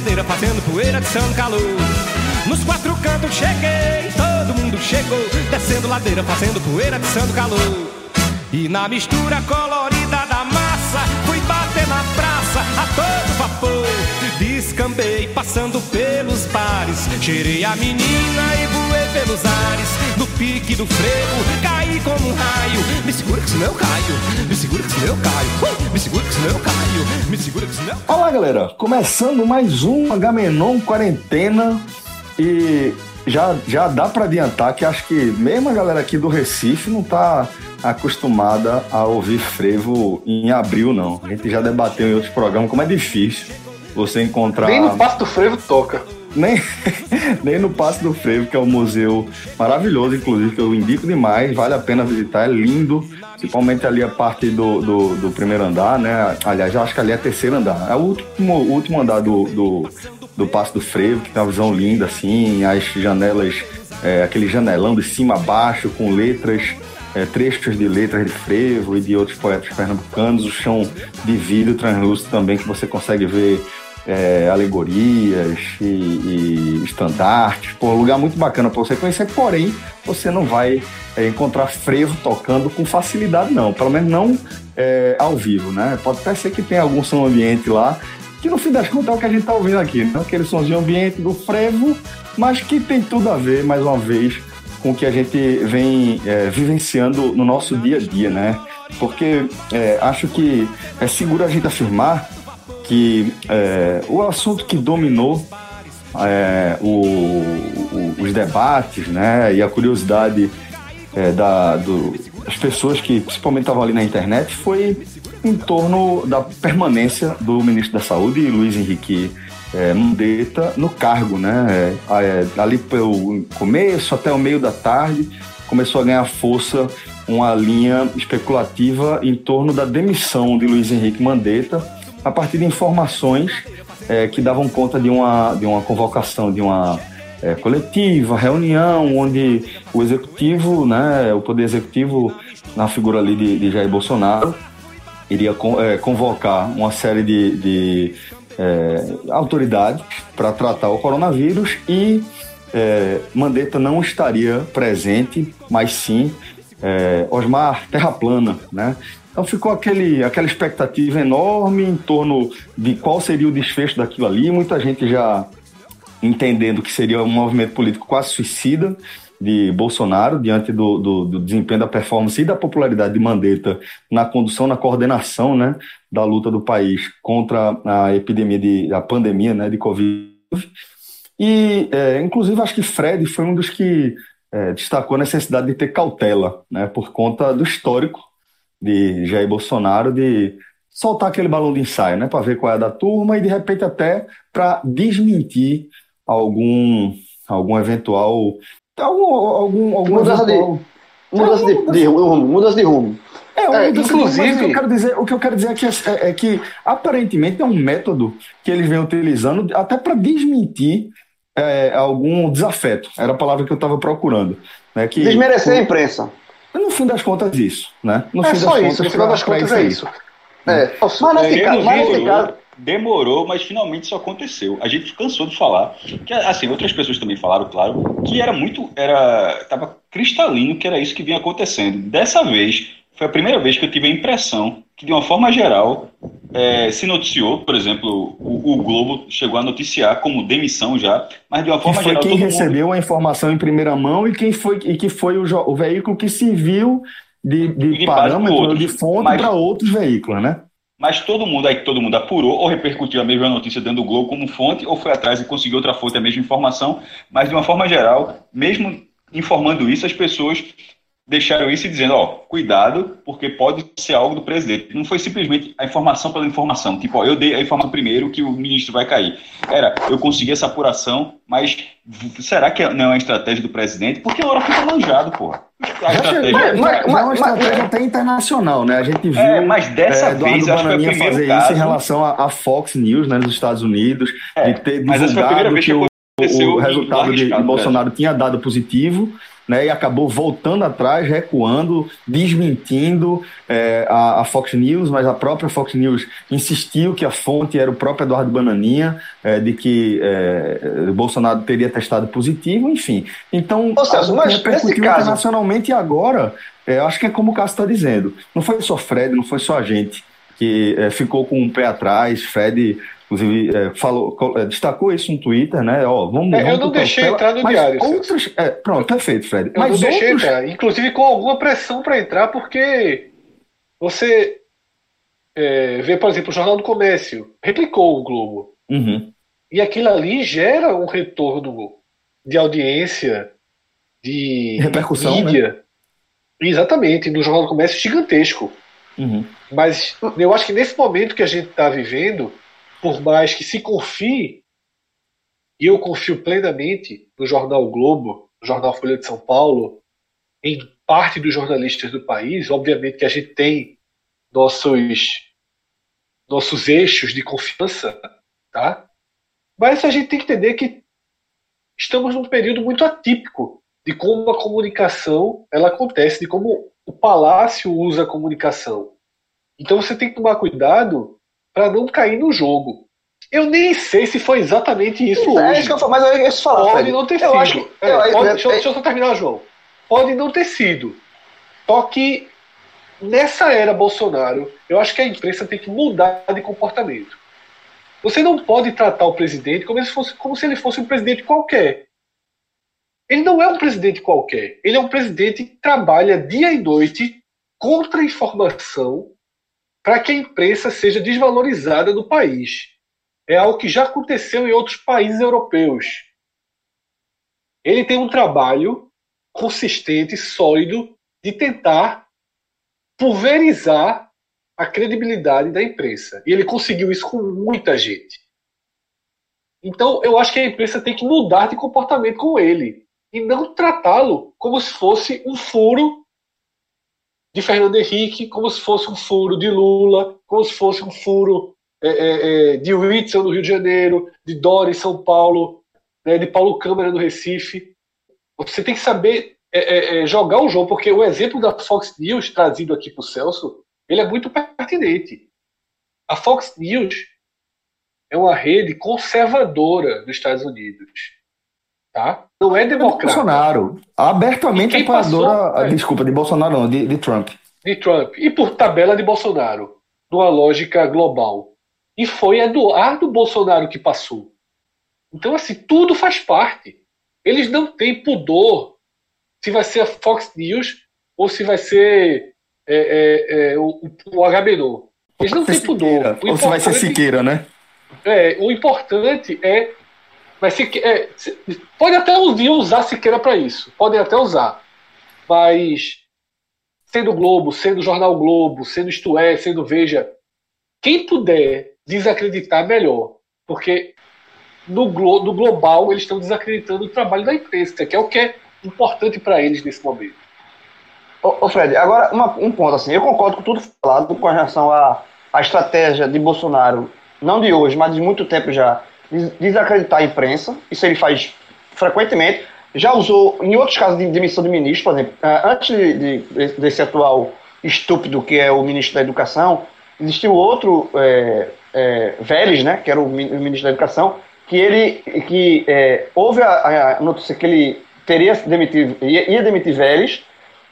Ladeira, fazendo poeira de São Calor. Nos quatro cantos cheguei, todo mundo chegou, descendo ladeira, fazendo poeira de São Calor. E na mistura colorida da massa, fui bater na praça a todo vapor. Descambei, passando pelos bares, cheirei a menina e pelos ares. No pique do frevo, caí como um raio. Me segura que senão eu caio, me segura que senão eu caio. Me segura que senão eu caio, me segura que senão eu caio. Olá, galera. Começando mais um Agamenon Quarentena e já, já dá para adiantar que acho que mesmo a galera aqui do Recife não tá acostumada a ouvir frevo em abril, não. A gente já debateu em outros programas como é difícil você encontrar... Nem no Passo do Frevo toca. Nem, nem no Passo do Frevo, que é um museu maravilhoso, inclusive, que eu indico demais, vale a pena visitar, é lindo, principalmente ali a parte do, do, do primeiro andar, né? Aliás, eu acho que ali é terceiro andar. É o último, último andar do, do, do Passo do Frevo, que tem uma visão linda, assim, as janelas, é, aquele janelão de cima a baixo, com letras, é, trechos de letras de Frevo e de outros poetas pernambucanos, o chão de vidro translúcido também, que você consegue ver é, alegorias e, e estandartes. Um lugar muito bacana para você conhecer, porém, você não vai é, encontrar frevo tocando com facilidade, não. Pelo menos não é, ao vivo, né? Pode até ser que tenha algum som ambiente lá, que no fim das contas é o que a gente tá ouvindo aqui, né? Aquele somzinho ambiente do frevo, mas que tem tudo a ver, mais uma vez, com o que a gente vem é, vivenciando no nosso dia a dia, né? Porque é, acho que é seguro a gente afirmar que é, o assunto que dominou é, o, o, os debates né, e a curiosidade é, da, do, das pessoas que principalmente estavam ali na internet foi em torno da permanência do ministro da Saúde, Luiz Henrique é, Mandetta, no cargo. Né, é, ali pelo começo até o meio da tarde começou a ganhar força uma linha especulativa em torno da demissão de Luiz Henrique Mandetta a partir de informações é, que davam conta de uma, de uma convocação, de uma é, coletiva, reunião, onde o executivo, né, o poder executivo, na figura ali de, de Jair Bolsonaro, iria é, convocar uma série de, de é, autoridades para tratar o coronavírus e é, Mandetta não estaria presente, mas sim é, Osmar Terra Plana, né? Então ficou aquele, aquela expectativa enorme em torno de qual seria o desfecho daquilo ali. Muita gente já entendendo que seria um movimento político quase suicida de Bolsonaro diante do, do, do, desempenho da performance e da popularidade de Mandetta na condução, na coordenação né, da luta do país contra a epidemia, de, a pandemia né, de Covid. E, é, inclusive, acho que Fred foi um dos que é, destacou a necessidade de ter cautela, né, por conta do histórico de Jair Bolsonaro de soltar aquele balão de ensaio, né, para ver qual é a da turma e de repente até para desmentir algum algum eventual algum algum, algum mudança eventual, de mudança de, de, de rumo, mudança de rumo. É, É, inclusive, o que eu quero dizer, o que eu quero dizer aqui é, é que aparentemente é um método que eles vêm utilizando até para desmentir é, algum desafeto. Era a palavra que eu estava procurando. Né, que, desmerecer a imprensa. No fim das contas, isso. Né? No é fim só das isso, no final das contas é isso. É, mas nesse É, caso, mas nesse demorou, caso, demorou, mas finalmente isso aconteceu. A gente cansou de falar, que assim, outras pessoas também falaram, claro, que era muito, era, tava cristalino que era isso que vinha acontecendo. Dessa vez, foi a primeira vez que eu tive a impressão que, de uma forma geral, é, se noticiou, por exemplo, o, o Globo chegou a noticiar como demissão já, mas de uma Que forma foi geral, quem todo mundo... recebeu a informação em primeira mão e quem foi e que foi o, o veículo que se viu de, de, de parâmetro, de fonte mas... para outros veículos, né? Mas todo mundo aí, todo mundo apurou, ou repercutiu a mesma notícia dentro do Globo como fonte, ou foi atrás e conseguiu outra fonte, a mesma informação. Mas, de uma forma geral, mesmo informando isso, as pessoas deixaram isso e dizendo, ó, cuidado, porque pode ser algo do presidente. Não foi simplesmente a informação pela informação, tipo, ó, eu dei a informação primeiro que o ministro vai cair. Era, eu consegui essa apuração, mas será que não é uma estratégia do presidente? Porque a hora fica manjado, pô. A estratégia... Mas, mas, mas, é uma estratégia até internacional, né? A gente viu é, mas dessa é, vez, acho que foi fazer caso... isso em relação à Fox News, né, nos Estados Unidos, é, de ter mas essa foi a primeira vez que, que o, o resultado de, de Bolsonaro tinha dado positivo, né, e acabou voltando atrás, recuando, desmentindo é, a, a, Fox News, mas a própria Fox News insistiu que a fonte era o próprio Eduardo Bananinha, é, de que é, Bolsonaro teria testado positivo, enfim. Então, Celso, mas repercutiu caso... internacionalmente e agora, é, acho que é como o Cássio está dizendo, não foi só Fred, não foi só a gente que é, ficou com um pé atrás, Fred inclusive é, falou, é, destacou isso no Twitter, né? Ó, vamos, é, vamos eu não deixei entrar no diário. Outros, é, pronto, perfeito, Fred. Eu mas não deixei outros... entrar, inclusive com alguma pressão para entrar, porque você é, vê, por exemplo, o Jornal do Comércio replicou o Globo. Uhum. E aquilo ali gera um retorno de audiência, de repercussão, mídia. Né? Exatamente, no Jornal do Comércio gigantesco. Uhum. Mas eu acho que nesse momento que a gente está vivendo, por mais que se confie, e eu confio plenamente no jornal Globo, no jornal Folha de São Paulo, em parte dos jornalistas do país, obviamente que a gente tem nossos nossos eixos de confiança, tá? Mas a gente tem que entender que estamos num período muito atípico de como a comunicação ela acontece, de como o palácio usa a comunicação. Então você tem que tomar cuidado para não cair no jogo. Eu nem sei se foi exatamente isso, é hoje. Isso que eu falo, mas eu ia falar. Pode Fred. não ter eu sido. Acho, é, eu, pode, eu, deixa, deixa eu só terminar, João. Pode não ter sido. Só que nessa era Bolsonaro, eu acho que a imprensa tem que mudar de comportamento. Você não pode tratar o presidente como se, fosse, como se ele fosse um presidente qualquer. Ele não é um presidente qualquer. Ele é um presidente que trabalha dia e noite contra a informação para que a imprensa seja desvalorizada no país. É algo que já aconteceu em outros países europeus. Ele tem um trabalho consistente, sólido, de tentar pulverizar a credibilidade da imprensa. E ele conseguiu isso com muita gente. Então, eu acho que a imprensa tem que mudar de comportamento com ele e não tratá-lo como se fosse um furo de Fernando Henrique, como se fosse um furo de Lula, como se fosse um furo é, é, é de Whitson no Rio de Janeiro, de Dória em São Paulo, né, de Paulo Câmara no Recife. Você tem que saber é, é, é, jogar o jogo, porque o exemplo da Fox News trazido aqui para o Celso, ele é muito pertinente. A Fox News é uma rede conservadora dos Estados Unidos. Tá? Não é democrata. Bolsonaro. Abertamente apoiadora, passou, desculpa, de Bolsonaro não, de, de Trump. De Trump. E por tabela de Bolsonaro, numa lógica global. E foi Eduardo Bolsonaro que passou. Então, assim, tudo faz parte. Eles não têm pudor se vai ser a Fox News ou se vai ser é, é, é, o, o. Eles não têm pudor. Ou se vai ser Siqueira, né? É, o importante é. Mas se, é, pode até um dia usar Siqueira para isso. Podem até usar. Mas sendo Globo, sendo Jornal Globo, sendo Isto É, sendo Veja, quem puder desacreditar, melhor. Porque no, glo no global eles estão desacreditando o trabalho da imprensa, que é o que é importante para eles nesse momento. Ô, ô Fred, agora uma, um ponto assim, eu concordo com tudo falado com relação à, à estratégia de Bolsonaro, não de hoje, mas de muito tempo já, desacreditar a imprensa, isso ele faz frequentemente, já usou em outros casos de demissão de ministro, por exemplo, eh, antes de, de, desse atual estúpido que é o ministro da Educação, existiu outro é, é, Vélez, né, que era o ministro da Educação, que ele que é, houve a, a, notícia que ele teria demitido, ia, ia demitir Vélez,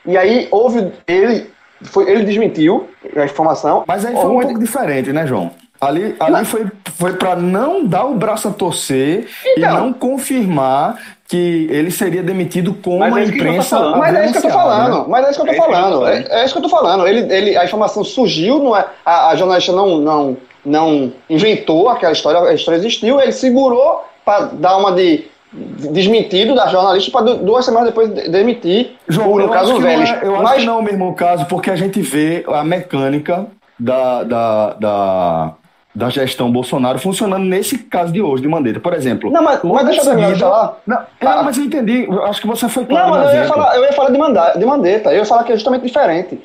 e aí houve ele foi ele desmentiu a informação. Mas aí foi um pouco diferente, né, João? Ali, ali foi, foi para não dar o braço a torcer então, e não confirmar que ele seria demitido com a imprensa. Mas é isso que eu tô falando. Né? Mas é isso que eu tô falando. É, é, isso que eu tô falando. Ele, ele, a informação surgiu, não é, a, a jornalista não, não, não inventou aquela história, a história existiu, ele segurou para dar uma de desmentido da jornalista para duas semanas depois demitir, João, no caso o Vélez. É, eu acho Mas... que não é o mesmo caso, porque a gente vê a mecânica da, da, da, da gestão Bolsonaro funcionando nesse caso de hoje, de Mandetta. Por exemplo. Não, mas, mas deixa eu terminar de falar. Não, ah. mas eu entendi. Eu acho que você foi claro. Não, mas eu ia, falar, eu ia falar de, Mandetta, de Mandetta. Eu ia falar que é justamente diferente.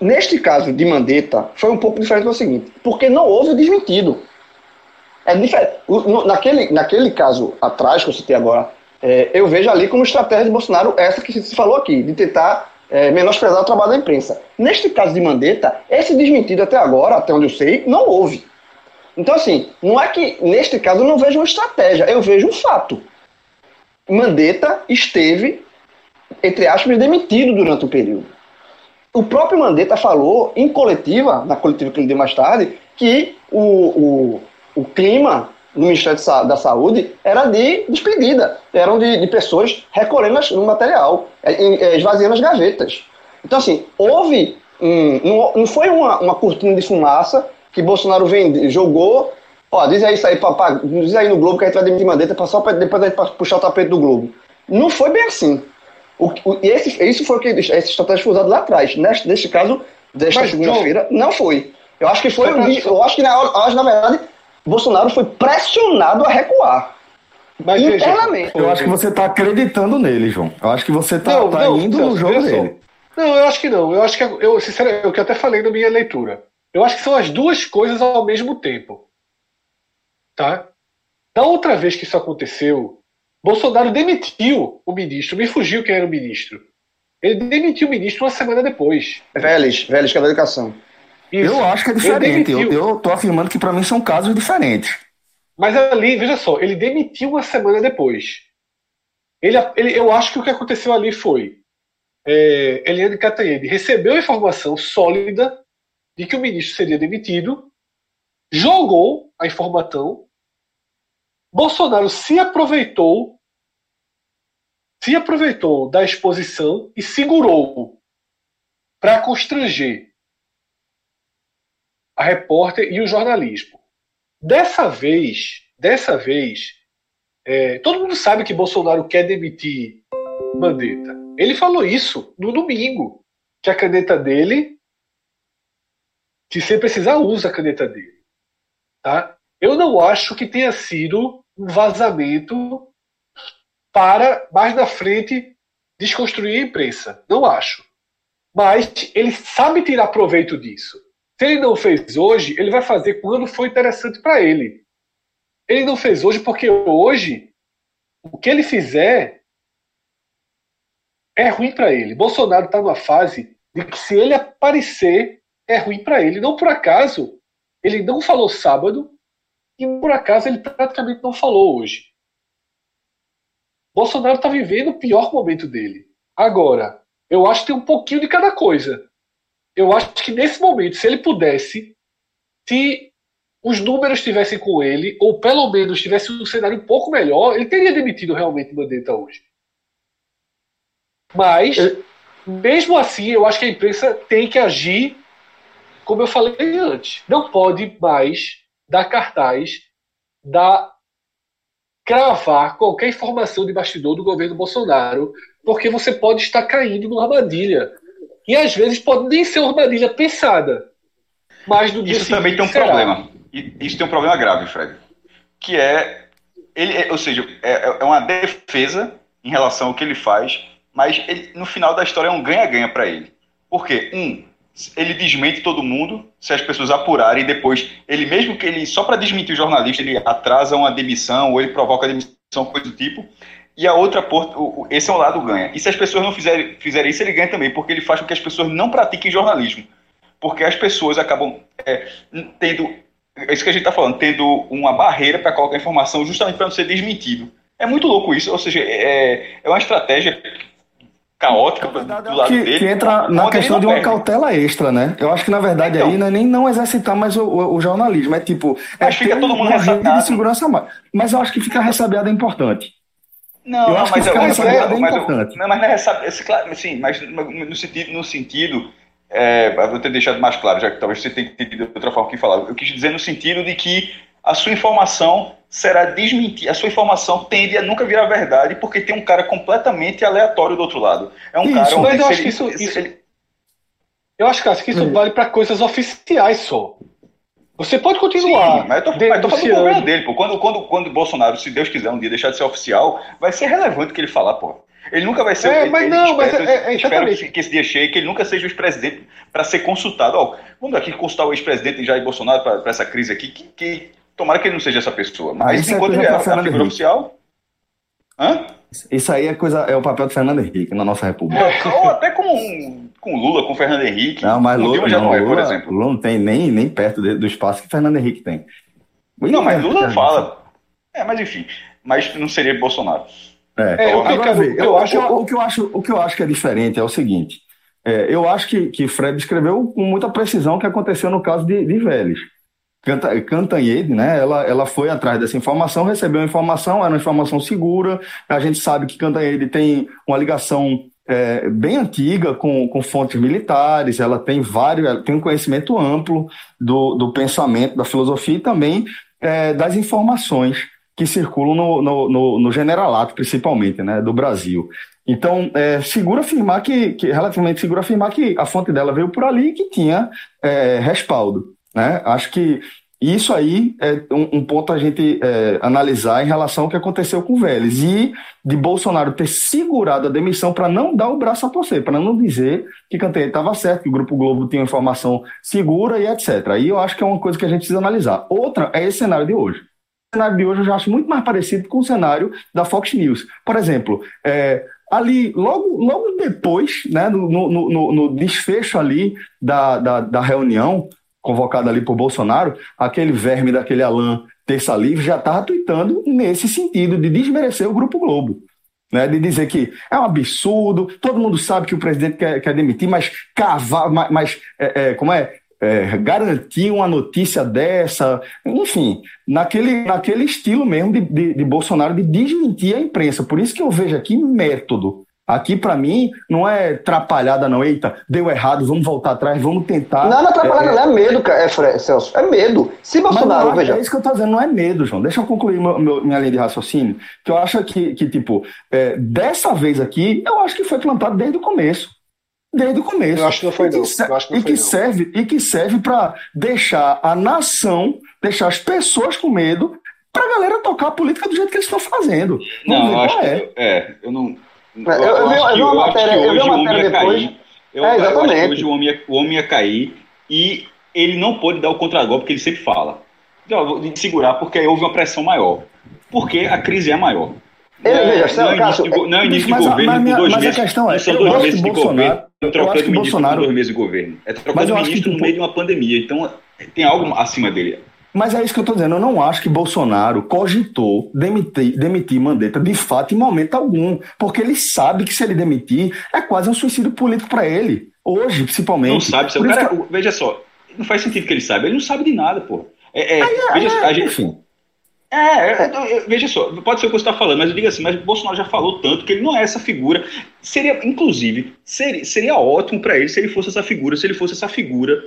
Neste caso de Mandetta, foi um pouco diferente do seguinte: porque não houve o desmentido. É diferente. Naquele, naquele caso atrás, que eu citei agora, é, eu vejo ali como estratégia de Bolsonaro essa que se falou aqui, de tentar é, menosprezar o trabalho da imprensa. Neste caso de Mandetta, esse desmentido até agora, até onde eu sei, não houve. Então, assim, não é que neste caso eu não vejo uma estratégia, eu vejo um fato. Mandetta esteve, entre aspas, demitido durante o período. O próprio Mandetta falou em coletiva, na coletiva que ele deu mais tarde, que o, o, o clima no Ministério da Saúde era de despedida, eram de, de pessoas recolhendo o material, é, é, esvaziando as gavetas. Então, assim, houve. Um, não, não foi uma, uma cortina de fumaça que Bolsonaro vende, jogou. Ó, diz aí isso aí, diz aí no Globo que a gente vai demitir Mandetta só para depois a gente puxar o tapete do Globo. Não foi bem assim. O, o, esse, isso foi o que essa estratégia foi usada lá atrás. Neste, neste caso, desta segunda-feira, não foi. Eu acho que foi. Eu acho que, na, na verdade, Bolsonaro foi pressionado a recuar. Mas internamente. Eu acho que você está acreditando nele, João. Eu acho que você está tá, tá indo no jogo dele. Não, eu acho que não. Eu acho que eu, sinceramente, eu que até falei na minha leitura. Eu acho que são as duas coisas ao mesmo tempo. Tá? Da outra vez que isso aconteceu, Bolsonaro demitiu o ministro, me fugiu quem era o ministro. Ele demitiu o ministro uma semana depois. Vélez, Vélez, que é da educação. Isso. Eu acho que é diferente. Eu, eu tô afirmando que para mim são casos diferentes. Mas ali, veja só, ele demitiu uma semana depois. Ele, ele, eu acho que o que aconteceu ali foi é, Eliane Cantanhede recebeu informação sólida de que o ministro seria demitido, jogou a informação, Bolsonaro se aproveitou, se aproveitou da exposição e segurou para constranger a repórter e o jornalismo. Dessa vez, dessa vez, é, todo mundo sabe que Bolsonaro quer demitir Mandetta. Ele falou isso no domingo, que a caneta dele, que se precisar usa a caneta dele, tá? Eu não acho que tenha sido um vazamento para mais na frente desconstruir a imprensa. Não acho. Mas ele sabe tirar proveito disso. Se ele não fez hoje, ele vai fazer quando for interessante para ele. Ele não fez hoje porque hoje o que ele fizer é ruim para ele. Bolsonaro está numa fase de que se ele aparecer é ruim para ele. Não por acaso ele não falou sábado e por acaso ele praticamente não falou hoje. Bolsonaro está vivendo o pior momento dele. Agora, eu acho que tem um pouquinho de cada coisa eu acho que nesse momento, se ele pudesse, se os números estivessem com ele, ou pelo menos tivesse um cenário um pouco melhor, ele teria demitido realmente Mandetta hoje. Mas, mesmo assim, eu acho que a imprensa tem que agir como eu falei antes. Não pode mais dar cartaz, dar cravar qualquer informação de bastidor do governo Bolsonaro, porque você pode estar caindo numa armadilha. E às vezes pode nem ser uma armadilha pensada. Mas no Isso também tem um será. problema. Isso tem um problema grave, Fred. Que é. Ele, é, ou seja, é, é uma defesa em relação ao que ele faz, mas ele, no final da história é um ganha-ganha para ele. Por quê? Um, ele desmente todo mundo se as pessoas apurarem depois ele mesmo que ele só para desmentir o jornalista ele atrasa uma demissão ou ele provoca a demissão coisa do tipo e a outra esse é um lado ganha. E se as pessoas não fizerem, fizerem isso, ele ganha também, porque ele faz com que as pessoas não pratiquem jornalismo. Porque as pessoas acabam é, tendo, é isso que a gente está falando, tendo uma barreira para colocar informação justamente para não ser desmentido. É muito louco isso, ou seja, é, é uma estratégia caótica do lado que, dele. Que entra na questão de uma perde. cautela extra, né? Eu acho que na verdade então, aí não é nem não exercitar mais o, o, o jornalismo, é tipo. Mas é fica todo mundo ressabiado. de segurança mais. Mas eu acho que ficar ressabiado é importante. Não, Eu não, acho que mas, ficar eu- nessa mas, jogada é eu- mas, importante. não, mas não é essa, esse, claro, sim, mas no sentido, no sentido é, vou ter deixado mais claro, já que talvez você tenha entendido de outra forma que falar. Eu quis dizer no sentido de que a sua informação será desmentida, a sua informação tende a nunca virar verdade, porque tem um cara completamente aleatório do outro lado. É um Isso, cara onde mas eu acho que ele- isso- se isso- ele- Eu acho, que isso Hum. vale para coisas oficiais só. Você pode continuar. Sim, mas eu tô, mas eu tô falando do governo dele, pô. Quando, quando, quando o Bolsonaro, se Deus quiser um dia deixar de ser oficial, vai ser relevante o que ele falar, pô. Ele nunca vai ser É, mas ele não, mas espera- é- é espero que, que esse dia chegue, que ele nunca seja o ex-presidente para ser consultado. Ó, vamos aqui consultar o ex-presidente Jair Bolsonaro para essa crise aqui, que, que tomara que ele não seja essa pessoa. Mas isso é enquanto coisa ele é a, figura Henrique. oficial. Hã? Isso aí é coisa, é o papel do Fernando Henrique na nossa república. Ou até com, com Lula, com Fernando Henrique. Não, mas Lula, Dilma já não, é, por Lula, exemplo. Lula não tem nem, nem perto de- do espaço que Fernando Henrique tem. Não, mas Lula É, fala. É, mas enfim. Mas não seria Bolsonaro. É, É, o que eu Agora, eu eu- acho- o, o que eu acho, o que eu acho que é diferente é o seguinte: é, eu acho que, que Fred escreveu com muita precisão o que aconteceu no caso de, de Vélez. Canta- Cantanhede, né? Ela, ela foi atrás dessa informação, recebeu a informação, era uma informação segura. A gente sabe que Cantanhede tem uma ligação é, bem antiga com, com fontes militares, ela tem vários, ela tem um conhecimento amplo do, do pensamento, da filosofia e também é, das informações que circulam no, no, no, no generalato, principalmente, né, do Brasil. Então, é seguro afirmar que, que, relativamente seguro afirmar que a fonte dela veio por ali e que tinha é, respaldo. Né? Acho que isso aí é um, um ponto a gente é, analisar em relação ao que aconteceu com o Vélez e de Bolsonaro ter segurado a demissão para não dar o braço a torcer, para não dizer que Cantanhede estava certo, que o Grupo Globo tinha informação segura e etc. Aí eu acho que é uma coisa que a gente precisa analisar. Outra é esse cenário de hoje. O cenário de hoje eu já acho muito mais parecido com o cenário da Fox News. Por exemplo, é, ali, logo, logo depois, né, no, no, no, no desfecho ali da, da, da reunião convocada ali por Bolsonaro, aquele verme daquele Alain Terça Livre já estava tweetando nesse sentido, de desmerecer o Grupo Globo. Né, de dizer que é um absurdo, todo mundo sabe que o presidente quer, quer demitir, mas cavar, mas, mas é, é, como é, é, garantir uma notícia dessa, enfim, naquele, naquele estilo mesmo de, de, de Bolsonaro de desmentir a imprensa. Por isso que eu vejo aqui método. Aqui, para mim, não é atrapalhada, não. Eita, deu errado, vamos voltar atrás, vamos tentar. Não, não é atrapalhada, não é medo, cara, é, Celso. É medo. Se Bolsonaro, não, veja. É isso que eu tô dizendo, não é medo, João. Deixa eu concluir meu- meu- minha linha de raciocínio. Que eu acho que, que tipo, é, dessa vez aqui, eu acho que foi plantado desde o começo. Desde o começo. Eu acho que não foi, E que não. Eu acho que não e foi, que não. serve E que serve para deixar a nação, deixar as pessoas com medo, pra galera tocar a política do jeito que eles estão fazendo. Vamos Não, ver eu acho que. é. É, eu não. Eu- eu vi- eu vi uma matéria- eu vi hoje uma o homem matéria ia depois. cair. Eu, É, eu acho que exatamente. hoje o homem, ia, o homem ia cair e ele não pôde dar o contragolpe que ele sempre fala. Então, De segurar, porque aí houve uma pressão maior. Porque a crise é maior. Não é- veja, não é Celso, início de, Cássio, não é início de mas a- governo mas com minha- dois mas a meses. questão é, são eu dois meses de Bolsonaro- governo. eu trocando ministro Bolsonaro- com dois meses de governo. É trocando eu acho que, ministro no meio de uma pandemia. Então tem algo acima dele. Mas é isso que eu estou dizendo. Eu não acho que Bolsonaro cogitou demitir, demitir Mandetta de fato em momento algum. Porque ele sabe que se ele demitir, é quase um suicídio político para ele. Hoje, principalmente. Não sabe. se O Por isso cara, que- veja só, não faz sentido que ele saiba. Ele não sabe de nada, pô. É, é, veja, é, a gente, enfim. É, eu- eu- veja só, pode ser o que você está falando, mas eu digo assim, mas o Bolsonaro já falou tanto que ele não é essa figura. Seria, inclusive, seria, seria ótimo para ele se ele fosse essa figura, se ele fosse essa figura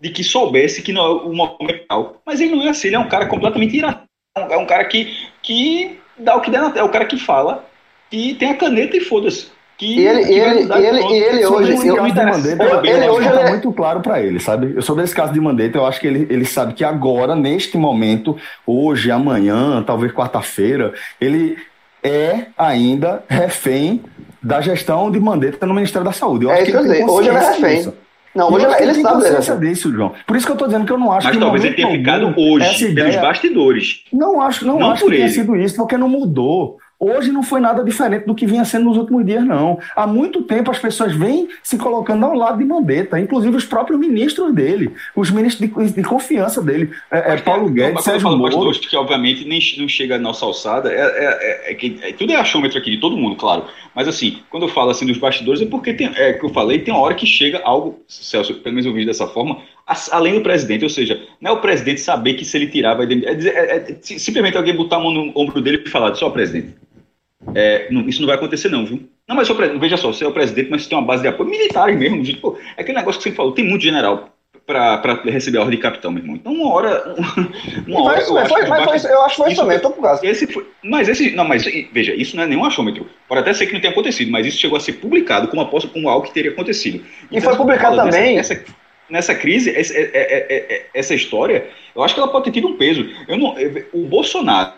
de que soubesse que não é o momento tal. Mas ele não é assim, ele é um cara completamente irado. É um cara que, que dá o que der na tela, é o cara que fala e tem a caneta e foda-se. Que, E ele- que ele- ele- e ele hoje- eu- Mandetta, eu- ele né? hoje- tá é- muito claro para ele, sabe? Sobre esse caso de Mandetta, eu acho que ele, ele sabe que agora, neste momento, hoje, amanhã, talvez quarta-feira, ele é ainda refém da gestão de Mandetta no Ministério da Saúde. Eu É acho isso que eu ele. Hoje ele é refém. disso. Não, hoje ele tem sabe consciência dessa. disso, João. Por isso que eu tô dizendo que eu não acho Mas que em talvez ele momento tenha ficado hoje, pelos bastidores. não acho, não Não acho que tenha ele. sido isso, porque não mudou. Hoje não foi nada diferente do que vinha sendo nos últimos dias, não. Há muito tempo as pessoas vêm se colocando ao lado de Mandetta, inclusive os próprios ministros dele, os ministros de, de confiança dele, é, é, Mas Paulo Guedes, eu Sérgio falo Moro. bastidores, que obviamente nem não chega à nossa alçada, é, é- é- é é- tudo é achômetro aqui de todo mundo, claro. Mas assim, quando eu falo assim dos bastidores, é porque tem, é que eu falei, tem uma hora que chega algo, Celso, pelo menos eu vejo dessa forma, além do presidente, ou seja, não é o presidente saber que se ele tirar vai demitir, é, é- é simplesmente alguém botar a mão no ombro dele e falar, só presidente. É, não, isso não vai acontecer, não, viu? Não, mas veja só, você é o presidente, mas você tem uma base de apoio militares mesmo. Gente, pô, é aquele negócio que você falou, tem muito general para receber a ordem de capitão, meu irmão. Então, uma hora. Uma hora mas, eu, acho foi, mas foi, eu acho que foi isso também, tô por causa. Esse foi, mas esse. Não, mas veja, isso não é nenhum achômetro. Pode até ser que não tenha acontecido, mas isso chegou a ser publicado como aposta como algo que teria acontecido. E então, foi publicado também. Nessa, nessa crise, essa, é, é, é, essa história, eu acho que ela pode ter tido um peso. Eu não, o Bolsonaro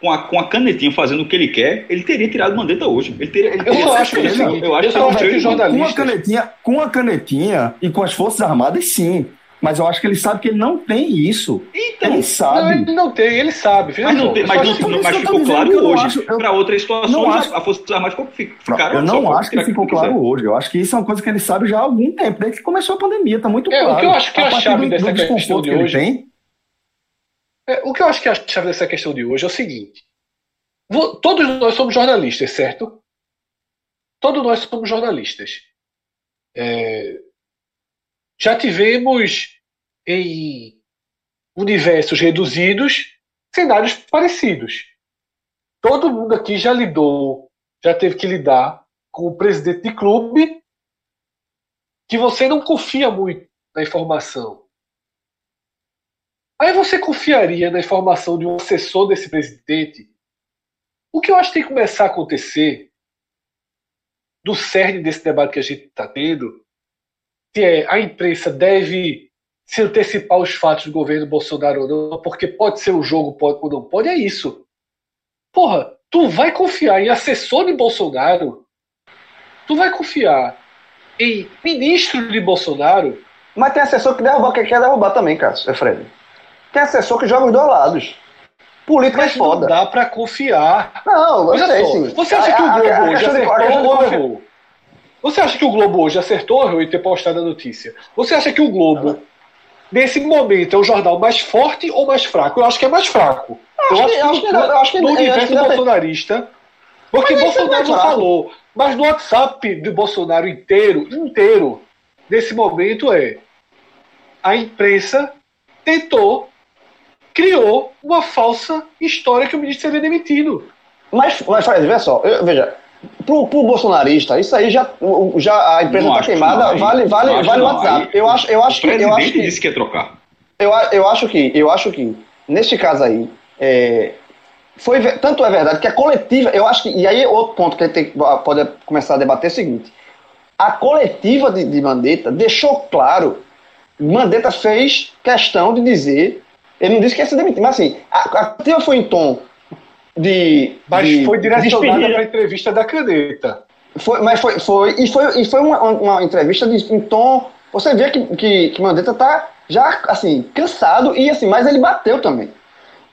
com a, com a canetinha fazendo o que ele quer, ele teria tirado Mandetta hoje. Ele teria, ele eu, acho que, sim. eu acho eu que, com a canetinha, com a canetinha e com as Forças Armadas, sim. Mas eu acho que ele sabe que ele não tem isso. Então, ele sabe. Não, ele não tem, ele sabe. Mas, não tem, mas, não, mas ficou claro hoje. Para outras situações, acho, a Força Armada ficou, ficaram. Eu não acho que ficou claro hoje. Eu acho que isso é uma coisa que ele sabe já há algum tempo, desde que começou a pandemia. Está muito é, claro. O que eu acho que é a, a chave do, dessa do questão de hoje. Tem, é, o que eu acho que é a chave dessa questão de hoje é o seguinte: todos nós somos jornalistas, certo? Todos nós somos jornalistas. É, já tivemos em universos reduzidos cenários parecidos. Todo mundo aqui já lidou, já teve que lidar com o presidente de clube que você não confia muito na informação. Aí você confiaria na informação de um assessor desse presidente? O que eu acho que tem que começar a acontecer do cerne desse debate que a gente está tendo, que é a imprensa deve se antecipar os fatos do governo Bolsonaro ou não, porque pode ser um jogo, pode ou não pode, é isso. Porra, tu vai confiar em assessor de Bolsonaro? Tu vai confiar em ministro de Bolsonaro? Mas tem assessor que derrubar, que quer derrubar também, Cássio, é Fred. Tem assessor que joga os dois lados. Política Mas é foda. Não dá pra confiar. Não, eu sei, sim. Você acha que o Globo hoje acertou ou errou? Você acha que o Globo hoje acertou ou errou em ter postado a notícia? Você acha que o Globo, nesse momento, é o jornal mais forte ou mais fraco? Eu acho que é mais fraco. Eu acho, que, eu acho que no universo bolsonarista. Porque Bolsonaro não falou. Mas no WhatsApp do Bolsonaro inteiro, inteiro, nesse momento é a imprensa tentou criou uma falsa história que o ministro seria demitido. Mas, mas Fred, veja só, eu, veja, pro, pro bolsonarista, isso aí já, já a empresa está queimada, não, vale, vale, vale o WhatsApp. Eu acho, eu acho que. eu acho que, disse que ia trocar. Eu, eu acho que, eu acho que, neste caso aí, é, foi, tanto é verdade que a coletiva, eu acho que, e aí outro ponto que a gente pode começar a debater é o seguinte, a coletiva de, de Mandetta deixou claro, Mandetta fez questão de dizer ele não disse que ia se demitir, mas assim, a, a coletiva foi em tom de. Mas de, foi direcionada para a entrevista da caneta. Foi, mas foi, foi, e foi, e foi uma, uma entrevista de, em tom. Você vê que, que, que Mandetta tá já, assim, cansado e assim, mas ele bateu também.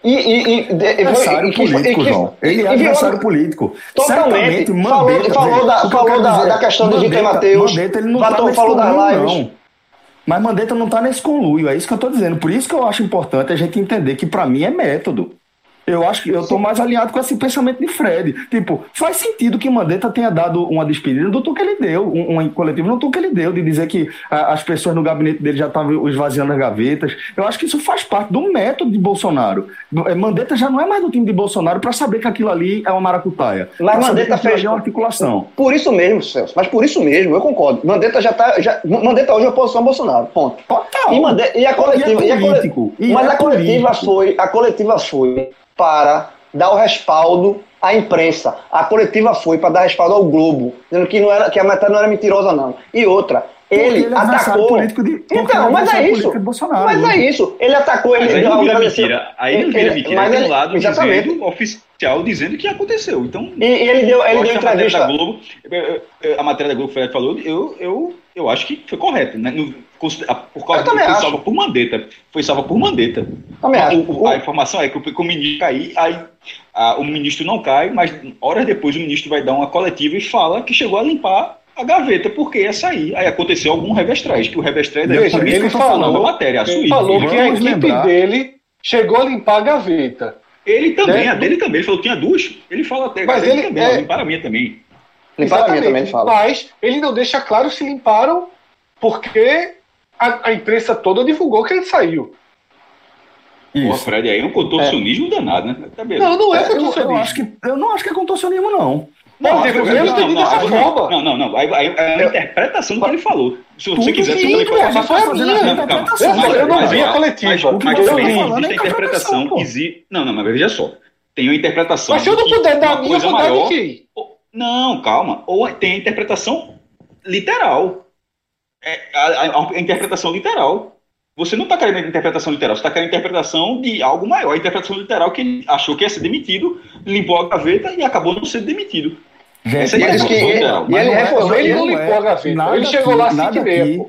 E, e, e, de, adversário que, político, que, João. Ele é adversário político. Totalmente. Mandetta, falou, falou, da, falou da, da, questão Mandetta, de Vitor Matheus. Mandetta, ele não tá falou das lives. Não. Mas Mandetta não está nesse conluio, é isso que eu estou dizendo. Por isso que eu acho importante a gente entender que para mim é método. Eu acho que eu estou mais alinhado com esse pensamento de Fred. Tipo, faz sentido que Mandetta tenha dado uma despedida do tom que ele deu, um, um coletivo no tom que ele deu, de dizer que a, as pessoas no gabinete dele já estavam esvaziando as gavetas. Eu acho que isso faz parte do método de Bolsonaro. É, Mandetta já não é mais do time de Bolsonaro para saber que aquilo ali é uma maracutaia. Mas Mandetta fez uma articulação. Por isso mesmo, Celso. Mas por isso mesmo, eu concordo. Mandetta já está. Já, Mandetta hoje é oposição a Bolsonaro. Ponto. Total. E, Mandetta, e a coletiva. E é político, e a, mas é a coletiva foi. A coletiva foi para dar o respaldo à imprensa. A coletiva foi para dar respaldo ao Globo, dizendo que, não era, que a matéria não era mentirosa, não. E outra, ele, ele é atacou. Político de, então, mas é isso. mas é isso. Ele atacou, ele mas aí não vira mentira. Aí não vira mentira. Mas ele, lado exatamente. Dizendo, oficial dizendo que aconteceu. Então, e, e ele deu, ele deu entrevista. A, Globo, a matéria da Globo, o Fred falou, eu, eu, eu acho que foi correto. Né? No, por causa foi acho. salva por Mandetta. Foi salva por Mandetta. O, o, a informação é que o, o ministro cair, aí a, o ministro não cai, mas horas depois o ministro vai dar uma coletiva e fala que chegou a limpar a gaveta porque ia sair. Aí aconteceu algum revestrez, que o revestrez deve Veja, ele falou, a matéria, a ele falou que a equipe lembrar. dele chegou a limpar a gaveta. Ele também, né? a dele também, ele falou que tinha duas. Ele fala até, mas ele também, é... limparam a minha também. Limparam a minha também, fala. Mas ele não deixa claro se limparam porque a, a imprensa toda divulgou que ele saiu. Pô, Fred, aí é um contorcionismo danado, né? Tá. Não, não é contorcionismo. Eu, acho que, eu não acho que é contorcionismo, não. Não, não, eu não, entendi dessa forma. Não, não, não. Aí, aí, é a interpretação do que ele falou. Se você quiser, você pode fazer. Mas foi a minha interpretação. Eu não vi a coletiva. Mas, existe a interpretação. Não, não, mas veja só. Tem uma interpretação. Mas se eu não puder dar a minha, eu vou dar de quem? Não, calma. Ou tem a interpretação literal. É, a, a, a interpretação literal. Você não está querendo a interpretação literal, você está querendo a interpretação de algo maior. A interpretação literal que ele achou que ia ser demitido, limpou a gaveta e acabou não sendo demitido. Gente, Essa é a interpretação literal. E ele reforçou, ele não limpou a gaveta. Ele chegou lá assim que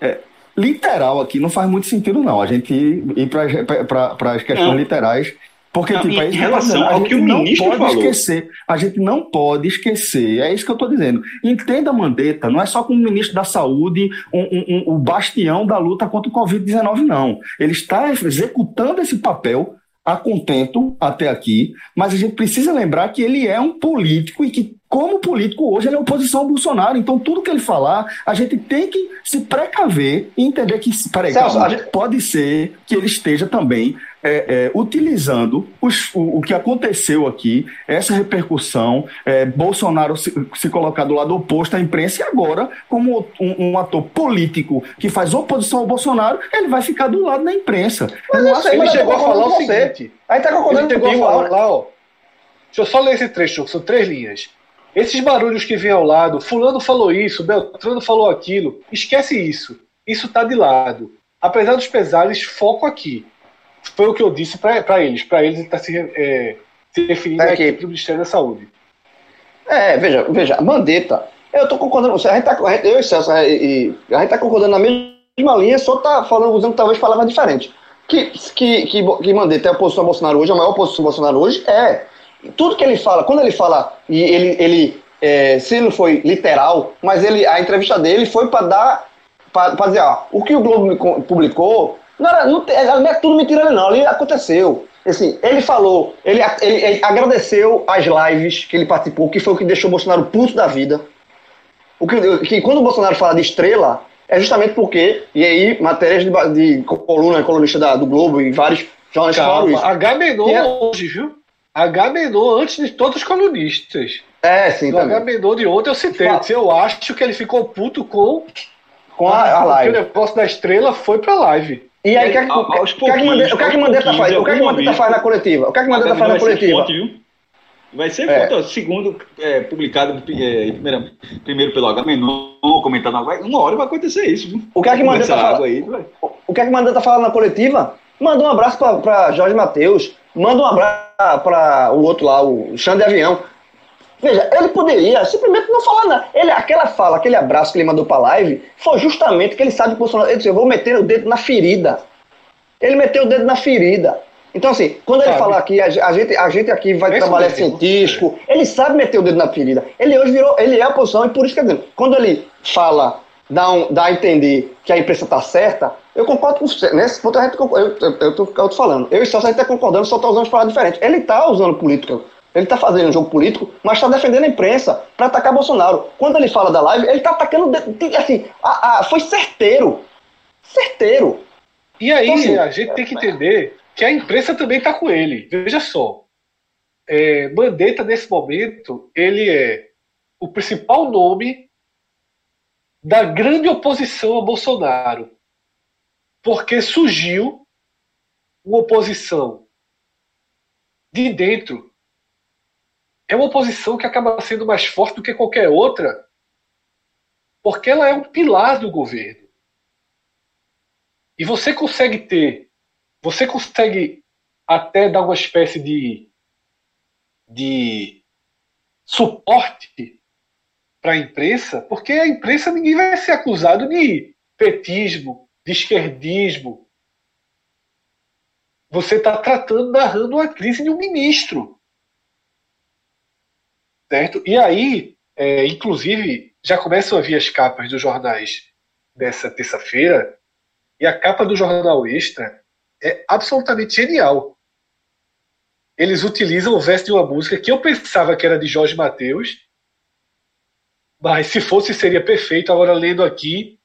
é, literal aqui não faz muito sentido, não. A gente ir para as questões não. literais porque, não, tipo, em, relação ao que o ministro pode falou. esquecer, a gente não pode esquecer, é isso que eu estou dizendo. Entenda, Mandetta, não é só como ministro da Saúde, o um, um, um, bastião da luta contra o Covid-19, não. Ele está executando esse papel a contento até aqui, mas a gente precisa lembrar que ele é um político e que, como político hoje, ele é oposição ao Bolsonaro. Então, tudo que ele falar, a gente tem que se precaver e entender que, peraí, Celso, gente... pode ser que ele esteja também é, é, utilizando os, o, o, que aconteceu aqui, essa repercussão, é, Bolsonaro se, se, colocar do lado oposto à imprensa e agora, como um, um, ator político que faz oposição ao Bolsonaro, ele vai ficar do lado da imprensa. Mas eu que ele chegou a falar o seguinte. Aí tá concordando ele chegou a falar lá, ó. Deixa eu só ler esse trecho, são três linhas. Esses barulhos que vêm ao lado, fulano falou isso, Beltrano falou aquilo, esquece isso. Isso tá de lado. Apesar dos pesares, foco aqui foi o que eu disse para eles. Para eles, ele está se, é, se referindo à equipe do Ministério da Saúde. É, veja, veja, Mandetta, eu estou concordando com você, a gente tá, eu e Celso, a gente está concordando na mesma linha, só está falando, usando talvez palavras diferentes. Que, que, que, que Mandetta é a oposição ao Bolsonaro hoje, a maior oposição ao Bolsonaro hoje, é. Tudo que ele fala, quando ele fala, e ele, ele é, se não foi literal, mas ele, a entrevista dele foi para dar, para dizer, ó, o que o Globo publicou não, era, não, não é tudo mentira, não. Ali aconteceu. Assim, ele falou, ele, ele, ele, agradeceu as lives que ele participou, que foi o que deixou o Bolsonaro puto da vida. O que, que quando o Bolsonaro fala de estrela, é justamente porque, e aí, matérias de, de coluna, colunista da, do Globo e vários jornais falaram isso. É, hoje, viu? H-Menon antes de todos os colunistas. É, sim. O H-Menon de ontem eu citei. Eu acho que ele ficou puto com, com a, a live. Porque o negócio da estrela foi pra live. E aí, o que, é que, o que é que Mandetta faz? O que é que Mandetta faz na coletiva? O que é que Mandetta faz na coletiva? Vai ser é. foto, segundo é, publicado é, primeiro, primeiro pelo Agamenon, comentado agora, uma hora vai acontecer isso. Viu? O que é que Mandetta fala? Aí, o, o que é que Mandetta fala na coletiva? Manda um abraço para Jorge Matheus, manda um abraço para o outro lá, o Xande Avião. Veja, ele poderia simplesmente não falar nada. Ele, aquela fala, aquele abraço que ele mandou pra live, foi justamente que ele sabe que o Bolsonaro. Ele disse: Eu vou meter o dedo na ferida. Ele meteu o dedo na ferida. Então, assim, quando ele falar aqui, a, gente, a gente aqui vai Esse trabalhar científico, ele sabe meter o dedo na ferida. Ele hoje virou, ele é a oposição, e por isso que quando ele fala, dá, um, dá a entender que a imprensa está certa, eu concordo com você. Nesse ponto, a gente, eu, eu, eu, eu, eu tô falando. Eu e Celso, a gente está concordando, só está usando palavras diferentes. Ele está usando política ele está fazendo um jogo político, mas está defendendo a imprensa para atacar Bolsonaro. Quando ele fala da live, ele está atacando. Assim, a, a, foi certeiro. Certeiro. E aí, então, assim, a gente tem que entender que a imprensa também está com ele. Veja só. É, Mandetta, nesse momento, ele é o principal nome da grande oposição a Bolsonaro. Porque surgiu uma oposição de dentro é uma oposição que acaba sendo mais forte do que qualquer outra, porque ela é um pilar do governo. E você consegue ter, você consegue até dar uma espécie de, de suporte para a imprensa, porque a imprensa ninguém vai ser acusado de petismo, de esquerdismo. Você está tratando, narrando a crise de um ministro. Certo? E aí, é, inclusive, já começam a vir as capas dos jornais dessa terça-feira, e a capa do Jornal Extra é absolutamente genial. Eles utilizam o verso de uma música que eu pensava que era de Jorge Mateus, mas se fosse seria perfeito. Agora, lendo aqui,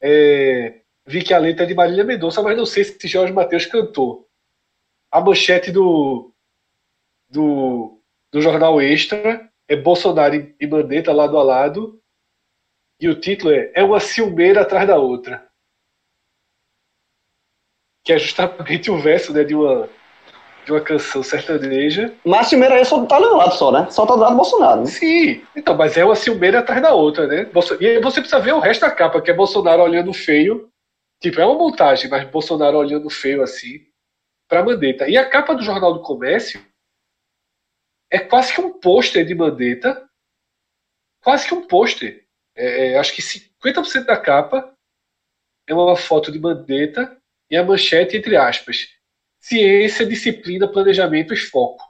é, vi que a letra é de Marília Mendonça, mas não sei se Jorge Mateus cantou. a manchete do, do, do jornal Extra é Bolsonaro e Mandetta lado a lado. E o título é É uma ciumeira atrás da outra. Que é justamente o verso né, de, uma, de uma canção sertaneja. Mas a ciumeira aí só tá do lado só, né? Só tá do lado do Bolsonaro. Né? Sim, então, mas é uma ciumeira atrás da outra, né? E aí você precisa ver o resto da capa, que é Bolsonaro olhando feio. Tipo, é uma montagem, mas Bolsonaro olhando feio assim para Mandetta. E a capa do Jornal do Comércio é quase que um pôster de Mandetta, quase que um pôster. É, é acho que 50% da capa é uma foto de Mandetta e a manchete, entre aspas, ciência, disciplina, planejamento e foco.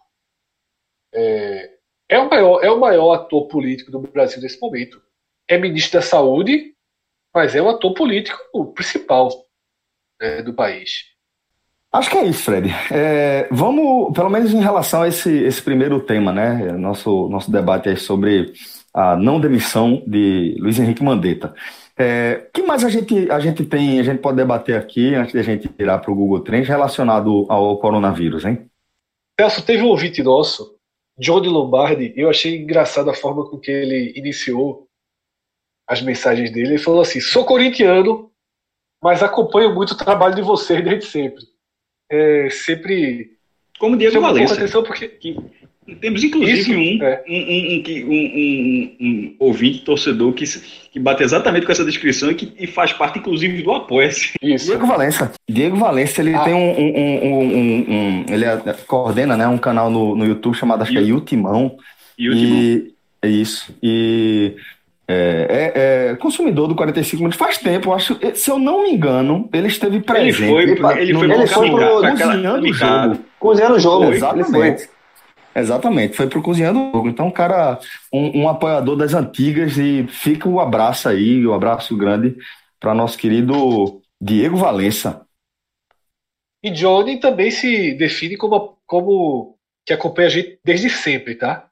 É, é, o maior, é o maior ator político do Brasil nesse momento. É ministro da Saúde, mas é o ator político principal né, do país. Acho que é isso, Fred. É, vamos, pelo menos em relação a esse, esse primeiro tema, né? Nosso, nosso debate sobre a não demissão de Luiz Henrique Mandetta. É, que mais a gente, a gente tem, a gente pode debater aqui, antes de a gente tirar para o Google Trends, relacionado ao coronavírus, hein? Celso, teve um ouvinte nosso, Johnny Lombardi, eu achei engraçada a forma com que ele iniciou as mensagens dele. Ele falou assim: sou corintiano, mas acompanho muito o trabalho de vocês desde sempre é, sempre. Como Diego Valença. atenção porque. Que, temos inclusive Isso, um, é. um, um, um, um, ouvinte, torcedor, que, que bate exatamente com essa descrição e que e faz parte, inclusive, do Apoia-se. Diego Valença. Diego Valença, ele ah. tem um, Ele é, coordena né, um canal no, no YouTube chamado, acho que é Yutimão. Yutimão. E, é isso. E é, é, é, consumidor do 45 minutos faz tempo, acho, se eu não me engano, ele esteve presente. Ele foi, ele, foi, ele foi pro cozinhando o jogo. Cozinhando o jogo, exatamente. Exatamente, foi pro cozinhando o jogo. Então, cara, um, um, apoiador das antigas e fica o um abraço aí, o um abraço grande para nosso querido Diego Valença. E Johnny também se define como, como que acompanha a gente desde sempre, tá?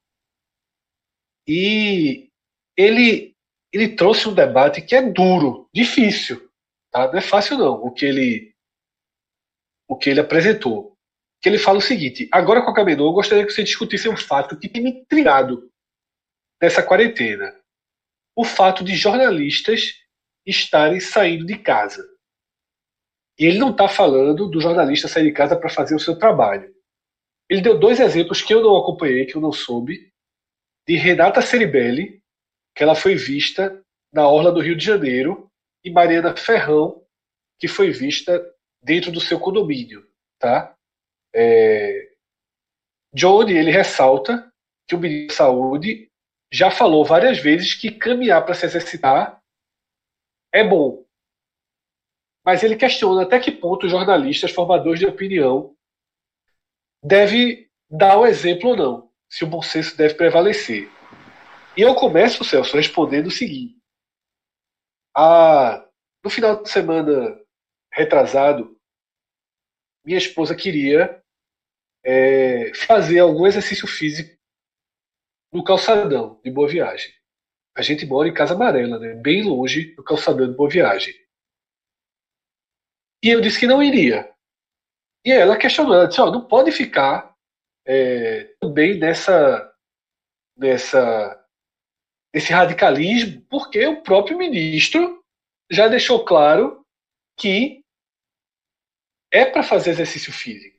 E ele, ele trouxe um debate que é duro, difícil. Tá? Não é fácil, não, o que ele, o que ele apresentou. Que ele fala o seguinte: agora com a Caminô, eu gostaria que você discutisse um fato que tem me intrigado nessa quarentena. O fato de jornalistas estarem saindo de casa. E ele não está falando do jornalista sair de casa para fazer o seu trabalho. Ele deu dois exemplos que eu não acompanhei, que eu não soube, de Renata Ceribelli, que ela foi vista na orla do Rio de Janeiro, e Mariana Ferrão, que foi vista dentro do seu condomínio, tá? É... Johnny ele ressalta que o ministro da Saúde já falou várias vezes que caminhar para se exercitar é bom, mas ele questiona até que ponto os jornalistas, formadores de opinião, deve dar o exemplo ou não, se o bom senso deve prevalecer. E eu começo, Celso, respondendo o seguinte. A, no final de semana retrasado, minha esposa queria é, fazer algum exercício físico no calçadão de Boa Viagem. A gente mora em Casa Amarela, né, bem longe do calçadão de Boa Viagem. E eu disse que não iria. E ela questionou, ela disse, oh, não pode ficar é, também nessa, nessa esse radicalismo, porque o próprio ministro já deixou claro que é para fazer exercício físico.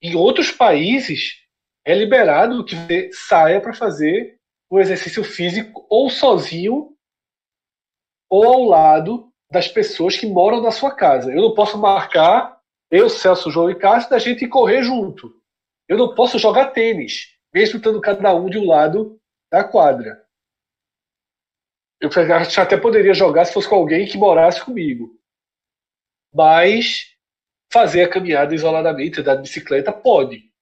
Em outros países é liberado que você saia para fazer o exercício físico ou sozinho ou ao lado das pessoas que moram na sua casa. Eu não posso marcar eu, Celso, João e Cássio da gente correr junto. Eu não posso jogar tênis, mesmo estando cada um de um lado da quadra. Eu até poderia jogar se fosse com alguém que morasse comigo. Mas fazer a caminhada isoladamente, andar de bicicleta, pode.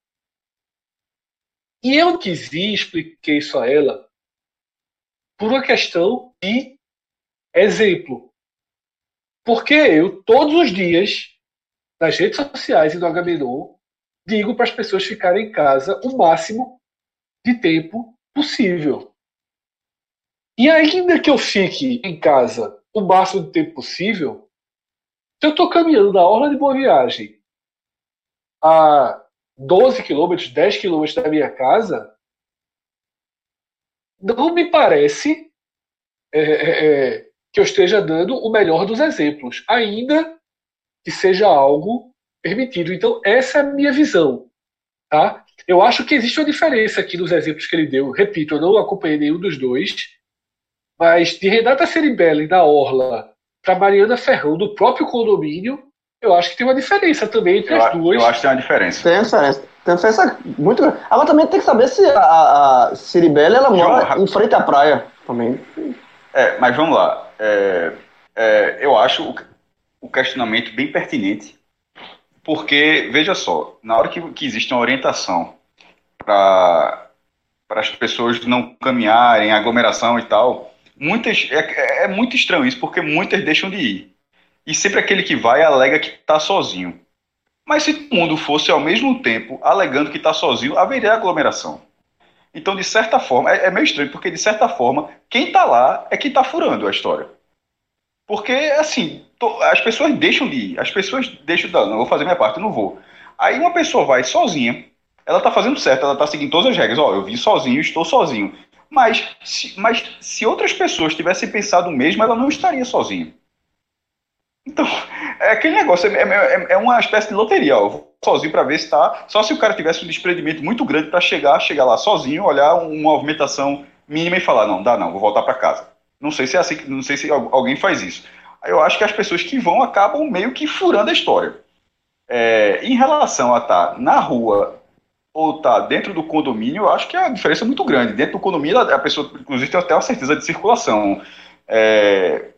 E eu quis ir, expliquei isso a ela, por uma questão de exemplo. Porque eu, todos os dias, nas redes sociais e no HMNO, digo para as pessoas ficarem em casa o máximo de tempo possível. E ainda que eu fique em casa o máximo de tempo possível, se eu estou caminhando da Orla de Boa Viagem a 12 quilômetros, 10 quilômetros da minha casa, não me parece é, é, é, que eu esteja dando o melhor dos exemplos, ainda que seja algo permitido. Então, essa é a minha visão. Tá? Eu acho que existe uma diferença aqui nos exemplos que ele deu. Repito, eu não acompanhei nenhum dos dois, mas de Renata Ceribelli na Orla para Mariana Ferrão do próprio condomínio, eu acho que tem uma diferença também entre eu, as duas. Eu acho que tem uma diferença. Tem diferença. Tem diferença muito grande. Agora também tem que saber se a, a Ciribelli ela mora João, em frente à praia também. É, mas vamos lá. É, é, eu acho o, o, questionamento bem pertinente, porque, veja só, na hora que, que existe uma orientação para as pessoas não caminharem, aglomeração e tal, muitas é, é muito estranho isso, porque muitas deixam de ir. E sempre aquele que vai alega que está sozinho. Mas se todo mundo fosse ao mesmo tempo alegando que está sozinho, haveria aglomeração. Então, de certa forma, é, é meio estranho, porque de certa forma, quem está lá é quem está furando a história. Porque, assim, to, as pessoas deixam de ir, as pessoas deixam de, não vou fazer minha parte, não vou. Aí uma pessoa vai sozinha, ela está fazendo certo, ela está seguindo todas as regras. Ó, eu vim sozinho, estou sozinho. Mas se, mas se outras pessoas tivessem pensado o mesmo, ela não estaria sozinha. Então, é aquele negócio, é, é, é uma espécie de loteria. Ó. Sozinho para ver se está. Só se o cara tivesse um desprendimento muito grande para chegar, chegar lá sozinho, olhar uma movimentação mínima e falar: não, dá não, vou voltar para casa. Não sei se é assim, não sei se alguém faz isso. Eu acho que as pessoas que vão acabam meio que furando a história. É, em relação a estar tá na rua ou tá dentro do condomínio, eu acho que a diferença é muito grande. Dentro do condomínio, a pessoa, inclusive, tem até uma certeza de circulação. É...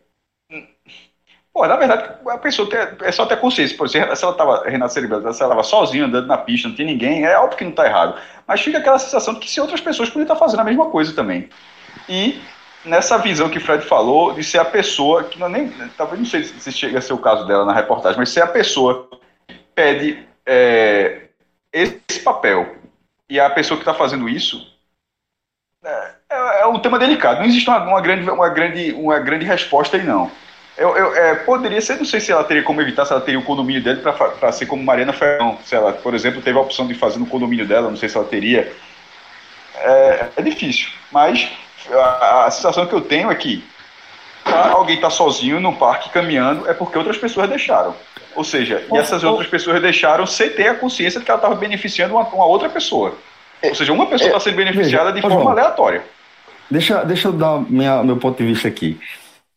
Pô, na verdade, a pessoa tem, é só ter consciência. Por exemplo, se ela estava, Renata se ela estava sozinha andando na pista, não tem ninguém, é óbvio que não está errado. Mas fica aquela sensação de que se outras pessoas poderiam estar fazendo a mesma coisa também. E nessa visão que o Fred falou, de ser a pessoa, que não nem, talvez não sei se chega a ser o caso dela na reportagem, mas ser a pessoa que pede é, esse papel e a pessoa que está fazendo isso é, é, é, um tema delicado. Não existe uma, uma, grande, uma, grande, uma grande resposta aí, não. Eu, eu é, poderia ser, não sei se ela teria como evitar, se ela teria o condomínio dele para ser como Mariana Ferrão. Se ela, por exemplo, teve a opção de fazer no condomínio dela, não sei se ela teria. É, é difícil. Mas a, a, sensação que eu tenho é que alguém está sozinho no parque caminhando é porque outras pessoas deixaram. Ou seja, e essas outras pessoas deixaram sem ter a consciência de que ela estava beneficiando uma, uma, outra pessoa. Ou seja, uma pessoa está é, sendo beneficiada de forma aleatória. Deixa, deixa eu dar minha, meu ponto de vista aqui.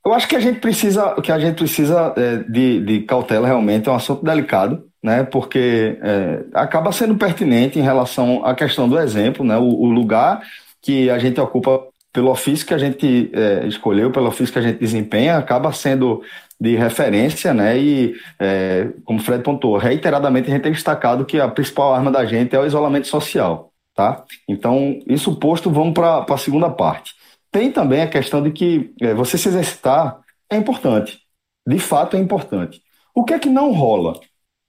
Eu acho que a gente precisa, que a gente precisa é, de, de cautela realmente, é um assunto delicado, né? Porque é, acaba sendo pertinente em relação à questão do exemplo, né? O, o lugar que a gente ocupa pelo ofício que a gente é, escolheu, pelo ofício que a gente desempenha, acaba sendo de referência, né? E, é, como o Fred pontuou, reiteradamente a gente tem destacado que a principal arma da gente é o isolamento social, tá? Então, isso posto, vamos para a segunda parte. Tem também a questão de que é, você se exercitar é importante. De fato, é importante. O que é que não rola?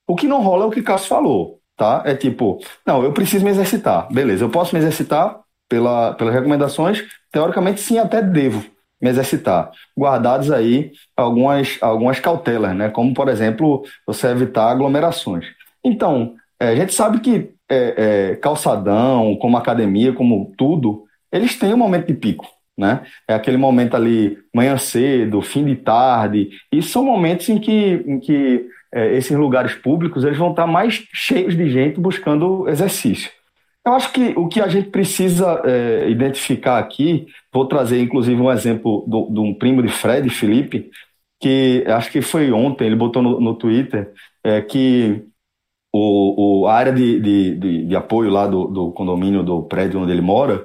O que não rola é o que Cássio falou, tá? É tipo, não, eu preciso me exercitar. Beleza, eu posso me exercitar pela, pelas recomendações? Teoricamente, sim, até devo me exercitar. Guardados aí algumas, algumas cautelas, né? como, por exemplo, você evitar aglomerações. Então, é, a gente sabe que é, é, calçadão, como academia, como tudo, eles têm um momento de pico. Né? É aquele momento ali, manhã cedo, fim de tarde, e são momentos em que, em que é, esses lugares públicos eles vão estar mais cheios de gente buscando exercício. Eu acho que o que a gente precisa é, identificar aqui, vou trazer inclusive um exemplo de um primo de Fred, Felipe, que acho que foi ontem, ele botou no, no Twitter, é, que o, o, a área de, de, de, de apoio lá do, do, condomínio, do prédio onde ele mora,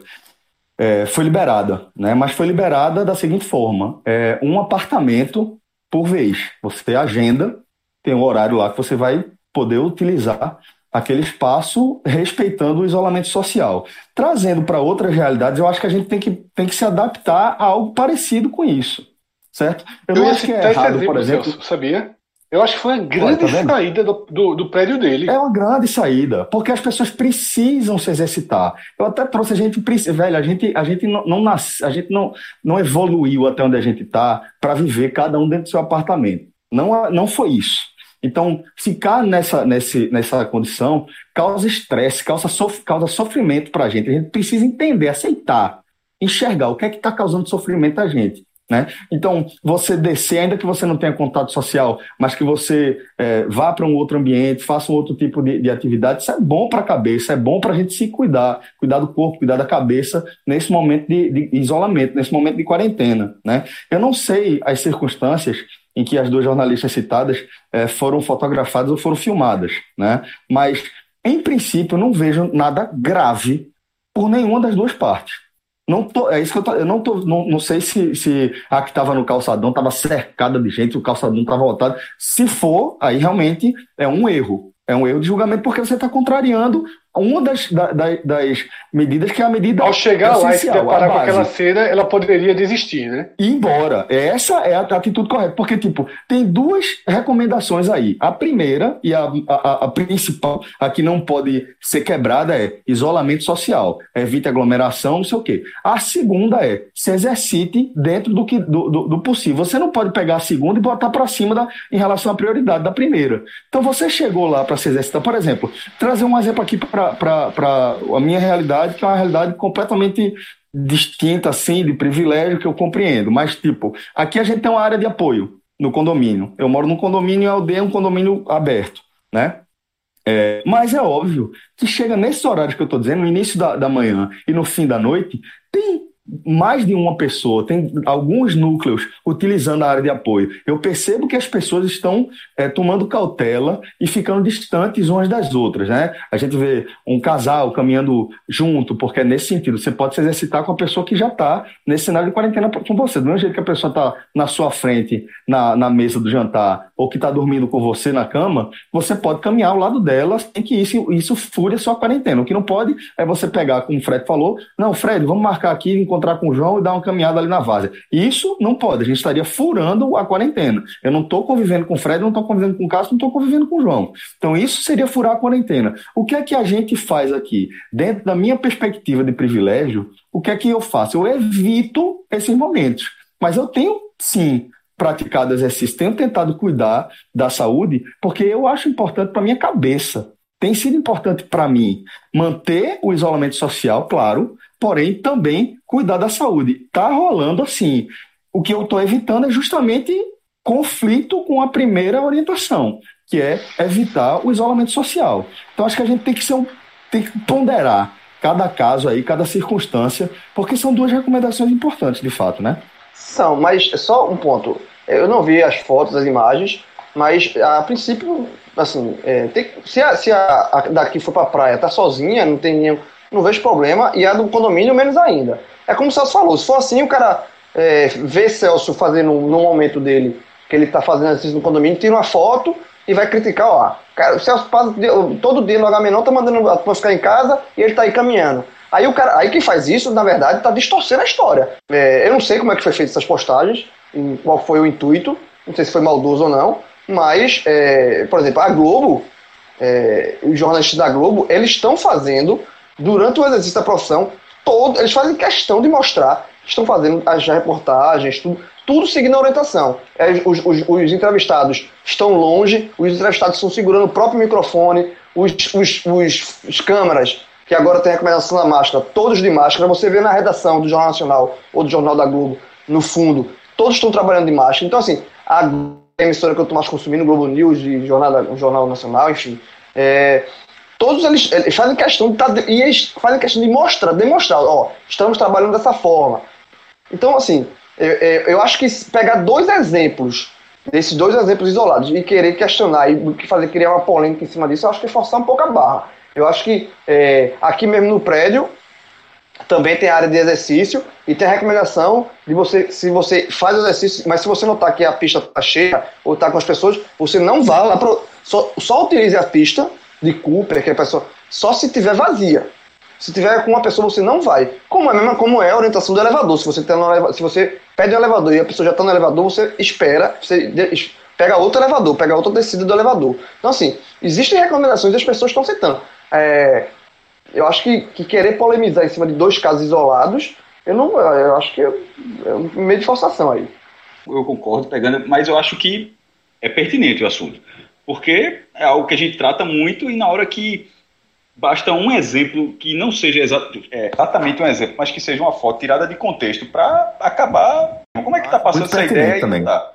é, foi liberada, né? mas foi liberada da seguinte forma: é, um apartamento por vez. Você agenda, tem um horário lá que você vai poder utilizar aquele espaço respeitando o isolamento social. Trazendo para outras realidades, eu acho que a gente tem que, tem que se adaptar a algo parecido com isso, certo? Eu, eu não acho que é errado, por exemplo... Celso, sabia? Eu acho que foi uma grande tá saída do, do, do, prédio dele. É uma grande saída, porque as pessoas precisam se exercitar. Eu até trouxe, a gente velho, a gente, a gente não, não nasce, a gente não, não evoluiu até onde a gente está para viver cada um dentro do seu apartamento. Não, não foi isso. Então, ficar nessa, nessa, nessa condição causa estresse, causa, sof causa sofrimento para a gente. A gente precisa entender, aceitar, enxergar o que é que está causando sofrimento a gente. Né? Então, você descer, ainda que você não tenha contato social, mas que você é, vá para um outro ambiente, faça um outro tipo de, de atividade, isso é bom para a cabeça, é bom para a gente se cuidar, cuidar do corpo, cuidar da cabeça nesse momento de, de, isolamento, nesse momento de quarentena. Né? Eu não sei as circunstâncias em que as duas jornalistas citadas é, foram fotografadas ou foram filmadas, né? mas, em princípio, eu não vejo nada grave por nenhuma das duas partes. Não tô, é isso que eu tô, eu não, tô, não, não sei se, se a que estava no calçadão estava cercada de gente, o calçadão estava voltado. Se for, aí realmente é um erro. É um erro de julgamento porque você está contrariando uma das, da, das medidas que é a medida. Ao chegar lá e se deparar com aquela cena, ela poderia desistir, né? Ir embora. Essa é a atitude correta. Porque, tipo, tem duas recomendações aí. A primeira e a, a, a principal, a que não pode ser quebrada, é isolamento social. Evite aglomeração, não sei o quê. A segunda é se exercite dentro do, que, do, do, do possível. Você não pode pegar a segunda e botar para cima da, em relação à prioridade da primeira. Então, você chegou lá para se exercitar, por exemplo, trazer um exemplo aqui para para a minha realidade, que é uma realidade completamente distinta, assim, de privilégio que eu compreendo. Mas, tipo, aqui a gente tem uma área de apoio no condomínio. Eu moro num condomínio e a aldeia é um condomínio aberto, né? É, mas é óbvio que chega nesses horários que eu estou dizendo, no início da, da manhã e no fim da noite, tem mais de uma pessoa, tem alguns núcleos utilizando a área de apoio. Eu percebo que as pessoas estão é, tomando cautela e ficando distantes umas das outras. Né? A gente vê um casal caminhando junto, porque é nesse sentido. Você pode se exercitar com a pessoa que já está nesse cenário de quarentena com você. Do mesmo jeito que a pessoa está na sua frente, na, na mesa do jantar, ou que está dormindo com você na cama, você pode caminhar ao lado dela sem que isso, isso fure a sua quarentena. O que não pode é você pegar, como o Fred falou, não, Fred, vamos marcar aqui encontrar com o João e dar uma caminhada ali na várzea. Isso não pode, a gente estaria furando a quarentena. Eu não estou convivendo com o Fred, não estou convivendo com o Cássio, não estou convivendo com o João. Então isso seria furar a quarentena. O que é que a gente faz aqui? Dentro da minha perspectiva de privilégio, o que é que eu faço? Eu evito esses momentos. Mas eu tenho, sim, praticado exercício, tenho tentado cuidar da saúde, porque eu acho importante para minha cabeça. Tem sido importante para mim manter o isolamento social, claro, porém também cuidar da saúde. Está rolando assim. O que eu estou evitando é justamente conflito com a primeira orientação, que é evitar o isolamento social. Então acho que a gente tem que ser um, tem que ponderar cada caso aí, cada circunstância, porque são duas recomendações importantes, de fato, né? São, mas só um ponto. Eu não vi as fotos, as imagens, mas a princípio, assim, é, tem, se, a, se a, a daqui for para a praia, tá sozinha, não tem nenhum não vejo problema, e a do condomínio menos ainda. É como o Celso falou, se for assim, o cara é, vê Celso fazendo no momento dele, que ele está fazendo exercício no condomínio, tira uma foto e vai criticar, ó, cara, o Celso passa todo dia no H-Menor, tá mandando a ficar em casa e ele tá aí caminhando. Aí o cara, aí quem faz isso, na verdade, tá distorcendo a história. É, eu não sei como é que foi feito essas postagens, qual foi o intuito, não sei se foi maldoso ou não, mas, é, por exemplo, a Globo, é, os jornalistas da Globo, eles estão fazendo durante o exercício da profissão, todo, eles fazem questão de mostrar que estão fazendo as reportagens, tudo, tudo seguindo a orientação. É, os, os, os, entrevistados estão longe, os entrevistados estão segurando o próprio microfone, os, os, os, os câmeras, que agora tem a recomendação da máscara, todos de máscara. Você vê na redação do Jornal Nacional ou do Jornal da Globo, no fundo, todos estão trabalhando de máscara. Então, assim, a emissora que eu estou mais consumindo, Globo News, e Jornal, Jornal Nacional, enfim, é, Todos eles, eles fazem questão de tá, e eles fazem questão de mostrar, demonstrar, ó, estamos trabalhando dessa forma. Então, assim, eu, eu acho que pegar dois exemplos, desses dois exemplos isolados, e querer questionar e fazer criar uma polêmica em cima disso, eu acho que é forçar um pouco a barra. Eu acho que é, aqui mesmo no prédio também tem área de exercício e tem a recomendação de você, se você faz exercício, mas se você notar que a pista está cheia ou está com as pessoas, você não vá lá pro, só, só utilize a pista de Cooper, que a pessoa. Só se tiver vazia. Se tiver com uma pessoa, você não vai. Como é mesmo como é a orientação do elevador. Se você, tá no, se você pede um elevador e a pessoa já está no elevador, você espera, você pega outro elevador, pega outra descida do elevador. Então, assim, existem recomendações e as pessoas estão citando. É, eu acho que, que, querer polemizar em cima de dois casos isolados, eu não. Eu acho que é, é um meio de forçação aí. Eu concordo, pegando, mas eu acho que é pertinente o assunto. Porque é algo que a gente trata muito e na hora que basta um exemplo que não seja é, exatamente um exemplo, mas que seja uma foto tirada de contexto para acabar. Como é que está passando essa ideia? Também. Tá.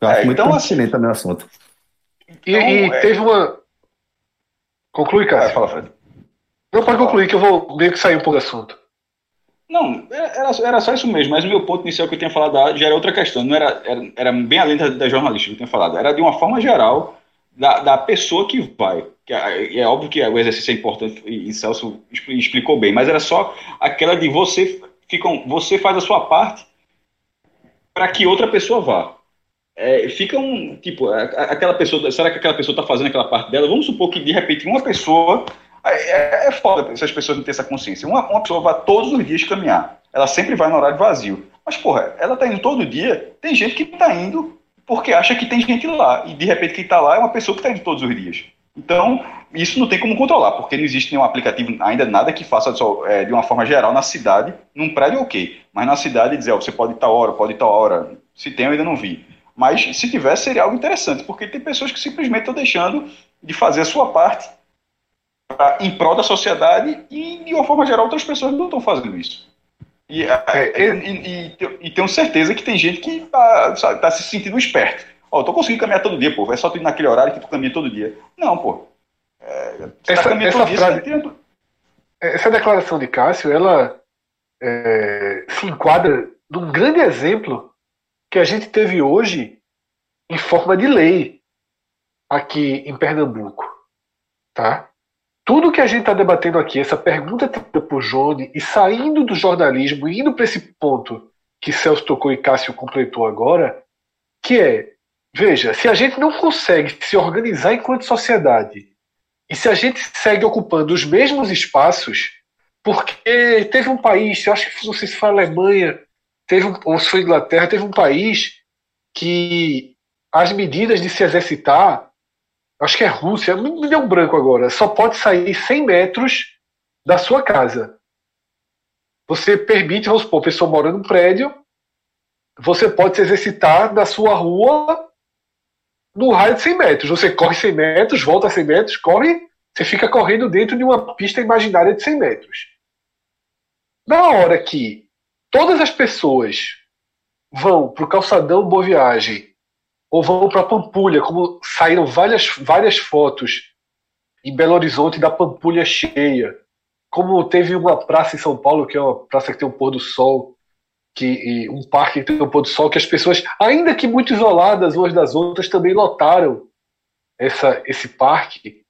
Eu acho é, muito então, assim, pertinente também o assunto. Então, e, e é... teve uma. Conclui, cara. fala, Fred. Não pode concluir, que eu vou meio que sair um pouco do assunto. Não, era, era só isso mesmo, mas o meu ponto inicial que eu tinha falado já era outra questão, não era, era, era bem além da, da jornalista que eu tinha falado, era de uma forma geral da, da pessoa que vai. É, é óbvio que o exercício é importante e, e Celso explicou bem, mas era só aquela de você, ficam, você faz a sua parte para que outra pessoa vá. É, fica um tipo, aquela pessoa, será que aquela pessoa está fazendo aquela parte dela? Vamos supor que de repente uma pessoa é, é foda se as pessoas não têm essa consciência. Uma, uma pessoa vai todos os dias caminhar. Ela sempre vai no horário vazio. Mas, porra, ela tá indo todo dia. Tem gente que tá indo porque acha que tem gente lá. E de repente quem tá lá é uma pessoa que tá indo todos os dias. Então, isso não tem como controlar, porque não existe nenhum aplicativo, ainda nada que faça só, é, de uma forma geral na cidade, num prédio, ok. Mas na cidade dizer, ó, você pode tal hora, pode tal hora. Se tem, eu ainda não vi. Mas se tivesse, seria algo interessante, porque tem pessoas que simplesmente estão deixando de fazer a sua parte pra, em prol da sociedade e, de uma forma geral, outras pessoas não estão fazendo isso. E, é, é e, e, e, tenho certeza que tem gente que está tá se sentindo esperto. Ó, oh, tô conseguindo caminhar todo dia, pô. É só tu ir naquele horário que tu caminha todo dia. Não, pô. É, tá essa, tá essa, dia, frase, essa declaração de Cássio, ela é, se enquadra num grande exemplo que a gente teve hoje em forma de lei aqui em Pernambuco. Tá? Tudo que a gente está debatendo aqui, essa pergunta tida por Johnny e saindo do jornalismo, indo para esse ponto que Celso tocou e Cássio completou agora, que é, veja, se a gente não consegue se organizar enquanto sociedade e se a gente segue ocupando os mesmos espaços, porque teve um país, eu acho que não sei se foi a Alemanha, teve ou se foi a Inglaterra, teve um país que as medidas de se exercitar acho que é Rússia, me deu um branco agora, só pode sair 100 metros da sua casa. Você permite, vamos supor, a pessoa mora num prédio, você pode se exercitar na sua rua no raio de 100 metros. Você corre 100 metros, volta 100 metros, corre, você fica correndo dentro de uma pista imaginária de 100 metros. Na hora que todas as pessoas vão para o calçadão Boa Viagem ou vão para Pampulha, como saíram várias, várias fotos em Belo Horizonte da Pampulha cheia. Como teve uma praça em São Paulo, que é uma praça que tem um pôr do sol, que um parque que tem um pôr do sol, que as pessoas, ainda que muito isoladas umas das outras, também lotaram essa, esse parque.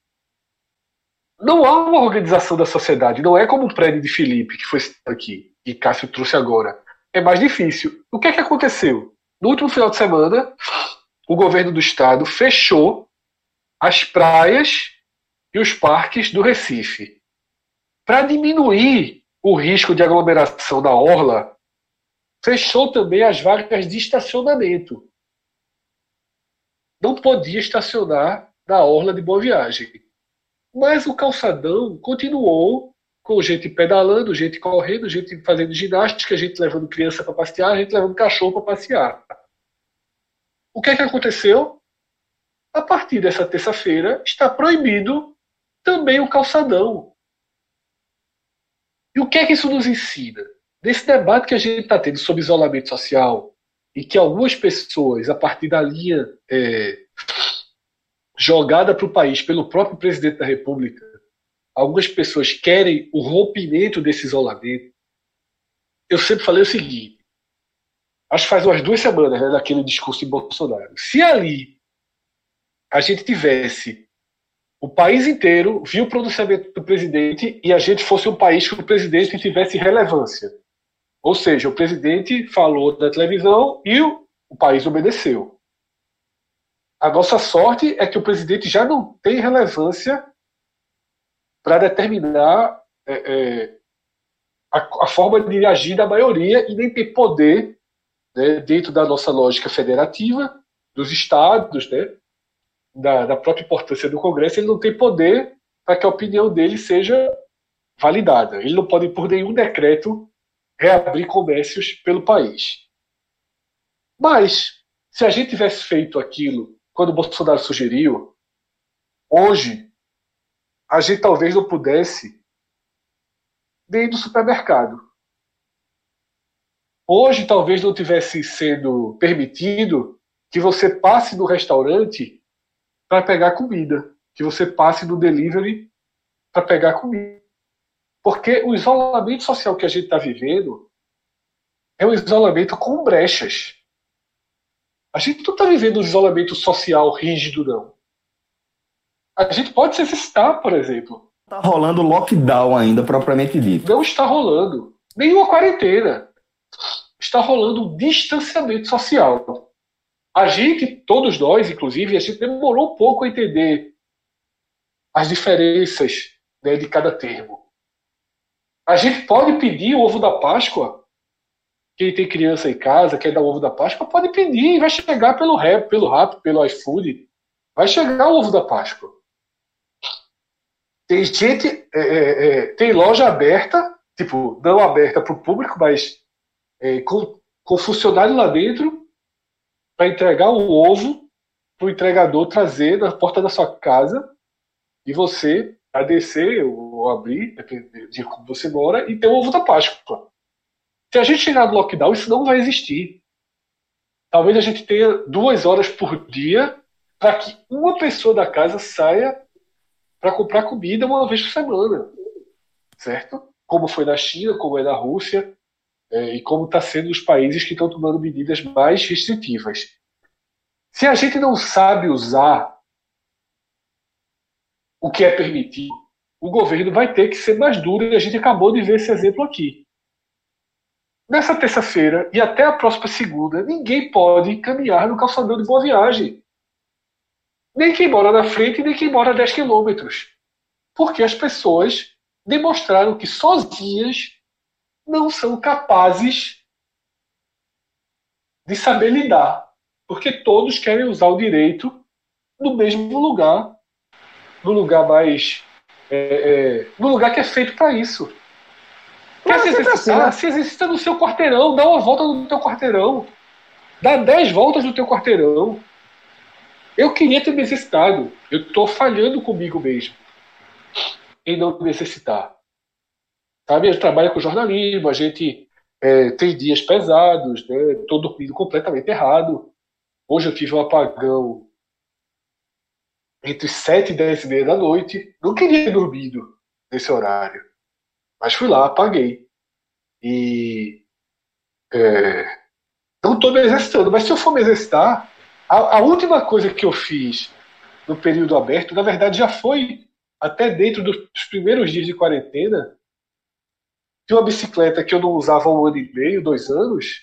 Não há uma organização da sociedade, não é como o prédio de Felipe, que foi aqui, e Cássio trouxe agora. É mais difícil. O que é que aconteceu? No último final de semana, o governo do estado fechou as praias e os parques do Recife. Para diminuir o risco de aglomeração da orla, fechou também as vagas de estacionamento. Não podia estacionar na orla de Boa Viagem. Mas o calçadão continuou com gente pedalando, gente correndo, gente fazendo ginástica, gente levando criança para passear, gente levando cachorro para passear. O que é que aconteceu? A partir dessa terça-feira está proibido também o calçadão. E o que é que isso nos ensina? Nesse debate que a gente está tendo sobre isolamento social e que algumas pessoas, a partir da linha é, jogada para o país pelo próprio presidente da República, algumas pessoas querem o rompimento desse isolamento. Eu sempre falei o seguinte: acho que faz umas duas semanas, né, daquele discurso de Bolsonaro. Se ali a gente tivesse o país inteiro viu o pronunciamento do presidente e a gente fosse um país que o presidente tivesse relevância. Ou seja, o presidente falou na televisão e o, o país obedeceu. A nossa sorte é que o presidente já não tem relevância para determinar é, é, a, a, forma de agir da maioria e nem ter poder né, dentro da nossa lógica federativa, dos estados, né, da, da própria importância do Congresso, ele não tem poder para que a opinião dele seja validada. Ele não pode, por nenhum decreto, reabrir comércios pelo país. Mas, se a gente tivesse feito aquilo quando Bolsonaro sugeriu, Hoje, a gente talvez não pudesse nem ir do supermercado. Hoje, talvez não tivesse sendo permitido que você passe no restaurante para pegar comida, que você passe no delivery para pegar comida. Porque o isolamento social que a gente está vivendo é um isolamento com brechas. A gente não está vivendo um isolamento social rígido, não. A gente pode se exercitar, por exemplo. Está rolando lockdown ainda, propriamente dito. Não está rolando. Nenhuma quarentena. Está rolando um distanciamento social. A gente, todos nós, inclusive, a gente demorou um pouco a entender as diferenças né, de cada termo. A gente pode pedir o ovo da Páscoa quem tem criança em casa, quer dar ovo da Páscoa, pode pedir e vai chegar pelo rap, pelo rap, pelo iFood. Vai chegar o ovo da Páscoa. Tem gente, é, é, é tem loja aberta, tipo, não aberta para o público, mas é, com, com funcionário lá dentro para entregar o ovo para o entregador trazer na porta da sua casa e você a descer ou abrir, dependendo de como você mora, e ter o ovo da Páscoa. Se a gente chegar no lockdown, isso não vai existir. Talvez a gente tenha duas horas por dia para que uma pessoa da casa saia para comprar comida uma vez por semana. Certo? Como foi na China, como é na Rússia, é, e como está sendo os países que estão tomando medidas mais restritivas. Se a gente não sabe usar o que é permitido, o governo vai ter que ser mais duro, e a gente acabou de ver esse exemplo aqui. Nessa terça-feira e até a próxima segunda, ninguém pode caminhar no calçadão de boa viagem. Nem quem mora na frente, nem quem mora a 10 quilômetros. Porque as pessoas demonstraram que sozinhas não são capazes de saber lidar. Porque todos querem usar o direito no mesmo lugar, no lugar mais. É, é, no lugar que é feito para isso. Quer se exercitar? Assim, né? Se exercita no seu quarteirão, dá uma volta no teu quarteirão. Dá dez voltas no teu quarteirão. Eu queria ter me exercitado. Eu estou falhando comigo mesmo em não necessitar. Sabe, gente trabalha com jornalismo, a gente é, tem dias pesados, estou né? dormindo completamente errado. Hoje eu tive um apagão entre 7 e 10 e meia da noite. Não queria ter dormido nesse horário. Mas fui lá, paguei. E. É, não estou me exercitando, mas se eu for me exercitar, a, a, última coisa que eu fiz no período aberto, na verdade, já foi até dentro dos primeiros dias de quarentena. Tinha uma bicicleta que eu não usava há um ano e meio, dois anos.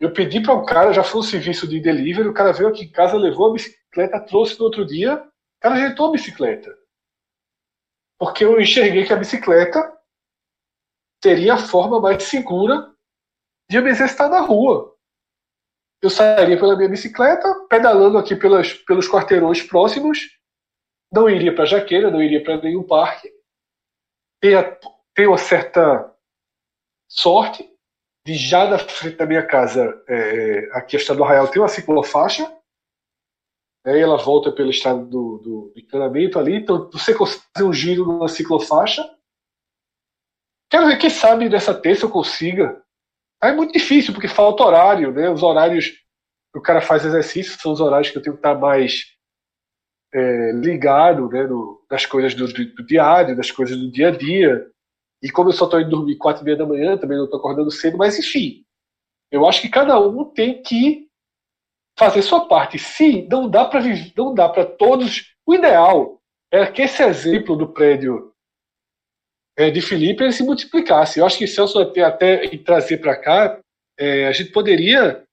Eu pedi para um cara, já foi um serviço de delivery, o cara veio aqui em casa, levou a bicicleta, trouxe no outro dia, o cara ajeitou a bicicleta porque eu enxerguei que a bicicleta seria a forma mais segura de eu me exercitar na rua. Eu sairia pela minha bicicleta, pedalando aqui pelas, pelos quarteirões próximos, não iria para Jaqueira, não iria para nenhum parque. Tenho, tenho uma certa sorte de já na frente da minha casa, é, aqui a Estado do Arraial, tem uma ciclofaixa, Aí ela volta pelo estado do, do, do encanamento ali, então você consegue fazer um giro numa ciclofaixa. Quero ver, quem sabe dessa terça eu consiga. Aí é muito difícil, porque falta horário, né? Os horários que o cara faz exercício são os horários que eu tenho que estar mais é, ligado né, no, coisas do, do, diário, das coisas do dia a dia. E como eu só estou indo dormir quatro e meia da manhã, também não estou acordando cedo, mas enfim. Eu acho que cada um tem que fazer sua parte. Se não dá para não dá para todos, o ideal é que esse exemplo do prédio é, de Felipe ele se multiplicasse. Eu acho que Celso até, até trazer para cá, é, a gente poderia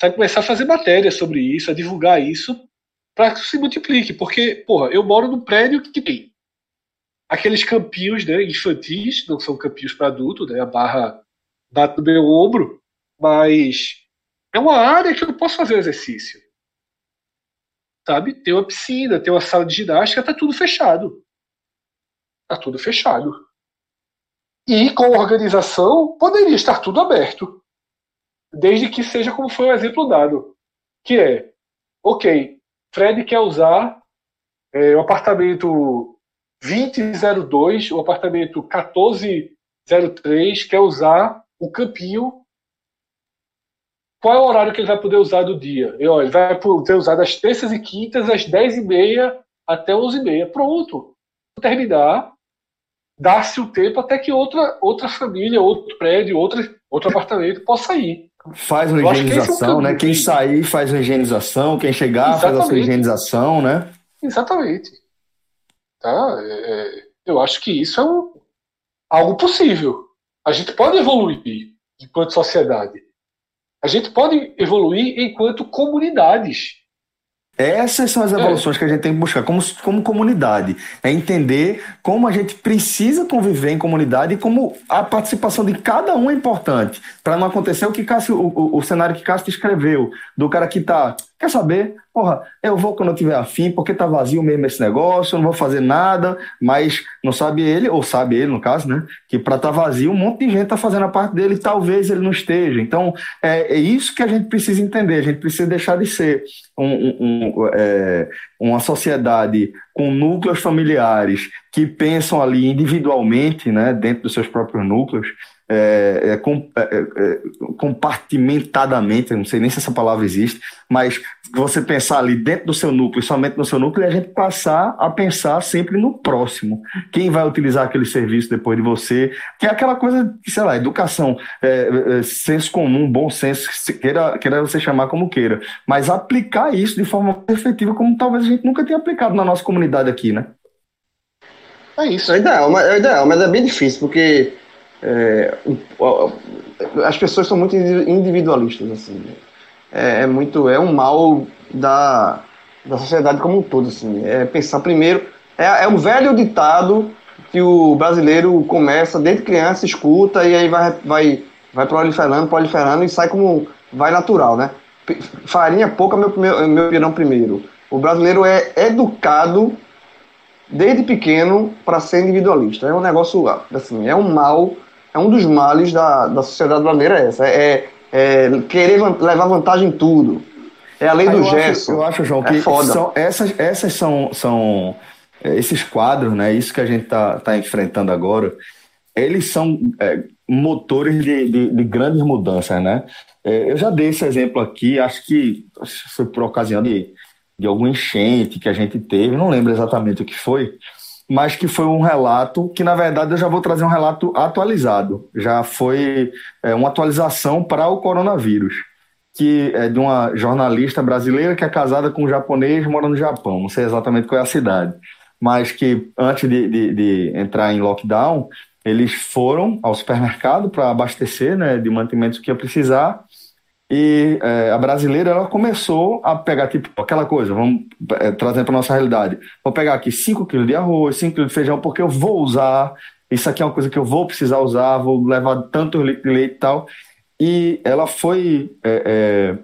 sabe, começar a fazer matéria sobre isso, a divulgar isso para que se multiplique, porque porra, eu moro num prédio que tem aqueles campinhos né, infantis, não são campinhos para adulto, né, a barra bate no meu ombro, mas é uma área que eu posso fazer exercício. Sabe? Tem uma piscina, tem uma sala de ginástica, tá tudo fechado. Tá tudo fechado. E com organização, poderia estar tudo aberto. Desde que seja como foi o exemplo dado. Que é, ok, Fred quer usar é, o apartamento 2002, o apartamento 1403 quer usar o campinho. Qual é o horário que ele vai poder usar do dia? Ó, ele vai poder usar das terças e quintas, às 10h30 até 11h30. Pronto. Terminar, dar-se o tempo até que outra, outra família, outro prédio, outro, outro apartamento possa ir. Faz uma é higienização, é né? Quem sair faz uma higienização, quem chegar Exatamente. faz a sua higienização, né? Exatamente. Tá? É, é, eu acho que isso é um, algo possível. A gente pode evoluir enquanto sociedade. A gente pode evoluir enquanto comunidades. Essas são as é. evoluções é. que a gente tem que buscar como, como comunidade. É entender como a gente precisa conviver em comunidade e como a participação de cada um é importante. Para não acontecer o que Cássio, o, o, o cenário que Cássio escreveu, do cara que está Quer saber? Porra, eu vou quando eu tiver afim, porque tá vazio mesmo esse negócio, eu não vou fazer nada, mas não sabe ele, ou sabe ele, no caso, né? Que para tá vazio, um monte de gente tá fazendo a parte dele, talvez ele não esteja. Então, é, é isso que a gente precisa entender. A gente precisa deixar de ser um, um, um, é, uma sociedade com núcleos familiares que pensam ali individualmente, né, dentro dos seus próprios núcleos, é, é, é, é, compartimentadamente, não sei nem se essa palavra existe, mas você pensar ali dentro do seu núcleo, somente no seu núcleo, e a gente passar a pensar sempre no próximo. Quem vai utilizar aquele serviço depois de você, que é aquela coisa, sei lá, educação, é, é, senso comum, bom senso, queira, queira você chamar como queira, mas aplicar isso de forma efetiva, como talvez a gente nunca tenha aplicado na nossa comunidade aqui, né? É isso. É ideal, mas, é ideal, mas é bem difícil, porque é, as pessoas são muito individualistas, assim. É, é, muito, é um mal da, da sociedade como um todo, assim. É pensar primeiro, é, é um velho ditado que o brasileiro começa desde criança, escuta e aí vai, vai, vai proliferando, proliferando e sai como vai natural, né? Farinha pouca, meu, meu, meu pirão primeiro. O brasileiro é educado desde pequeno para ser individualista. É um negócio, assim, é um mal é um dos males da, da sociedade brasileira é essa. É, é querer levar vantagem em tudo. É a lei do gesto. eu acho, João, é que são, essas, essas são, são é, esses quadros, né? Isso que a gente está tá enfrentando agora, eles são é, motores de, de, de, grandes mudanças, né? É, eu já dei esse exemplo aqui, acho que foi por ocasião de, de algum enchente que a gente teve, não lembro exatamente o que foi, mas que foi um relato que, na verdade, eu já vou trazer um relato atualizado. Já foi é, uma atualização para o coronavírus, que é de uma jornalista brasileira que é casada com um japonês mora no Japão. Não sei exatamente qual é a cidade, mas que antes de, de, de entrar em lockdown, eles foram ao supermercado para abastecer né, de mantimentos que ia precisar e é, a brasileira ela começou a pegar tipo aquela coisa, vamos é, trazer para nossa realidade. Vou pegar aqui 5 kg de arroz, 5 kg de feijão, porque eu vou usar. Isso aqui é uma coisa que eu vou precisar usar, vou levar tanto leite e tal. E ela foi, é, é,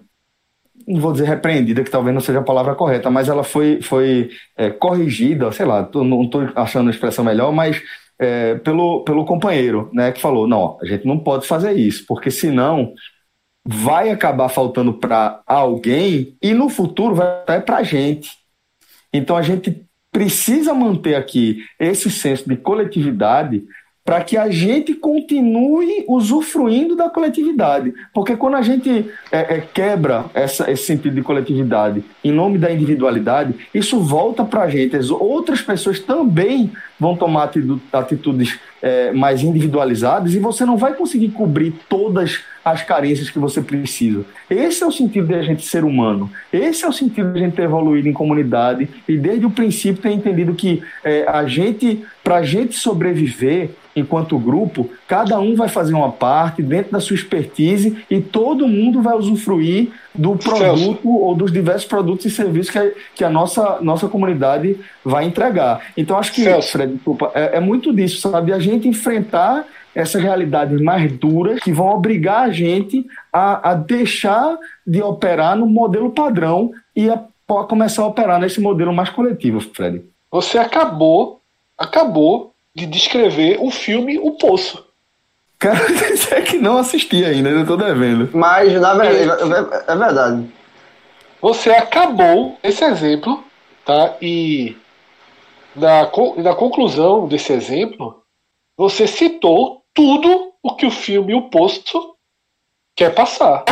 não vou dizer repreendida, que talvez não seja a palavra correta, mas ela foi, foi é, corrigida, sei lá, tô, não estou achando a expressão melhor, mas é, pelo, pelo companheiro, né, que falou: não, a gente não pode fazer isso, porque senão vai acabar faltando para alguém e no futuro vai até para a gente. Então a gente precisa manter aqui esse senso de coletividade para que a gente continue usufruindo da coletividade. Porque quando a gente é, é, quebra essa, esse sentido de coletividade em nome da individualidade, isso volta para a gente. As outras pessoas também vão tomar atitudes é, mais individualizadas e você não vai conseguir cobrir todas as carências que você precisa. Esse é o sentido de a gente ser humano. Esse é o sentido de a gente ter evoluído em comunidade e desde o princípio ter entendido que é, a gente, para a gente sobreviver, enquanto grupo, cada um vai fazer uma parte dentro da sua expertise e todo mundo vai usufruir do produto ou dos diversos produtos e serviços que a, que a nossa, nossa comunidade vai entregar. Então, acho que, Celso. Fred, desculpa, é, é muito disso, sabe? A gente enfrentar essas realidades mais duras que vão obrigar a gente a, a deixar de operar no modelo padrão e a, a começar a operar nesse modelo mais coletivo, Fred. Você acabou, acabou de descrever o filme O Poço. Cara, é que não assisti ainda, eu tô devendo. Mas, na verdade, é, é verdade. Você acabou esse exemplo, tá? E na, na conclusão desse exemplo, você citou tudo o que o filme O Posto quer passar.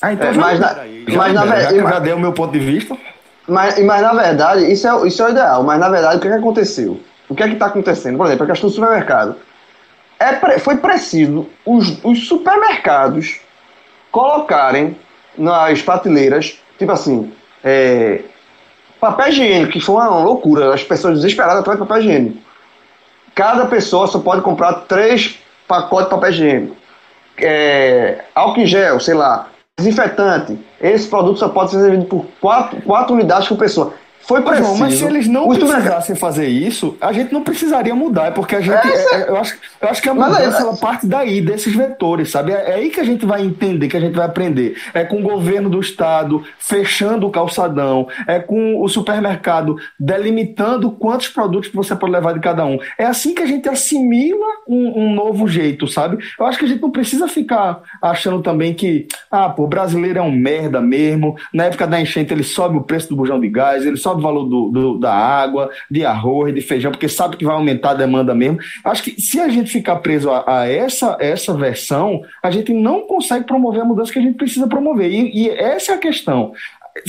Ah, então é, já, mas, na, já, mas na verdade. Já, já dei o meu ponto de vista. Mas, mas na verdade, isso é, isso é o ideal. Mas na verdade, o que, é que aconteceu? O que é que está acontecendo? Por exemplo, a questão do supermercado. É, foi preciso os, os supermercados colocarem nas prateleiras, tipo assim, é, papel higiênico, que foi uma loucura, as pessoas desesperadas atrás de papel higiênico. Cada pessoa só pode comprar três pacotes de papel higiênico. É, álcool em gel, sei lá, desinfetante. Esse produto só pode ser vendido por quatro, quatro unidades por pessoa. Foi preciso. mas se eles não precisassem fazer isso, a gente não precisaria mudar, é porque a gente. É, é, eu, acho, eu acho que a mudança ela parte daí, desses vetores, sabe? É, é, aí que a gente vai entender, que a gente vai aprender. É com o governo do Estado fechando o calçadão, é com o supermercado delimitando quantos produtos você pode levar de cada um. É assim que a gente assimila um, um novo jeito, sabe? Eu acho que a gente não precisa ficar achando também que, ah, pô, o brasileiro é um merda mesmo. Na época da enchente ele sobe o preço do bujão de gás, ele sobe o valor do, do, da água, de arroz, de feijão, porque sabe que vai aumentar a demanda mesmo. Acho que se a gente ficar preso a, a essa, essa versão, a gente não consegue promover a mudança que a gente precisa promover. E, e essa é a questão.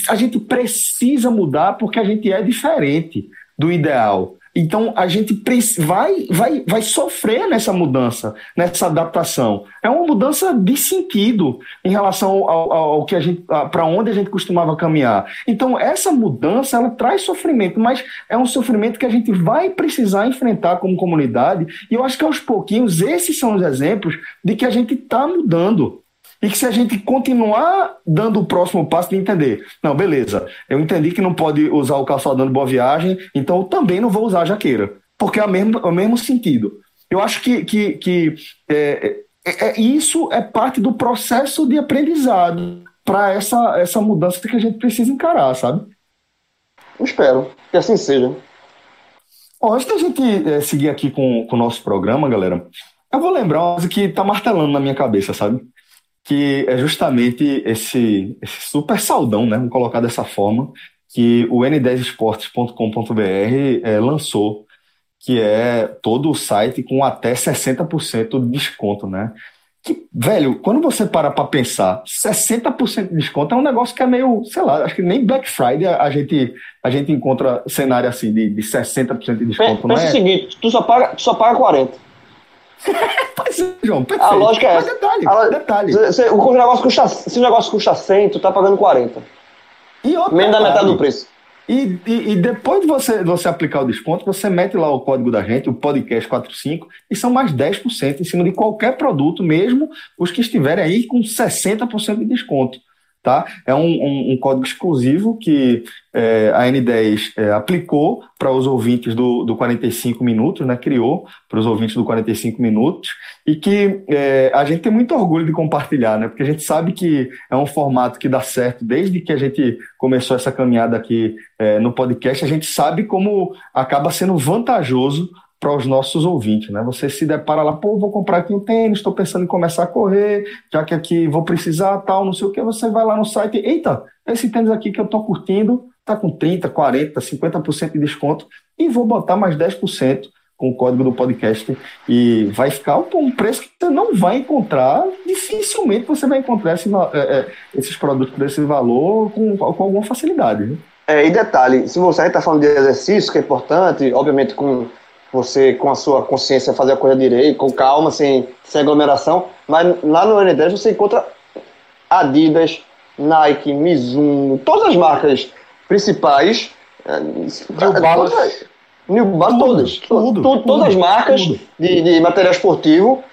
A gente precisa mudar porque a gente é diferente do ideal. Então a gente vai, vai, vai sofrer nessa mudança, nessa adaptação. É uma mudança de sentido em relação ao, ao que a gente, para onde a gente costumava caminhar. Então essa mudança ela traz sofrimento, mas é um sofrimento que a gente vai precisar enfrentar como comunidade. E eu acho que aos pouquinhos esses são os exemplos de que a gente está mudando. E que se a gente continuar dando o próximo passo de entender, não, beleza, eu entendi que não pode usar o calçadão de boa viagem, então eu também não vou usar a jaqueira, porque é o mesmo, é o mesmo sentido. Eu acho que, que, que é, é, é isso é parte do processo de aprendizado para essa, essa mudança que a gente precisa encarar, sabe? Eu espero que assim seja. Bom, antes da gente é, seguir aqui com, com o nosso programa, galera, eu vou lembrar uma coisa que está martelando na minha cabeça, sabe? Que é justamente esse, esse super saldão, né, vamos colocar dessa forma, que o n10esportes.com.br é, lançou, que é todo o site com até 60% de desconto, né? Que, velho, quando você para para pensar, 60% de desconto é um negócio que é meio, sei lá, acho que nem Black Friday a gente, a gente encontra cenário assim de, de 60% de desconto. Pensa é? o seguinte, tu só paga, tu só paga 40%. pois é, João, perfeito. A lógica é essa. Mas detalhe, a, detalhe. Se, se, o negócio custa, se o negócio custa 100, tu tá pagando 40. E outra, Menos da metade do preço. E, e, e, depois de você, você aplicar o desconto, você mete lá o código da gente, o podcast 45, e são mais 10% em cima de qualquer produto, mesmo os que estiverem aí com 60% de desconto. Tá? É um, um, um código exclusivo que é, a N10 é, aplicou para os ouvintes do, do 45 Minutos, né? criou para os ouvintes do 45 Minutos, e que é, a gente tem muito orgulho de compartilhar, né? porque a gente sabe que é um formato que dá certo desde que a gente começou essa caminhada aqui é, no podcast, a gente sabe como acaba sendo vantajoso para os nossos ouvintes, né? Você se depara lá, pô, vou comprar aqui um tênis, estou pensando em começar a correr, já que aqui vou precisar, tal, não sei o que, você vai lá no site, eita, esse tênis aqui que eu estou curtindo, tá com 30, 40, 50% de desconto e vou botar mais 10% com o código do podcast e vai ficar um preço que você não vai encontrar, dificilmente você vai encontrar esse, é, é, esses produtos desse valor com, com alguma facilidade. Né? É, e detalhe, se você está falando de exercício, que é importante, obviamente com você com a sua consciência fazer a coisa direito, com calma, sem, sem aglomeração. Mas lá no N10 você encontra Adidas, Nike, Mizuno, todas as marcas principais. É, New Balance. New Balance, todas. Tudo, tudo, todas as marcas de, de material esportivo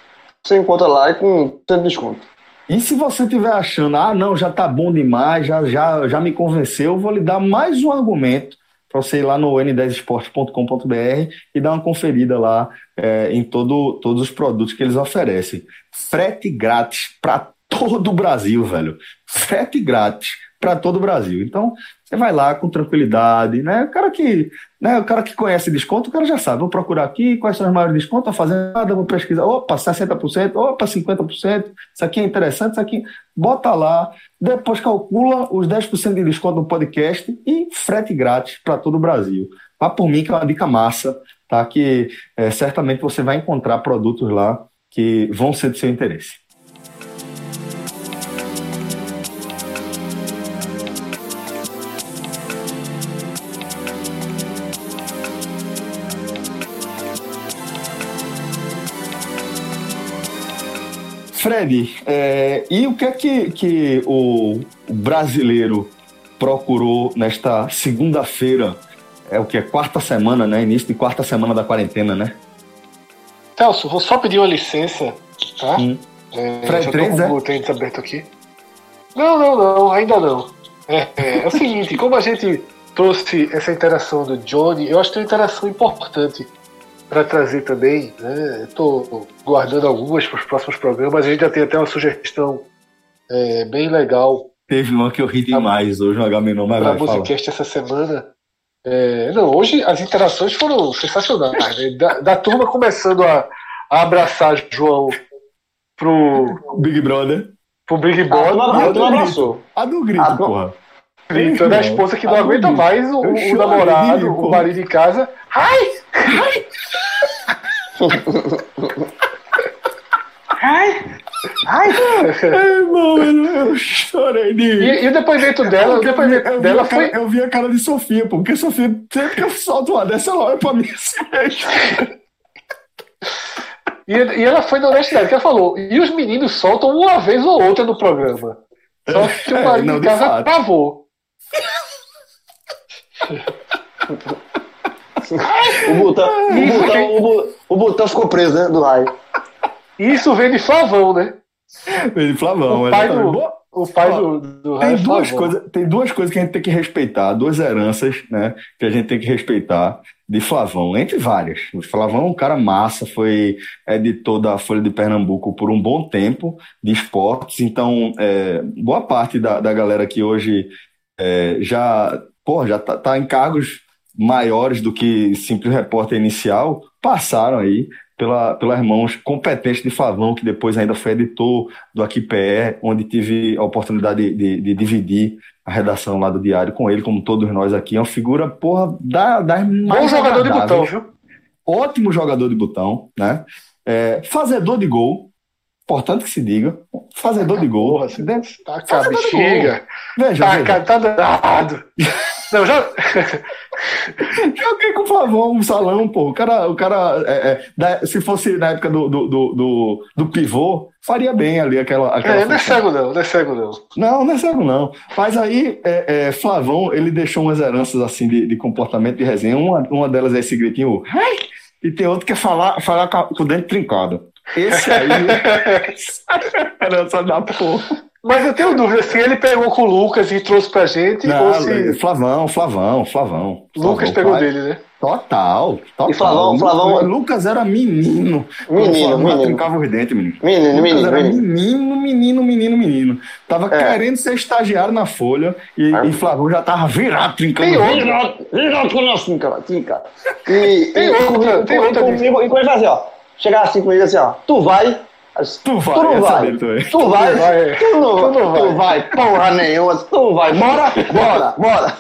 você encontra lá e com tanto desconto. E se você estiver achando, ah, não, já tá bom demais, já, já, já me convenceu, eu vou lhe dar mais um argumento para você ir lá no n10esporte.com.br e dar uma conferida lá é, em todo, todos os produtos que eles oferecem. Frete grátis para todo o Brasil, velho. Frete grátis para todo o Brasil. Então, Você vai lá com tranquilidade, né? O cara que, né, o cara que conhece desconto, o cara já sabe. Vou procurar aqui quais são os maiores descontos, vou fazer nada, vou pesquisar. Opa, 60%, opa, 50%. Isso aqui é interessante, isso aqui. Bota lá, depois calcula os 10% de desconto no podcast e frete grátis para todo o Brasil. Vá por mim, que é uma dica massa, tá? Que é, certamente você vai encontrar produtos lá que vão ser do seu interesse. Fred, é, e o que é que, que o brasileiro procurou nesta segunda-feira? É o que? É quarta semana, né? Início de quarta semana da quarentena, né? Celso, vou só pedir uma licença, tá? Hum. É, Fred já tô 3, com é? aberto aqui. Não, não, não, ainda não. É, é, é o seguinte, como a gente trouxe essa interação do Johnny, eu acho que tem uma interação importante para trazer também. Né? Estou guardando algumas para os próximos programas. A gente já tem até uma sugestão é, bem legal Teve uma que eu ri demais hoje no H menor, mas para vai. Musicast essa semana. É, não, hoje as interações foram sensacionais. Né? Da, da turma começando a, a abraçar João pro, Big Brother. pro Big Ah, Brother. não, e tu eu não abraçou. A do grito, Ah, não. porra. Gritando a esposa que não aguenta não. mais o, Eu o namorado, o marido em casa. Ai! Ai, Ai, mano, eu chorei de E, e o depoimento dela, o depoimento eu dela a cara- foi. Eu vi a cara de Sofia, pô, porque Sofia, sempre que eu solto uma dessa, ela olha pra mim assim. E, e ela foi na honestidade, que ela falou. E os meninos soltam uma vez ou outra no programa. Só que o É, marido não, em de casa fato. travou. O botão, o botão, o, o botão ficou preso, né? Do raio. Isso vem de Flavão, né? Ele Flavão, O pai exatamente. do- O pai Ó, do, do Tem Raio duas, coisas, tem duas coisas que a gente tem que respeitar, duas heranças, né, que a gente tem que respeitar de Flavão, entre várias. O Flavão é um cara massa, foi editor da Folha de Pernambuco por um bom tempo de esportes, então é, boa parte da, da galera que hoje é, já, porra, já tá, tá em cargos maiores do que simples repórter inicial, passaram aí pela, pelas mãos competentes de Flavão, que depois ainda foi editor do Aqui PE, onde tive a oportunidade de, de- de dividir a redação lá do Diário com ele, como todos nós aqui. É uma figura, porra, da, das Bom mais jogador de botão, viu? Ótimo jogador de botão, né? É, fazedor de gol, importante que se diga. Fazedor de gol. Porra, você Deve- tá com a bexiga. Veja, Tá, veja. tá danado. Não, já. Joguei com o Flavão, um salão, pô. O cara, o cara é, é, da- se fosse na época do, do, do, do, do pivô, faria bem ali aquela. aquela É, não é cego, não, não é cego, não. Não, não é cego, não. Mas aí, é, é, Flavão, ele deixou umas heranças assim de, de comportamento de resenha. Uma, uma delas é esse gritinho, "Ai!", e tem outro que é falar, falar com o dente trincado. Esse aí herança da porra. Mas eu tenho dúvida se ele pegou com o Lucas e trouxe pra gente, Não, ou se Flavão, Flavão, Flavão. Lucas Flavão, pegou pai. dele, né? Total, total. E Flavão- Flavão- Lucas era menino. Menino, menino. trincava os dentes, menino. Menino, Lucas menino, era menino. menino, menino, menino. Tava É. querendo ser estagiário na Folha e, É. e Flavão já tava virado, trincando. Tem outro. Virado, virado com o nosso, cara. Assim, cara. E, Tem e outra, comigo, tem e outra comigo, e comigo assim, ó. Chegar assim comigo assim, ó. Tu vai. Tu vai, tu não vai. Tu vai. Tu vai. Tu não, Tu não tu vai. Porra nenhuma. Tu vai. Bora, bora, bora.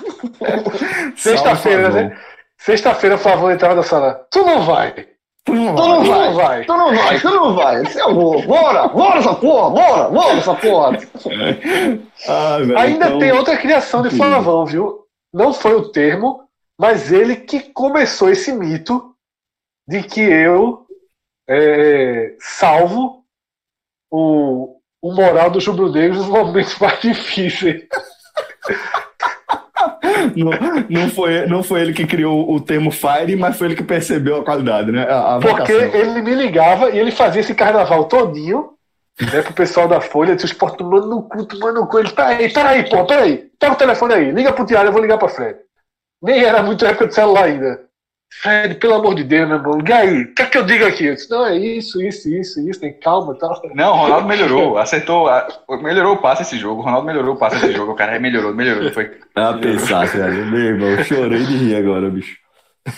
Sexta-feira, né? Sexta-feira, Flavão entrava na sala. Tu não vai. Tu não Tu não vai. vai. vai. Tu não vai. Tu não vai. Eu vou. Bora, bora essa porra. Bora, bora essa porra. Ah, velho, Ainda então- tem outra criação de. Flavão, viu? Não foi o termo, mas ele que começou esse mito de que eu é, salvo o, o moral dos rubro-negros nos momentos mais difíceis. Não, não, foi, não foi ele que criou o termo Fire, mas foi ele que percebeu a qualidade, né? A, a Porque ele me ligava e ele fazia esse carnaval todinho, né, pro pessoal da Folha, disse, os portos tomando no cu, tomando no cu. Ele, peraí, peraí, pô, peraí. Pega o telefone aí, liga pro Tiago, eu vou ligar pra Fred. Nem era muito época de celular ainda. Fred, pelo amor de Deus, meu irmão. E aí? O que é que eu digo aqui? Eu disse, não, é isso, isso, isso, isso, tem calma e tal. Não, o Ronaldo melhorou, acertou, melhorou o passe esse jogo. O Ronaldo melhorou o passe esse jogo. O cara melhorou, melhorou. Foi. Ah, pensar, velho. Meu irmão, eu chorei de rir agora, bicho.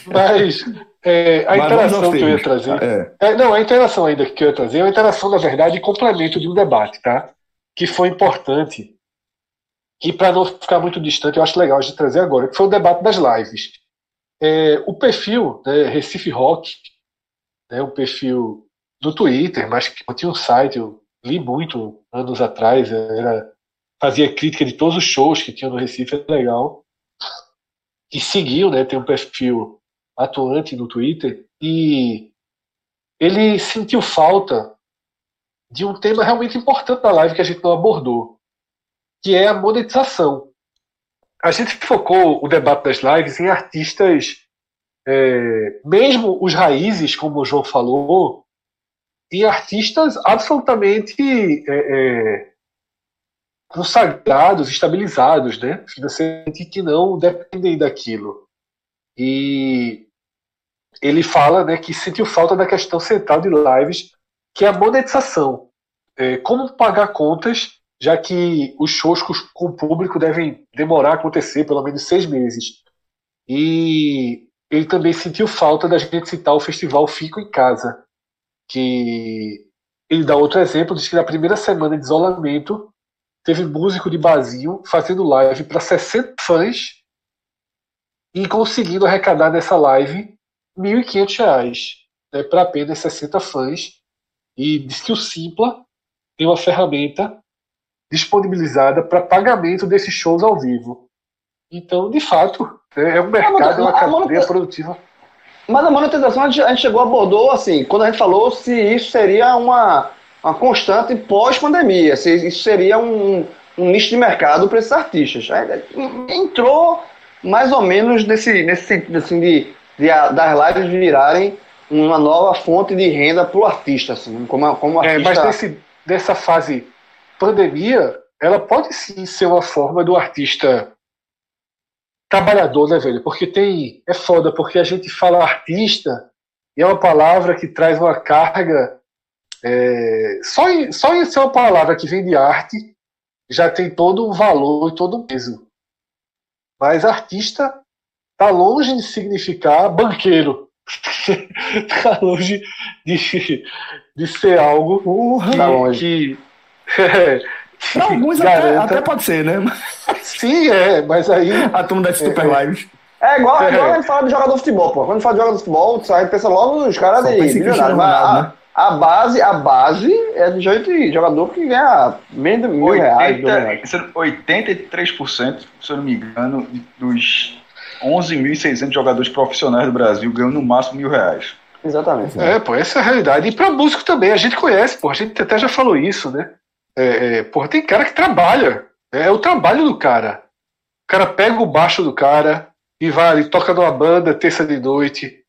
Mas é, a Mas interação que eu ia trazer. É. É, não, a interação ainda que eu ia trazer é uma interação, na verdade, complemento de um debate, tá? Que foi importante. E para não ficar muito distante, eu acho legal de trazer agora, que foi o debate das lives. É, o perfil né, Recife Rock, né, um perfil do Twitter, mas que tinha um site, eu li muito anos atrás, era, fazia crítica de todos os shows que tinha no Recife, é legal. E seguiu, né, tem um perfil atuante no Twitter, e ele sentiu falta de um tema realmente importante da live que a gente não abordou, que é a monetização a gente focou o debate das lives em artistas, é, mesmo os raízes, como o João falou, em artistas absolutamente é, é, consagrados, estabilizados, né? financeiramente, que não dependem daquilo. E ele fala né, que sentiu falta da questão central de lives, que é a monetização. É, como pagar contas já que os shows com o público devem demorar a acontecer pelo menos seis meses. E ele também sentiu falta da gente citar o festival Fico em Casa, que ele dá outro exemplo, diz que na primeira semana de isolamento teve músico de barzinho fazendo live para 60 fãs e conseguindo arrecadar nessa live R$ 1.500 né, para apenas 60 fãs. E diz que o Simpla tem uma ferramenta disponibilizada para pagamento desses shows ao vivo. Então, de fato, né, é um mercado, é uma cadeia produtiva. Mas a monetização a gente chegou, abordou assim, quando a gente falou se isso seria uma, uma constante pós-pandemia, se isso seria um, um nicho de mercado para esses artistas. Entrou mais ou menos nesse, nesse sentido assim, de, de das lives virarem uma nova fonte de renda para o artista, assim, como, como artista. É, mas desse, dessa fase pandemia, ela pode sim ser uma forma do artista trabalhador, né, velho? Porque tem. É foda, porque a gente fala artista e é uma palavra que traz uma carga. É, só, em, só em ser uma palavra que vem de arte já tem todo um valor e todo um peso. Mas artista tá longe de significar banqueiro. tá longe de, de ser algo longe. que, Para alguns até, até, pode ser, né? Sim, é, mas aí. A turma das Super é, Lives. É igual, é. igual a gente fala de jogador de futebol, pô. Quando a gente fala de jogador de futebol, a gente pensa logo nos caras de milionário. Mas a, né? a, base, a base é de jeito de jogador que ganha meio de mil 80, reais. 83%, se eu não me engano, dos 11.600 jogadores profissionais do Brasil ganham no máximo mil reais. Exatamente. É, pô, essa é a realidade. E para músico também, a gente conhece, pô, a gente até já falou isso, né? É, é, porra, tem cara que trabalha. É o trabalho do cara. O cara pega o baixo do cara e vai ali, toca numa banda terça de noite,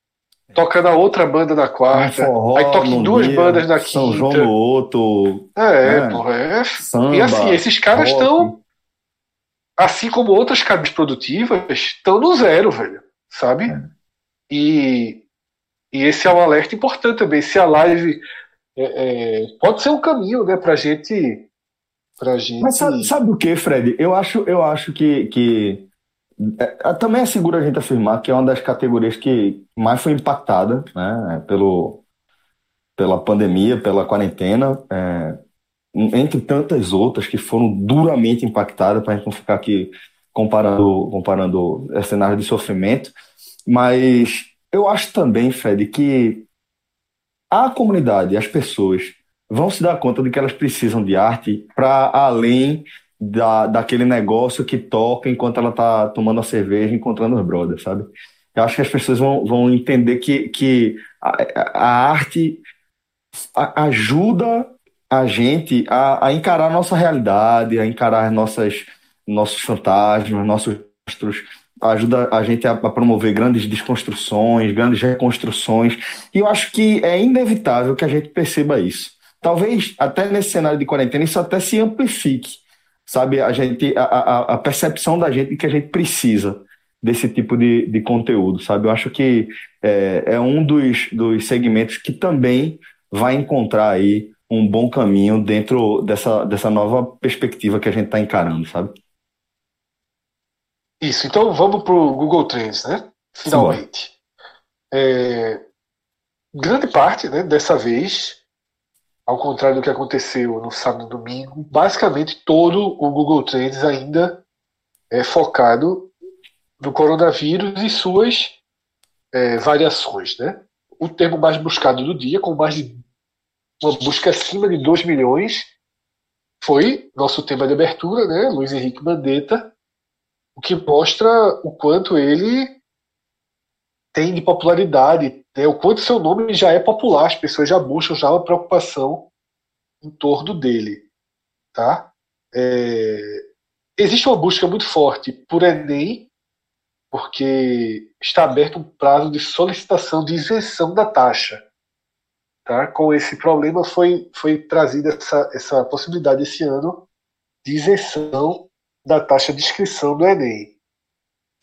toca na outra banda na quarta, forró, aí toca em duas dia, bandas na quinta. São João no outro. É, né? porra, é. Samba, e assim, esses caras estão, assim como outras cadeias produtivas, estão no zero, velho. Sabe? É. E, e esse é um alerta importante também. Se a live é, é, pode ser um caminho, né, pra gente. Pra gente... Mas sabe, sabe o que, Fred? Eu acho, eu acho que, que é, também é seguro a gente afirmar que é uma das categorias que mais foi impactada né, pelo, pela pandemia, pela quarentena, é, entre tantas outras que foram duramente impactadas, para a gente não ficar aqui comparando, comparando cenário de sofrimento. Mas eu acho também, Fred, que a comunidade, as pessoas, vão se dar conta de que elas precisam de arte para além da, daquele negócio que toca enquanto ela está tomando a cerveja, encontrando os brothers, sabe? Eu acho que as pessoas vão, vão entender que, que a, a arte ajuda a gente a, a encarar a nossa realidade, a encarar nossas, nossos fantasmas, nossos monstros, ajuda a gente a, a, promover grandes desconstruções, grandes reconstruções, e eu acho que é inevitável que a gente perceba isso. Talvez até nesse cenário de quarentena isso até se amplifique, sabe? A gente, a, a, a percepção da gente de que a gente precisa desse tipo de, de conteúdo, sabe? Eu acho que é, é um dos, dos segmentos que também vai encontrar aí um bom caminho dentro dessa, dessa nova perspectiva que a gente está encarando, sabe? Isso, então vamos para o Google Trends, né? Finalmente. É, grande parte né, dessa vez, ao contrário do que aconteceu no sábado e domingo, basicamente todo o Google Trends ainda é focado no coronavírus e suas é, variações. Né? O termo mais buscado do dia, com mais de uma busca acima de 2 milhões, foi nosso tema de abertura, né? Luiz Henrique Mandetta, o que mostra o quanto ele tem de popularidade, né? o quanto seu nome já é popular, as pessoas já buscam já uma preocupação em torno dele. Tá? É... Existe uma busca muito forte por Enem, porque está aberto um prazo de solicitação de isenção da taxa. Tá? Com esse problema foi, foi trazida essa, essa possibilidade esse ano de isenção da taxa de inscrição do Enem.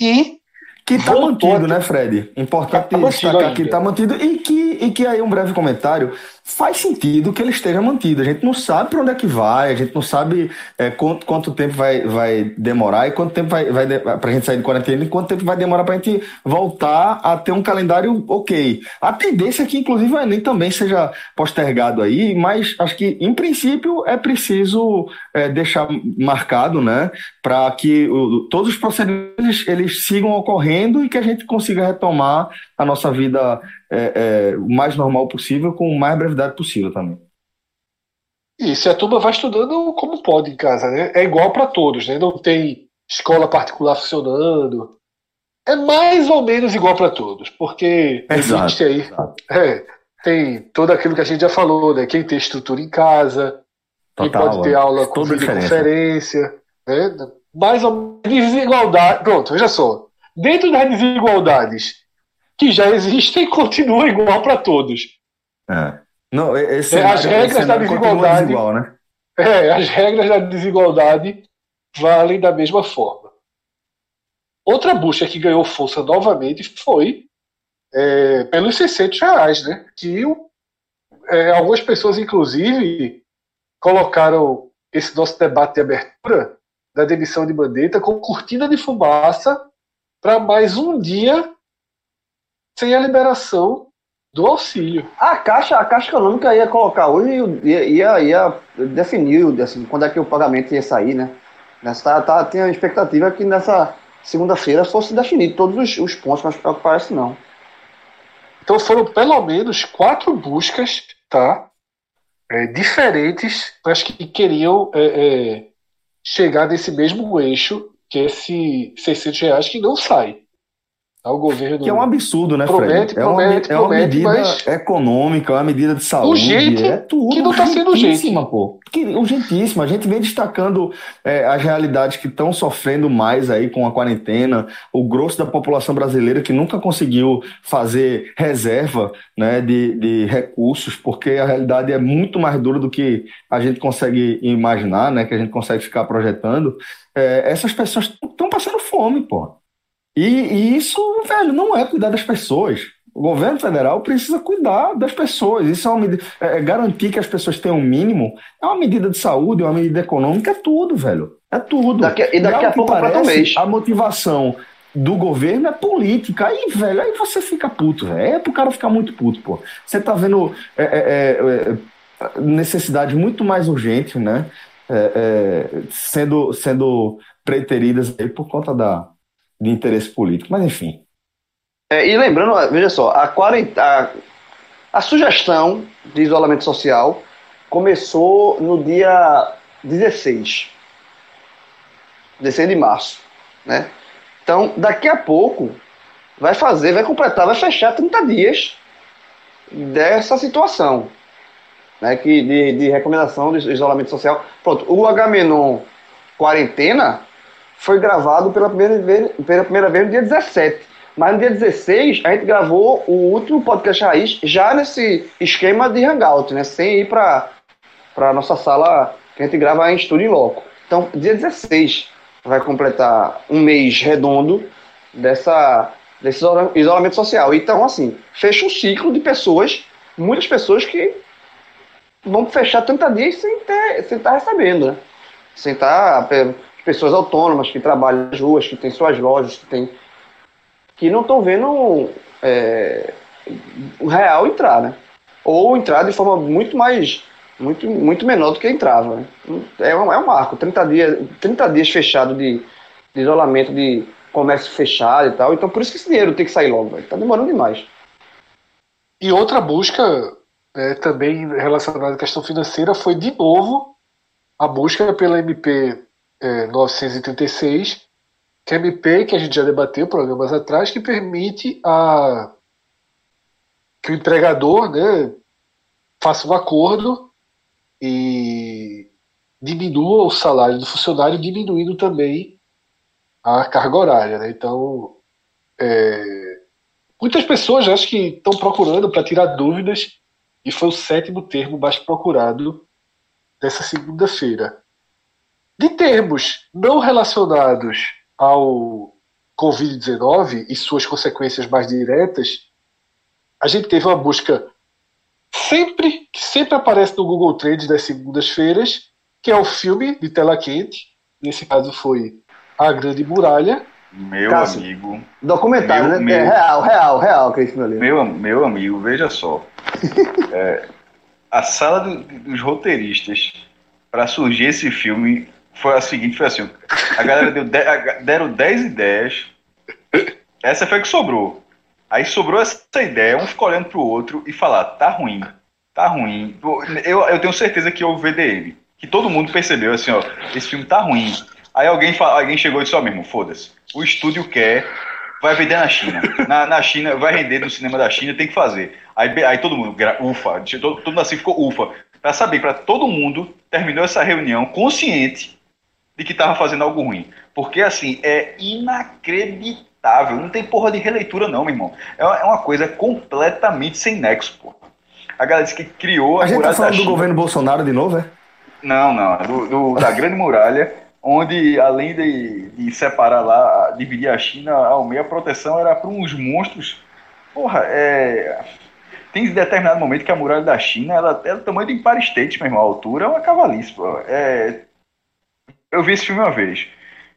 E que está mantido, né, Fred? Importante tá destacar que está mantido e que, e que aí um breve comentário faz sentido que ele esteja mantido. A gente não sabe para onde é que vai, a gente não sabe é, quanto, quanto tempo vai, vai demorar e quanto tempo vai, vai para a gente sair de quarentena e quanto tempo vai demorar para a gente voltar a ter um calendário ok. A tendência é que, inclusive, o Enem também seja postergado aí, mas acho que, em princípio, é preciso é, deixar marcado, né, para que o, todos os procedimentos eles sigam ocorrendo e que a gente consiga retomar a nossa vida é, é, o mais normal possível, com o mais brevidade possível também. Isso, e a turma vai estudando como pode em casa, né? É igual para todos, né? Não tem escola particular funcionando. É mais ou menos igual para todos, porque exato, existe aí. É, tem todo aquilo que a gente já falou, né? Quem tem estrutura em casa, Total, quem pode ter aula com videoconferência, né? Mais ou menos desigualdade. Pronto, veja só. Dentro das desigualdades que já existem continua igual para todos. É. Não, esse é, as regras da desigualdade. Desigual, né? É, as regras da desigualdade valem da mesma forma. Outra busca que ganhou força novamente foi é, pelos 600 reais, né? Que é, algumas pessoas, inclusive, colocaram esse nosso debate de abertura da demissão de Mandetta com cortina de fumaça para mais um dia sem a liberação do auxílio. A Caixa, a Caixa Econômica ia colocar hoje, ia, ia, ia definir assim, quando é que o pagamento ia sair, né? Nessa, tá, tá, tem a expectativa que nessa segunda-feira fosse definido todos os, os pontos, mas parece não. Então foram pelo menos quatro buscas, tá? É, diferentes, mas que queriam é, é, chegar nesse mesmo eixo, que é esse 600 reais que não sai. O governo que é um absurdo, né, promete, Fred? É uma, promete, é uma medida mas... econômica, é uma medida de saúde. Urgente, é tudo. Que não está sendo urgente. pô. Que, urgentíssima. A gente vem destacando é, as realidades que estão sofrendo mais aí com a quarentena. O grosso da população brasileira que nunca conseguiu fazer reserva né, de, de recursos, porque a realidade é muito mais dura do que a gente consegue imaginar, né, que a gente consegue ficar projetando. É, essas pessoas estão passando fome, pô. E, e, isso, velho, não é cuidar das pessoas. O governo federal precisa cuidar das pessoas. Isso é uma medida. É, é garantir que as pessoas tenham o um mínimo. É uma medida de saúde, é uma medida econômica, é tudo, velho. É tudo. Daqui, e daqui e a pouco parece, a motivação do governo é política. Aí, velho, aí você fica puto, velho. É pro cara ficar muito puto, pô. Você tá vendo é, é, é, é necessidades muito mais urgentes, né? sendo, sendo preteridas aí por conta da, de interesse político, mas enfim. É, e lembrando, veja só, a, 40, a, a sugestão de isolamento social começou no dia 16, 16 de março, né? Então, daqui a pouco vai fazer, vai completar, vai fechar 30 dias dessa situação, né? Que de, de recomendação de isolamento social. Pronto, o Agamenon quarentena foi gravado pela primeira vez, pela primeira vez no dia 17. Mas no dia 16, a gente gravou o último podcast raiz já nesse esquema de hangout, né? Sem ir para a nossa sala que a gente grava em estúdio em loco. Então, dia 16 vai completar um mês redondo dessa, desse isola- isolamento social. Então, assim, fecha um ciclo de pessoas, muitas pessoas que vão fechar 30 dias sem ter, sem estar recebendo, né? Sem estar, pe- pessoas autônomas que trabalham nas ruas, que têm suas lojas, que tem que não estão vendo é, o real entrar, né? Ou entrar de forma muito mais, muito, muito menor do que entrava. Né? É, um, é um marco, 30 dias, 30 dias fechado de, de isolamento, de comércio fechado e tal. Então por isso que esse dinheiro tem que sair logo, velho. Tá demorando demais. E outra busca, né, também relacionada à questão financeira, foi de novo a busca pela MP é, 936, que é MP que a gente já debateu programas atrás, que permite a, que o empregador né, faça um acordo e diminua o salário do funcionário, diminuindo também a carga horária. Né? Então, é, muitas pessoas acho que estão procurando para tirar dúvidas e foi o sétimo termo mais procurado dessa segunda-feira. De termos não relacionados ao Covid-19 e suas consequências mais diretas, a gente teve uma busca sempre que sempre aparece no Google Trends das segundas-feiras, que é o filme de tela quente. Nesse caso foi A Grande Muralha. Meu Cássio. amigo, Documentário, Meu- né? meu- É real, real, real, Cristiano ali. meu, meu amigo, veja só. É, a sala do- dos roteiristas para surgir esse filme foi a seguinte, foi assim, a galera deu de- a- deram 10 ideias, essa foi a que sobrou. Aí sobrou essa ideia, um ficou olhando pro outro e falar, tá ruim, tá ruim. Eu, eu tenho certeza que houve VDM, que todo mundo percebeu assim, ó, esse filme tá ruim. Aí alguém, fa- alguém chegou e disse, ó mesmo, foda-se, o estúdio quer, vai vender na China. Na, na China, vai render no cinema da China, tem que fazer. Aí, aí todo mundo, ufa, todo, todo mundo assim ficou ufa. Pra saber, pra todo mundo, terminou essa reunião consciente de que tava fazendo algo ruim. Porque, assim, é inacreditável. Não tem porra de releitura, não, meu irmão. É uma, é coisa completamente sem nexo, pô. A galera disse que criou a, A gente tá muralha falando do China. governo Bolsonaro de novo, é? Não, não, do, do- da Grande Muralha, onde além de, de separar lá, dividir a China ao meio, a proteção era para uns monstros. Porra, é. Tem determinado momento que a muralha da China ela é do tamanho do Empire State, meu irmão. A altura é uma cavalice, pô. É... Eu vi esse filme uma vez.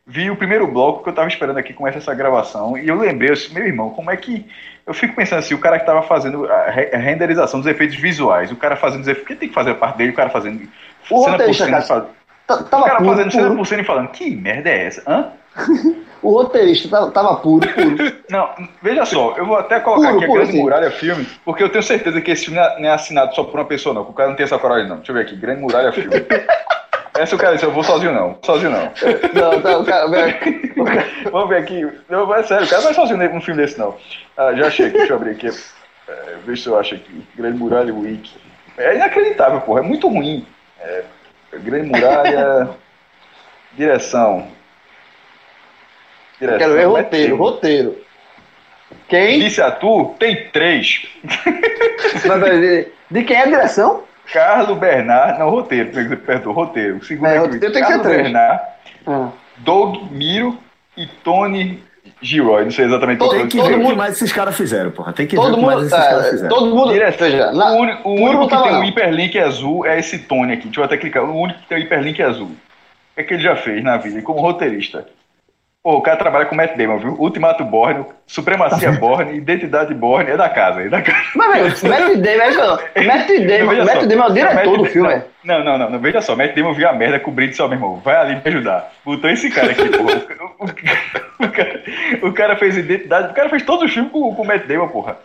Vi o primeiro bloco que eu tava esperando aqui começar essa gravação e eu lembrei, assim, meu irmão, como é que. Eu fico pensando assim, o cara que tava fazendo a re- a renderização dos efeitos visuais, o cara fazendo os efeitos. Quem tem que fazer a parte dele, o cara fazendo. O cena por cena, faz- Tá- o cara puro, fazendo cena por cena e falando, que merda é essa? Hã? O roteirista tava, tava puro, puro. Não, veja só, eu vou até colocar Puro, aqui a puro, Grande sim. Muralha Filme, porque eu tenho certeza que esse filme não é- é assinado só por uma pessoa, não. O cara não tem essa coragem, não. Deixa eu ver aqui, Grande Muralha Filme. Essa o cara disse, eu vou sozinho não, sozinho não. Não, tá, o cara, o cara- Vamos ver aqui. Não, é sério, o cara vai sozinho num filme desse, não. Ah, já achei aqui, deixa eu abrir aqui. É, ver se eu acho aqui. Grande Muralha Wiki. É inacreditável, porra, é muito ruim. É, Grande Muralha. Direção. Direção. Quero ver Matt roteiro, roteiro. Quem? Vice Atu tem três. De quem é a direção? Carlos Bernard. Não, roteiro, perdão, roteiro. O segundo É, aqui, roteiro tem que ser Carlos três. Bernard, Ah. Doug Miro e Tony Gilroy. Não sei exatamente Todo- Tem que foi o ver o nome. que mais esses caras fizeram, porra. Tem que ver Todo o que mais mundo, esses caras é, fizeram. todo mundo, Direto. veja, O na, único, o único que tem um hiperlink azul é esse Tony aqui. Deixa eu até clicar. O único que tem um hiperlink azul. O que é que ele já fez na vida? Como roteirista. Pô, o cara trabalha com Matt Damon, viu? Ultimato Borne, Supremacia Borne, Identidade Borne, é da casa, é da casa. Mas, velho, Matt Damon, é Matt Damon, Matt só. Damon é o diretor do filme. Não, não, não, não, veja só, Matt Damon viu a merda cobrindo seu meu irmão. Vai ali me ajudar. Botou esse cara aqui, porra. O, o- o cara, o cara fez identidade, o cara fez todos os filmes com, com o Matt Damon, porra.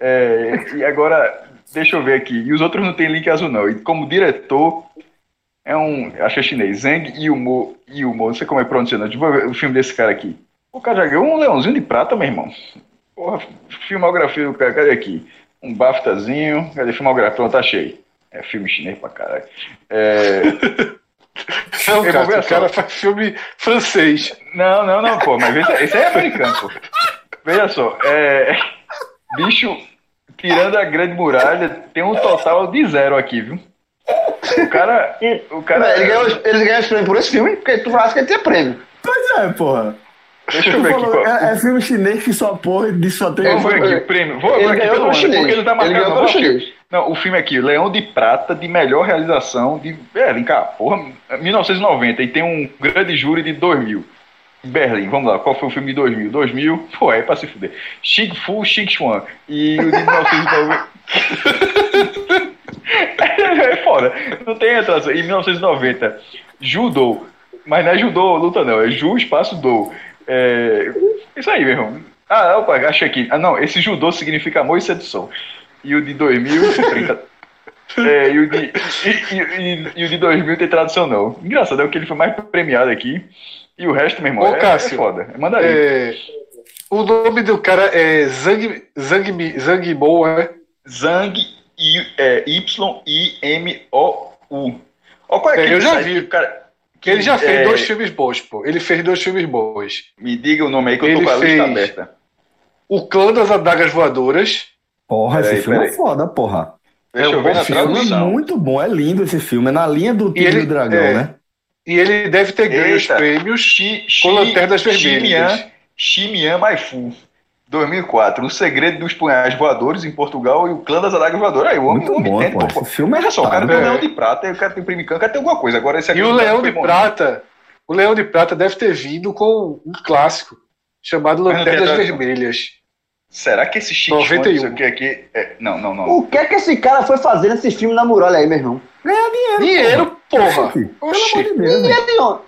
É, e agora, deixa eu ver aqui. E os outros não tem link azul, não. E como diretor, é um. Acho que é chinês. Zhang Yimou, Yimou, não sei como é pronunciado. Deixa eu ver o filme desse cara aqui. O cara já ganhou um leãozinho de prata, meu irmão. Porra, filmografia do cara, cadê aqui? Um BAFTAzinho, cadê filmografia? Pronto, achei. É filme chinês pra caralho. É, Não, cara, o só. cara faz filme francês. Não, não, não, pô, mas veja, esse aí é americano, pô. Veja só, é, bicho, tirando a grande muralha, tem um total de zero aqui, viu? O cara. O cara. Ele ganhou, ele ganhou esse prêmio por esse filme, porque tu acha que ele tinha prêmio. Pois é, porra. Deixa eu ver aqui. Falou, qual- é, é filme chinês que só porra de só tem. Eu vou aqui, o prêmio. Vou, Ele aqui pelo ano, chinês. porque não tá Ele marcando. ganhou não, pelo aqui. chinês. Não, o filme aqui, Leão de Prata, de melhor realização de. É, vem cá, porra, 1990, e tem um grande júri de 2000. Berlim, vamos lá, qual foi o filme de 2000? 2000, pô, é pra se fuder. Xing Fu, Xing Xuan. E o de 1990. é foda, não tem atração. Em 1990, Judô, mas não é Judô luta, não, é Ju espaço Do. É, isso aí, meu irmão. Ah, opa, achei aqui. Ah, não, esse Judô significa amor e sedução. E o de 2000, brinca- é, e, o de, e, e- e o de 2000 tem tradução não. Engraçado, é o que ele foi mais premiado aqui. E o resto, meu irmão, Ô, é, Cássio, é foda. É mandarim. É, o nome do cara é Zhang, Zhang, Mi- Zhang Mo, é? Zhang I- é, Y-I-M-O-U. Ó, qual é É, aquele eu já site vi. cara. Que ele já fez é, dois filmes bons, pô. Ele fez dois filmes bons. Me diga o nome aí que eu tô com a lista fez- aberta. O Clã das Adagas Voadoras. Porra, esse Peraí, filme peraí. é foda, porra. Deixa É um bom Esse filme é muito bom, é lindo esse filme. É na linha do Tigre ele- e o Dragão, é. né? E ele deve ter ganho os Eita. prêmios Xi- com Xi- Lanternas Vermelhas. Ximian Maifu. 2004. O Segredo dos Punhais Voadores em Portugal e o Clã das Adagas Voadoras. Aí, o homem, Muito o homem bom, tem, pô. filme é Olha só, o cara tem o É. Leão de Prata, o cara tem o Prêmio Can, o cara tem alguma coisa. Agora esse aqui E o não Leão de bom. Prata. O Leão de Prata deve ter vindo com um clássico chamado Lanternas. Vermelhas. Será que esse Chico 91. isso aqui, aqui é... Não, não, não. O que é que esse cara foi fazer nesse filme na muralha aí, meu irmão? Dinheiro, porra! Pelo amor de Deus, é de onde?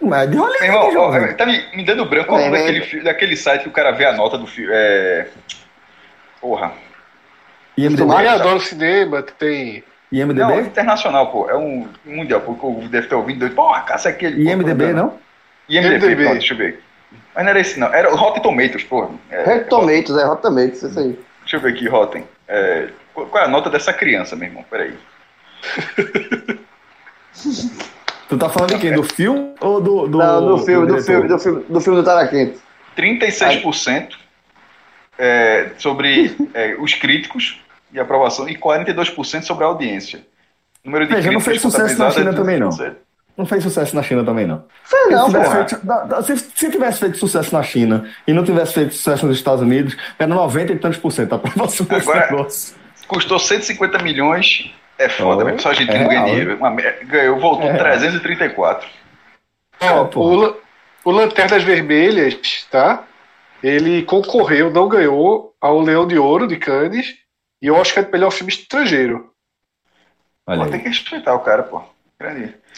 Mas é de Meu Hollywood, irmão, ó, tá me, me dando branco. É o É, é. daquele, daquele site que o cara vê a nota do filme? É... Porra. IMDB? Quem adora cinema, tem. IMDB? Não, é internacional, pô. É um mundial, porque eu deve ter ouvido doido. Porra, caça aquele. pô, IMDB, não? IMDB, IMDb. pronto, deixa eu ver. Mas não era esse, não. Era o Rotten Tomatoes, porra. É, Tomatoes, é Hot Tomatoes, isso aí. Deixa eu ver aqui, Rotten. É, qual qual é a nota dessa criança, meu irmão? Peraí. Tu tá falando de quem? Do filme ou do. do Não, do filme, do diretor? filme, do filme, do filme do Taraquente. 36% é, sobre é, os críticos de aprovação e 42% sobre a audiência. Número de Veja, não fez sucesso na é China também, não. 17. Não fez sucesso na China também, não. Foi não, se, tivesse feito, da- da- se, se tivesse feito sucesso na China e não tivesse feito sucesso nos Estados Unidos, era 90 e tantos por cento a aprovação desse negócio. Custou 150 milhões. É foda, Oh, mesmo. Só a gente é não mer- ganhou, voltou É real. 334. Ó, pô. o, o Lanternas Vermelhas, tá? Ele concorreu, não ganhou, ao Leão de Ouro de Cannes e o Oscar de melhor filme estrangeiro. Olha Pô, tem que respeitar o cara, pô.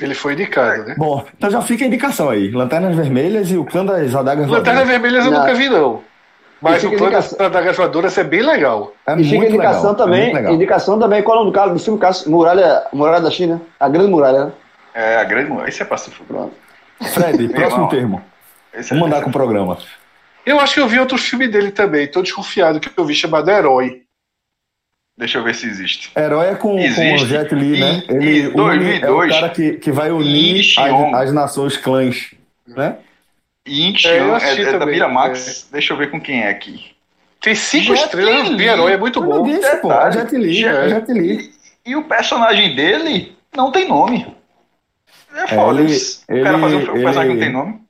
Ele foi indicado, né? Bom, então já fica a indicação aí. Lanternas Vermelhas e o Clã das Adagas Lanternas. Vermelhas eu nunca vi, não. Mas E o das indicação. Adagas Voadoras é bem legal. É E fica muito indicação legal. é também, muito legal. indicação também, qual é o nome do cara do filme? Muralha, Muralha da China? A Grande Muralha, né? É, a grande mulher. Isso é fuder. Pronto. Fred, próximo termo. Esse é- Vamos mandar esse com é o programa. Eu acho que eu vi outro filme dele também, tô desconfiado que eu vi chamado Herói. Deixa eu ver se existe. Herói é com, com o Existe. Jet Li, né? Ele une- 2002, é o cara que, que vai unir as, as nações clãs, né? Inch É, eu é, é da Miramax. Deixa eu ver com quem é aqui. Tem cinco Jet estrelas, Li. vi Herói, é muito Eu bom. disse, pô. É. Jet Li, Jet- é Jet Li. E o personagem dele não tem nome. É foda. ele- isso. o cara fazer um personagem que não tem nome.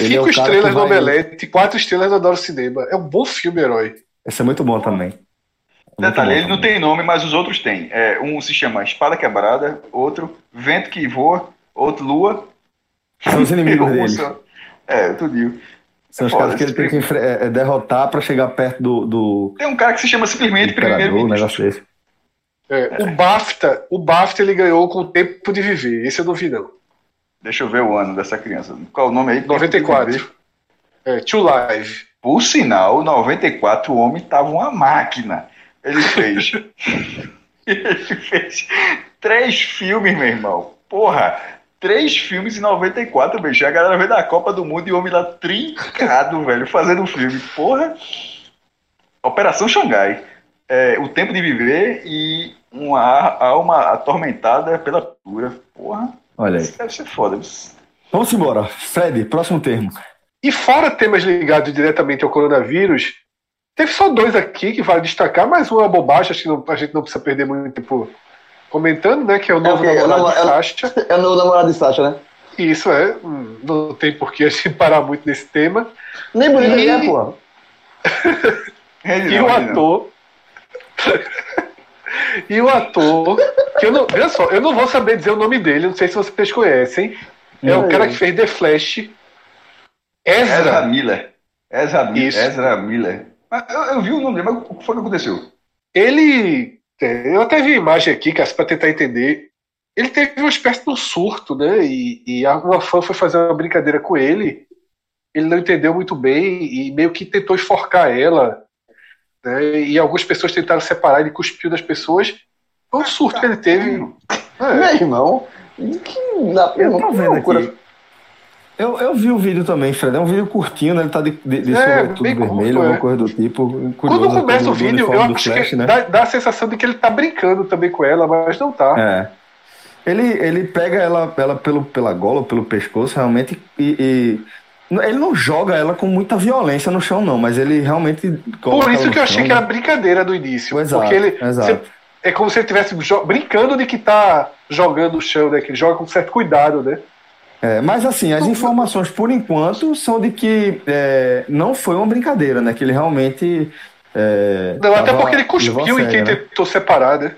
Ele é Cinco cara estrelas no vai- Omelete, quatro estrelas no Adoro Cinema. É um bom filme, Herói. Esse é muito bom também. É muito Detalhe, bom ele não tem nome, mas os outros têm. É, um se chama Espada Quebrada, outro Vento que Voa, outro Lua. São os inimigos dele. só. É, tudinho. São os Foda, caras que ele tem que enfre- é, é, derrotar pra chegar perto do, do, Tem um cara que se chama simplesmente imperador, um negócio desse. É, O BAFTA, o BAFTA ele ganhou com o tempo de viver. Esse eu não vi, não. Deixa eu ver o ano dessa criança. Qual o nome aí? 94. É, Two Live. Por sinal, 94 o homem tava uma máquina. Ele fez. ele fez três filmes, meu irmão. Porra, três filmes em 94, bicho. A galera veio da Copa do Mundo e o homem lá trincado, velho, fazendo um filme. Porra. Operação Xangai. É, o Tempo de Viver e uma alma atormentada pela pura. Porra, Olha aí. isso deve ser foda. isso. Vamos embora. Fred, próximo termo. E fora temas ligados diretamente ao coronavírus, teve só dois aqui que vale destacar, mas uma bobagem, acho que não- a gente não precisa perder muito tempo comentando, né? Que é o novo ok, namorado eu não- de Sasha. É o novo namorado de Sasha, né? Isso é, hum, não tem por que a gente parar muito nesse tema. Nem bonito E- ele é, porra. E não, o ator. e o ator. Que eu não, veja só, eu não vou saber dizer o nome dele, não sei se vocês conhecem. É o Não. cara que fez The Flash. Ezra Ezra. Miller. Ezra. Ezra Miller. Mas eu, eu vi o nome dele, mas o que foi que aconteceu? Ele. É, Eu até vi a imagem aqui, cara, pra tentar entender. Ele teve uma espécie de um surto, né? E, e a- uma fã foi fazer uma brincadeira com ele. Ele não entendeu muito bem e meio que tentou enforcar ela. Né? E algumas pessoas tentaram separar, ele cuspiu das pessoas. Foi um surto que ele teve. É. Meu irmão. Que, na, Eu tô que vendo loucura. aqui. Eu, eu vi o vídeo também, Fred. É um vídeo curtinho, né? Ele tá de, de, de É, sobretudo bem curto, vermelho, é. alguma coisa do tipo. Quando Curioso, começa do- o do vídeo, eu do acho Flash, que né? dá, dá a sensação de que ele tá brincando também com ela, mas não tá. É. Ele, ele pega ela, ela pelo, pela gola, pelo pescoço, realmente, e, e- Ele não joga ela com muita violência no chão, não, mas ele realmente. Por isso que eu achei chão, que era né? brincadeira no início. Exato, porque ele. exato. você- é como se ele estivesse brincando de que tá jogando no chão, né? Que ele joga com certo cuidado, né? É, mas assim, as informações por enquanto são de que é, não foi uma brincadeira, né? Que ele realmente. é, Não, até porque ele cuspiu em quem né? tentou separar, né?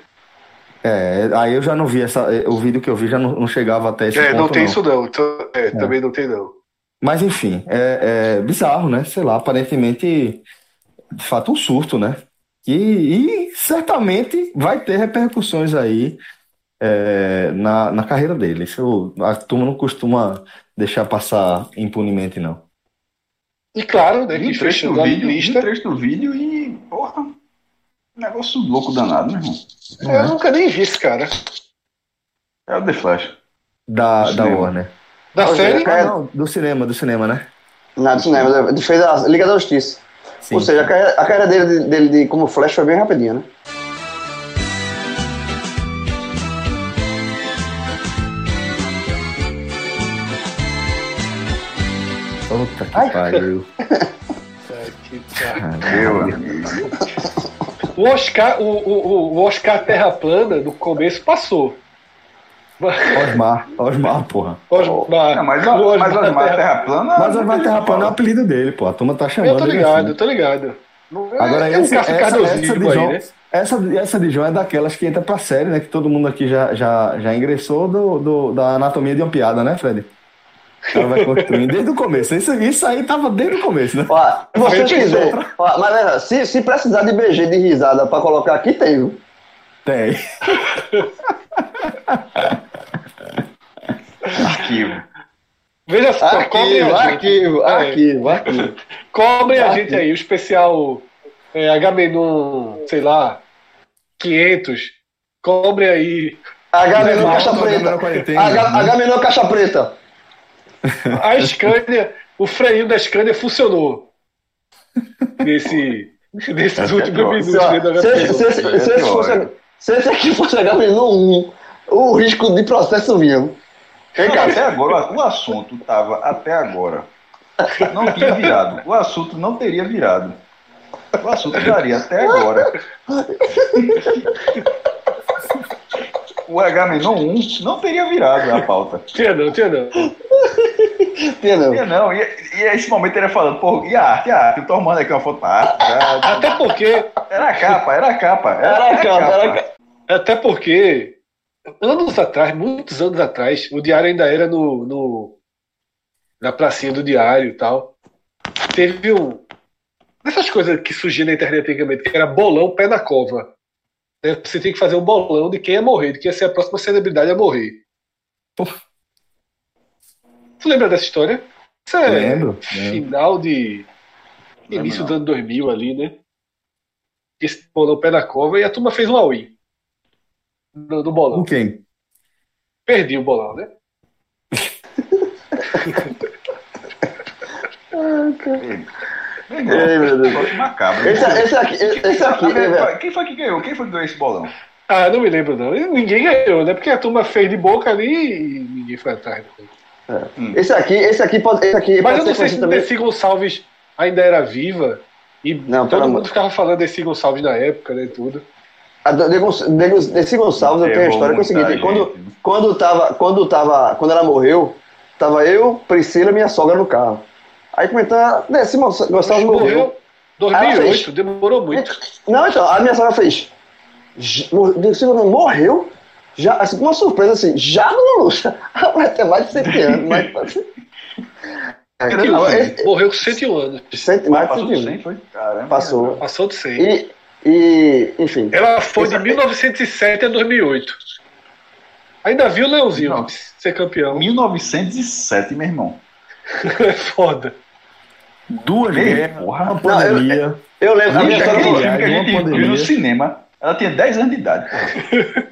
É, aí eu já não vi essa. O vídeo que eu vi já não, não chegava até esse É, ponto. não tem não. isso não. Então, é, Também não tem não. Mas enfim, é, é bizarro, né? Sei lá, aparentemente, de fato, um surto, né? E, e certamente vai ter repercussões aí é, na, na carreira dele. Isso a turma não costuma deixar passar impunemente, não. E claro, né? Que trecho do vídeo, lista. trecho do vídeo e, porra, negócio louco danado, meu irmão. Eu nunca nem vi esse cara. É o The Flash. Da, da Cinema. Warner. Da é, série? cara. Ah, não, do cinema, do cinema, né? Nada do cinema. Ele fez a Liga da Justiça. Sim. Ou seja, a carreira, a carreira dele, de- dele de, como Flash foi bem rapidinha, né? Puta que pariu. Ai, que cara. Meu amigo. O Oscar, o, o, o Oscar Terra Plana, no começo, passou. Osmar, Osmar, porra. Osmar, Não, mas, o mas Osmar Osmar Terra- Terra Plana. Mas Osmar Terra Plana é o apelido dele, pô. A turma tá chamando Eu tô ele ligado, assim. eu tô ligado. Agora, é um esse, Cássio essa, essa, Cardozinho de aí, João, né? essa, essa de João é daquelas que entra pra série, né? Que todo mundo aqui já, já, já ingressou do, do- da anatomia de uma piada, né, Fred? Ela vai construindo desde o começo. Isso, isso aí tava desde o começo, né? Ó, você quiser. Ó, mas se, se precisar de BG de risada pra colocar aqui, tem, viu? Tem. Arquivo. Veja só, cobrem Arquivo, a gente. arquivo, É. arquivo, arquivo. Cobrem a Arquivo. gente aí, o especial é, Agamenon, sei lá, 500. Cobrem aí. Não, Caixa Preta. não, quarentena, H-? H-Menor Caixa Preta. A Scania, o freio da Scania funcionou. Nesse, nesses Essa é últimos minutos. Se, da se, esse- fosse, aqui fosse H-Menor 1, o risco de processo cara? até agora, o assunto tava até agora. Não tinha virado. O assunto não teria virado. O assunto daria até agora. O H-Menon 1 não teria virado a pauta. Tinha não, tinha não. Entendeu? E, não, e, e esse momento ele ia falando, pô, e a arte, e a arte? Eu tô arrumando aqui uma foto pra arte. já- Até porque, Era a capa, era a capa. Era, Era a capa, era a capa. até porque, anos atrás, muitos anos atrás, o diário ainda era no, no na pracinha do diário e tal. Teve um. Dessas coisas que surgiam na internet antigamente, que era bolão pé na cova. Você tinha que fazer um bolão de quem ia morrer, de quem ia ser a próxima celebridade a morrer. Tu lembra dessa história? Isso é Lembro, lembro. final de. Lembro início não. do ano 2000 ali, né? Esse bolão pé na cova e a turma fez um all-in. No, no bolão. Com quem? Perdi o bolão, né? Ei, Ei, meu Deus. Negócio macabro. Esse, esse aqui, esse aqui, mas Quem foi que ganhou? Quem foi que ganhou esse bolão? Ah, não me lembro não. Ninguém ganhou, né? Porque a turma fez de boca ali e ninguém foi atrás. esse aqui, esse aqui pode, esse aqui Mas pode eu não sei se também. Desi Gonçalves ainda era viva. E Não, todo mundo amor- ficava falando Desi Gonçalves na época, né? Tudo. A de, de, de, Desi Gonçalves, eu tenho a história que é o seguinte, quando, gente. quando tava, quando tava, quando ela morreu, Tava eu, Priscila e minha sogra no carro. Aí comentando, descemos, gostava do meu Morreu 2008, demorou muito. Não, então, a minha sogra fez. "J- mor- Silvio Morreu? Já, assim, com uma surpresa assim, já no Luxa. Vai ter mais de 100 anos, mas. É, não, esse- Morreu com 101 anos. cento- mais de Passou de 100 100, foi? Caramba. Passou. Passou de 100. E, e, enfim. Ela foi de Esse- 1907 a 2008. Ainda viu o Leãozinho Não. ser campeão. 1907, meu irmão. É foda. Duas guerras, porra. uma Não, pandemia. Eu lembro, a minha filme que a uma gente viu pandemia. no cinema, ela tinha 10 anos de idade.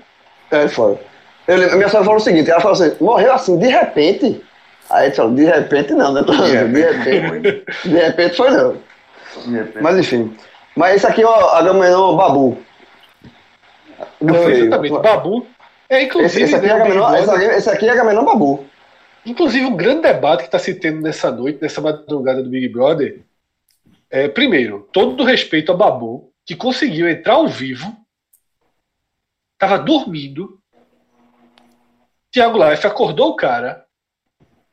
É, foda. Eu lembro, a minha sogra falou o seguinte: ela falou assim, morreu assim, de repente. Aí ele falou, de repente não, né? De repente. De repente foi não. Mas enfim. Mas esse aqui é o Agamenon Babu. Do exatamente. Babu. É, inclusive, esse aqui é né, Agamenon, esse, Brother- aqui, esse aqui é Agamenon Babu. Inclusive, um grande debate que está se tendo nessa noite, nessa madrugada do Big Brother, é, primeiro, todo o respeito a Babu, que conseguiu entrar ao vivo, estava dormindo, Thiago Life acordou o cara,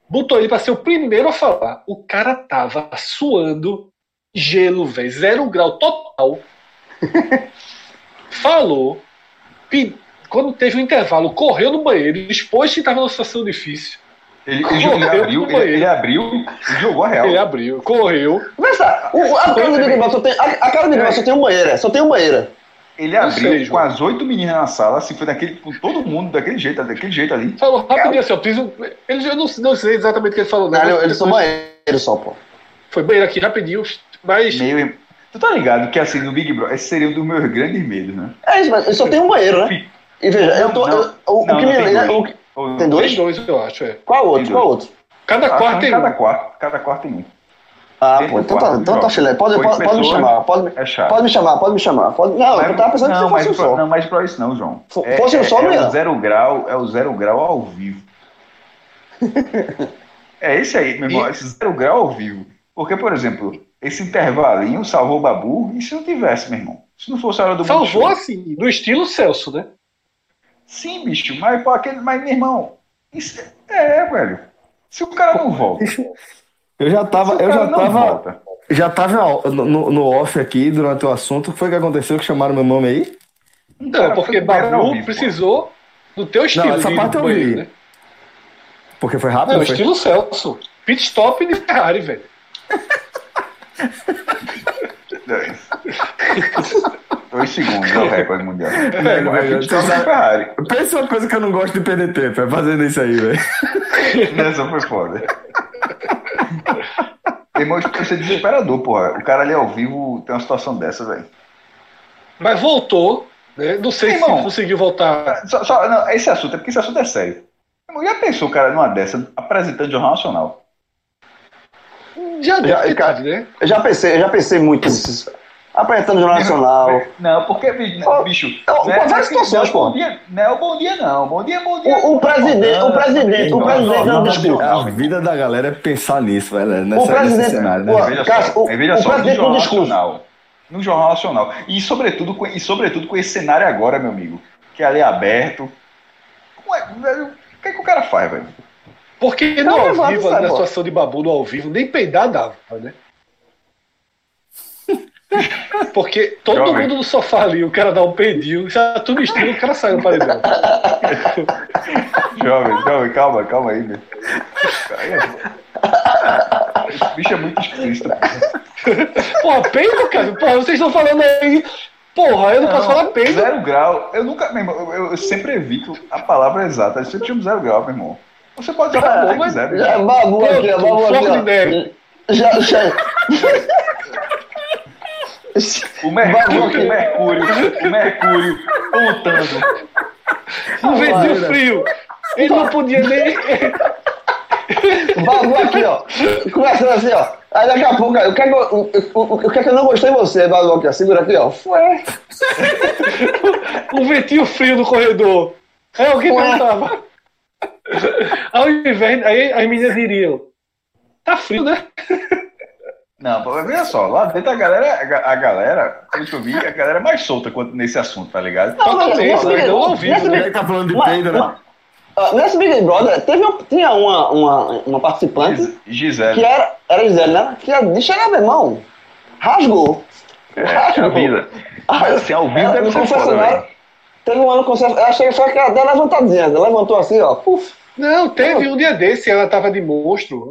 botou ele para ser o primeiro a falar. O cara tava suando gelo, velho, zero grau total. Falou, quando teve um intervalo, correu no banheiro, expôs que estava numa situação difícil. Ele, ele, Correu ele abriu, ele, banheiro. ele abriu e jogou a real. Ele abriu, correu. Pensa, o, a casa do Big Brother só tem, a, a casa do Big Brother só tem uma banheira, só tem uma banheira. Ele Não abriu sei, com as oito meninas na sala, assim, foi daquele, com todo mundo daquele jeito, daquele jeito ali. Falou rapidinho assim, ó, preciso. Ele, eu não, não sei exatamente o que ele falou, não. Não, eles são depois- banheiros só, pô. Foi banheiro aqui rapidinho, mas. Meio. Tu tá ligado que assim, no Big Brother, esse seria um dos meus grandes medos, né? É isso, mas só tem um banheiro, né? E veja, eu tô. Não, eu- o, o não, que não me lembra. Ou- Tem dois? Dois, dois, eu acho, é. Qual outro? Tem Qual outro? Cada Ah, quarto tem cada um. quarto, cada quarto tem um. Ah, Tem pô, um então tá, então tá filé. Pode, pode, pode me chamar, pode, me- é chato. pode me chamar, pode me chamar. Pode, não, eu tava pensando não, que mas, você fosse um só. não, mas pra isso não, João. É, fosse um é, só, é ia. o zero grau, é o zero grau ao vivo. é esse aí, meu irmão, E- esse zero grau ao vivo. Porque, por exemplo, esse intervalinho salvou o Babu, e se não tivesse, meu irmão? Se não fosse a hora do Salvou assim, no estilo Celso, né? Sim, bicho, mas, pô, aquele, mas meu irmão, isso é, é, velho. Se o cara não volta, Eu já tava, eu já não tava, volta. já tava no, no- off aqui durante o assunto. O que foi que aconteceu que chamaram meu nome aí? Não, Cara, porque Babu precisou do teu estilo. essa de- parte eu banheiro, vi. né? Porque foi Não, rápido? foi? estilo Celso. Pit stop de Ferrari, velho. Dois segundos é o recorde mundial. É ficção você da Ferrari. Pensa uma coisa que eu não gosto de perder tempo, é fazendo isso aí, velho. Essa foi foda. Irmão, isso pode ser desesperador, porra. O cara ali ao vivo tem uma situação dessa, velho. Mas voltou, né? Não sei Irmão. se conseguiu voltar. Só, só- não, esse assunto é porque esse assunto é sério. Irmão, já pensou o cara numa dessa apresentando Jornal Nacional? Já Já, cara, né? Já pensei, eu já pensei muito nisso. Apresentando o Jornal Nacional. Não, porque, bicho, Ó, bicho ó, não é- várias não é- situações, não é pô. bom dia, não é o bom dia, não. Bom dia, bom dia. O, o presidente, o presidente, o Não, presidente não, não, discurso. não, A vida da galera é pensar nisso, velho. O Nessa, nesse presidente- cenário, né? o- o- o presidente Jornal no discurso. Nacional. No Jornal Nacional. E sobretudo, com, e sobretudo com esse cenário agora, meu amigo. Que é ali aberto. Como é, velho, o que, é que o cara faz, velho? Porque Não, no ao vivo, na situação de Babu no ao vivo, nem peidar dava, né? Porque todo Jovem. mundo no sofá ali, o cara dá um peidinho, já tudo estilo, o cara sai no paredão. Jovem, jovem, calma, calma aí, é- Esse bicho é muito explícito. Porra, peido, cara? Porra, vocês estão falando aí. Porra, eu não, posso falar peido. Zero grau. Eu nunca, meu irmão, eu, eu sempre evito a palavra exata. Eu sempre chamo zero grau, meu irmão. Você pode usar que mas- quiser. Já, babu aqui, babu aqui. Já, já. O Mercúrio, o Mercúrio, o Mercúrio pontando. Um ventinho frio. Ele não podia nem. Babu aqui, ó. Começando assim, ó. Aí daqui a pouco, o que é que eu, o, o, o que é que eu não gostei de você, Babu aqui, ó. Segura aqui, ó. Foi. um ventinho frio no corredor. É o que Ué. perguntava. Ao invés, aí as meninas diriam: Tá frio, né? Não, veja só, lá dentro a galera, a ga- a galera, pelo que eu vi, a galera é mais solta quanto nesse assunto, tá ligado? Totalmente, não, mas não ao vivo, nesse- né? Ele tá falando de peido, né? Ah, nesse Big Brother, teve, um- tinha uma, uma, uma participante Gis- Gisele. que era, era Gisele, né? Que de chegar, meu irmão, rasgou. É, a vida. Mas assim, ao vivo deve no ser foda, velho. teve um ano no confessionário, eu achei que foi aquela deu uma levantadinha, ela levantou assim, ó, puf. Não, teve um dia desse, ela tava de monstro.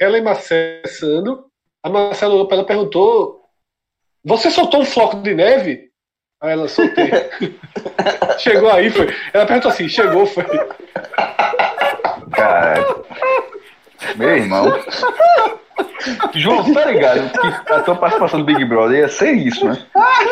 Ela e Marcelo conversando, a Marcela ela perguntou: Você soltou um floco de neve? Aí ela soltei. chegou aí, foi. Ela perguntou assim: Chegou, foi. Cara, meu irmão. João, tá ligado que a tua participação no Big Brother ia ser isso, né?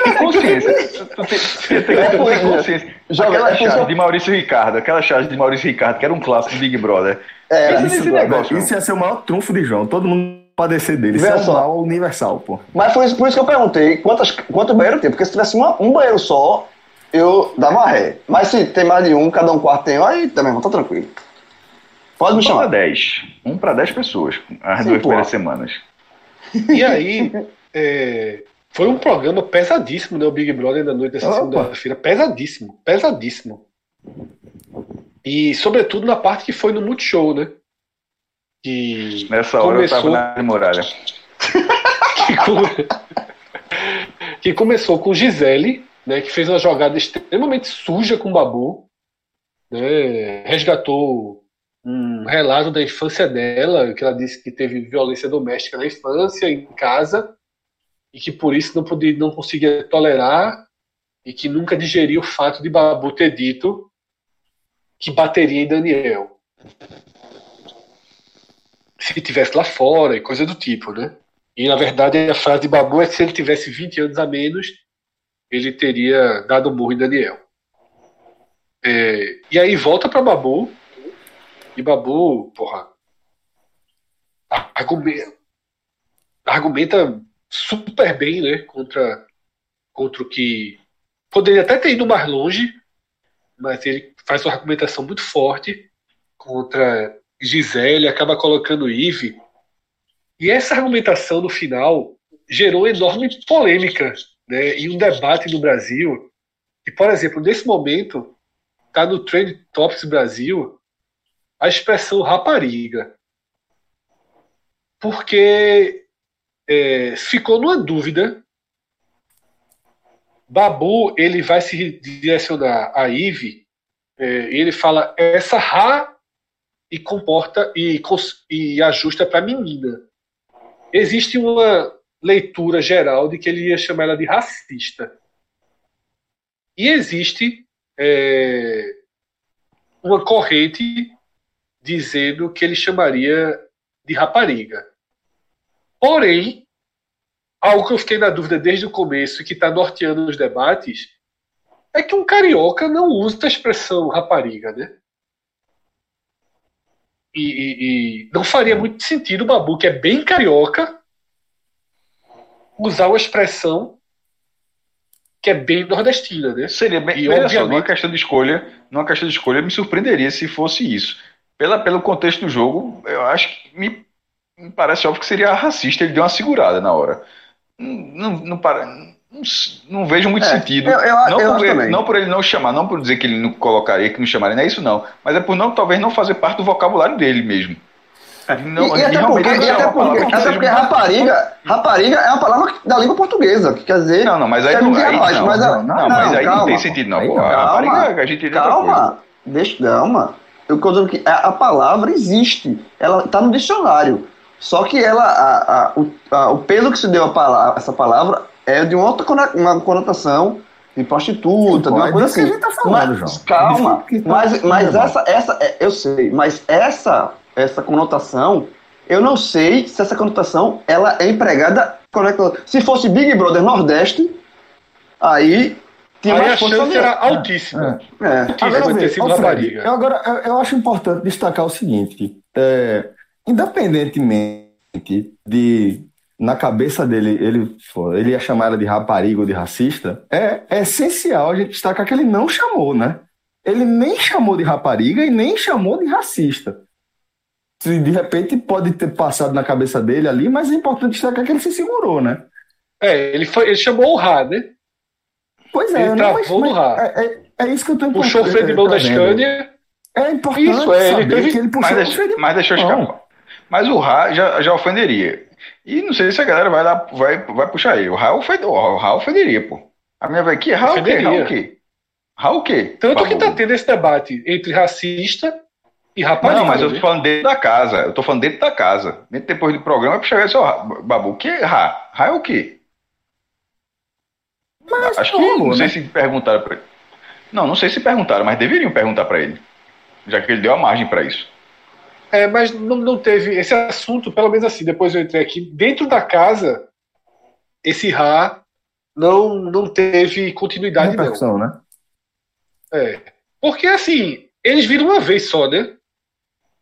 Tem consciência. Tu tem, você tem, É tu por tem isso, né? consciência. Aquela charge que- de Maurício Ricardo, aquela charge de Maurício Ricardo, que era um clássico do Big Brother. É, Isso, negócio. isso ia ser o maior trunfo de João. Todo mundo padecer dele. Isso Vê é um só. mal universal, pô. Mas foi isso, por isso que eu perguntei quantas, quanto banheiro tem, porque se tivesse uma- um banheiro só, eu dava ré. Mas se tem mais de um, cada um quarto tem, aí também, irmão, tá tranquilo. Pode me Um pra chamar. 10. Um pra 10 pessoas, as Sim, duas pô. primeiras semanas. E aí, é, foi um programa pesadíssimo, né? O Big Brother da noite dessa segunda-feira. Pesadíssimo, pesadíssimo. E, sobretudo, na parte que foi no Multishow, né? Que Nessa hora eu Começou- tava na muralha. que, come- que começou com Gisele, né, que fez uma jogada extremamente suja com o Babu, né, resgatou um relato da infância dela, que ela disse que teve violência doméstica na infância, em casa, e que por isso não podia, não conseguia tolerar e que nunca digeriu o fato de Babu ter dito que bateria em Daniel. Se tivesse lá fora e coisa do tipo, né? E na verdade a frase de Babu é se ele tivesse 20 anos a menos, ele teria dado um murro em Daniel. É, e aí volta para Babu, e Babu, porra, argumenta, argumenta super bem, né, contra, contra o que poderia até ter ido mais longe, mas ele faz uma argumentação muito forte contra Gisele, acaba colocando Ive. E essa argumentação no final gerou enorme polêmica né, e um debate no Brasil. E, por exemplo, nesse momento, está no Trend Topics Brasil a expressão rapariga. Porque é, ficou numa dúvida. Babu ele vai se direcionar a Ive é, e ele fala essa ra e comporta e, e ajusta para menina. Existe uma leitura geral de que ele ia chamar ela de racista. E existe é, uma corrente dizendo que ele chamaria de rapariga. Porém, algo que eu fiquei na dúvida desde o começo e que está norteando os debates é que um carioca não usa a expressão rapariga, né? E, e- não faria muito sentido o Babu, que é bem carioca, usar uma expressão que é bem nordestina, né? Seria bem. E, veja só, obviamente- numa questão de escolha, numa questão de escolha, me surpreenderia se fosse isso. Pela, pelo contexto do jogo, eu acho que me, me parece óbvio que seria racista. Ele deu uma segurada na hora. Não, não, não, para- não, vejo muito É, sentido. eu- eu- não, eu por ele, não por ele não chamar, não por dizer que ele não colocaria, que não chamaria, não é isso não. Mas é por não, talvez não fazer parte do vocabulário dele mesmo. Não, e, e até realmente porque, não e é até porque, até muito- rapariga, rapariga é uma palavra da língua portuguesa, que quer dizer. Não, não, mas aí é não, aí, não, mas, não, não, mas aí não tem sentido não. Aí Calma, rapariga, a gente. Calma, deixa, calma. Eu estou dizendo que a, a palavra existe, ela está no dicionário. Só que ela, a, a- o, a- o peso que se deu a palavra, essa palavra é de uma outra uma conotação de prostituta, de uma É coisa que a assim. gente tá falando, mas, João. Calma, É tá mas, mas essa, essa, é, eu sei, mas essa, essa conotação, eu não sei se essa conotação ela é empregada. correta. Se fosse Big Brother Nordeste, aí tinha Aí a chance era altíssima. É. Que Agora, ter sido eu, agora, eu, eu acho importante destacar o seguinte: é, independentemente de na cabeça dele ele, ele ia chamar ela de rapariga ou de racista, é, é essencial a gente destacar que ele não chamou, né? Ele nem chamou de rapariga e nem chamou de racista. De repente pode ter passado na cabeça dele ali, mas é importante destacar que ele se segurou, né? É, ele, foi, ele chamou o Rá, né? Pois é, Ele não, travou mas- no mas rá. é, é, é isso que eu tenho Puxou o freio de mão da Scania. É importante Isso, é, ele teve- que ele puxou Mas o freio de mas deixa eu mão. escapar. Mas o Ra já, já ofenderia. E não sei se a galera vai, lá, vai, vai puxar ele. O Ra ofende- o Ra ofenderia, pô. A minha vai aqui, Ra o quê? Ra Ofenderia. o quê? Ra o quê? Tanto que tá tendo esse debate entre racista e rapariga. Não, mas eu né? tô falando dentro da casa. Eu tô falando dentro da casa. Dentro depois do programa, é pra chegar e dizer, ó, Babu, o que é Ra? Ra é o quê? Acho que não, não sei né? se perguntaram pra ele. Não, não sei se perguntaram, mas deveriam perguntar pra ele. Já que ele deu a margem pra isso. É, mas não, não teve esse assunto, pelo menos assim, depois eu entrei aqui, dentro da casa, esse Ra não, não teve continuidade, não. Repercussão, né? É. Porque assim, eles viram uma vez só, né?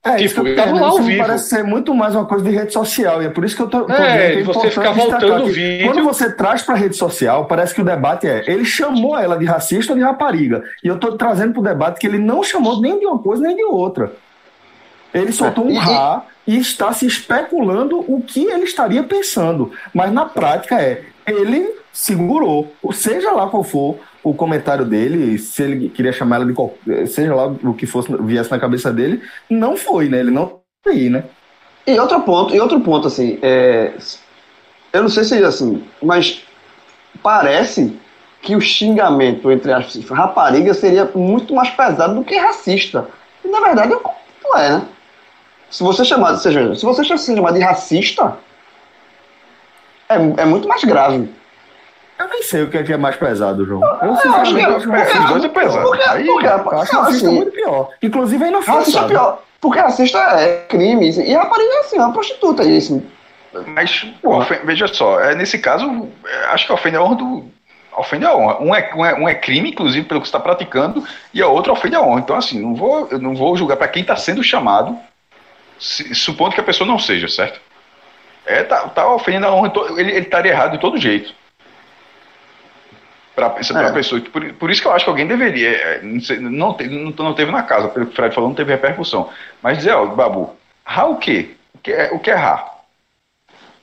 É, Tipo, isso ele tava tô lá ao vivo. parece ser muito mais uma coisa de rede social, e é por isso que eu tô, tô É, dizendo que e você destacar voltando o vídeo. Quando você traz pra rede social, parece que o debate é, ele chamou ela de racista ou de rapariga, e eu tô trazendo pro debate que ele não chamou nem de uma coisa nem de outra. Ele soltou um E- rá e está se especulando o que ele estaria pensando, mas na prática é, ele segurou, seja lá qual for o comentário dele, se ele queria chamar ela de qual, seja lá o que fosse viesse na cabeça dele, não foi, né? Ele não aí, né? E outro ponto, e outro ponto, assim, é, eu não sei se é assim, mas parece que o xingamento entre as raparigas seria muito mais pesado do que racista. E na verdade não é, né? Se você chamar, seja, se você se chamar de racista, é, é muito mais grave. Eu nem sei o que é, que é mais pesado, João. Eu sinceramente que- acho que os dois é pesado. Porque, Aí, porque, Eu acho que racista é assim, muito pior. Inclusive é racista é pior. Porque racista é crime, e rapariga é assim, é uma prostituta, e assim, Mas, pô, ofen- veja só, é, nesse caso, é, acho que ofende a honra do. Ofende a honra. Um é, um, é, um é crime, inclusive, pelo que você está praticando, e a outra ofende a honra. Então, assim, não vou, eu não vou julgar para quem está sendo chamado, se- supondo que a pessoa não seja, certo? É, tá, tá ofendendo a honra, ele, ele estaria errado de todo jeito. Pra, pra É. pessoa. Por, por isso que eu acho que alguém deveria. é, Não, sei, não, te- não, não teve na casa, pelo que o Fred falou, não teve repercussão. Mas dizer, ó, Babu, Rá o quê? O que é, o que é Rá?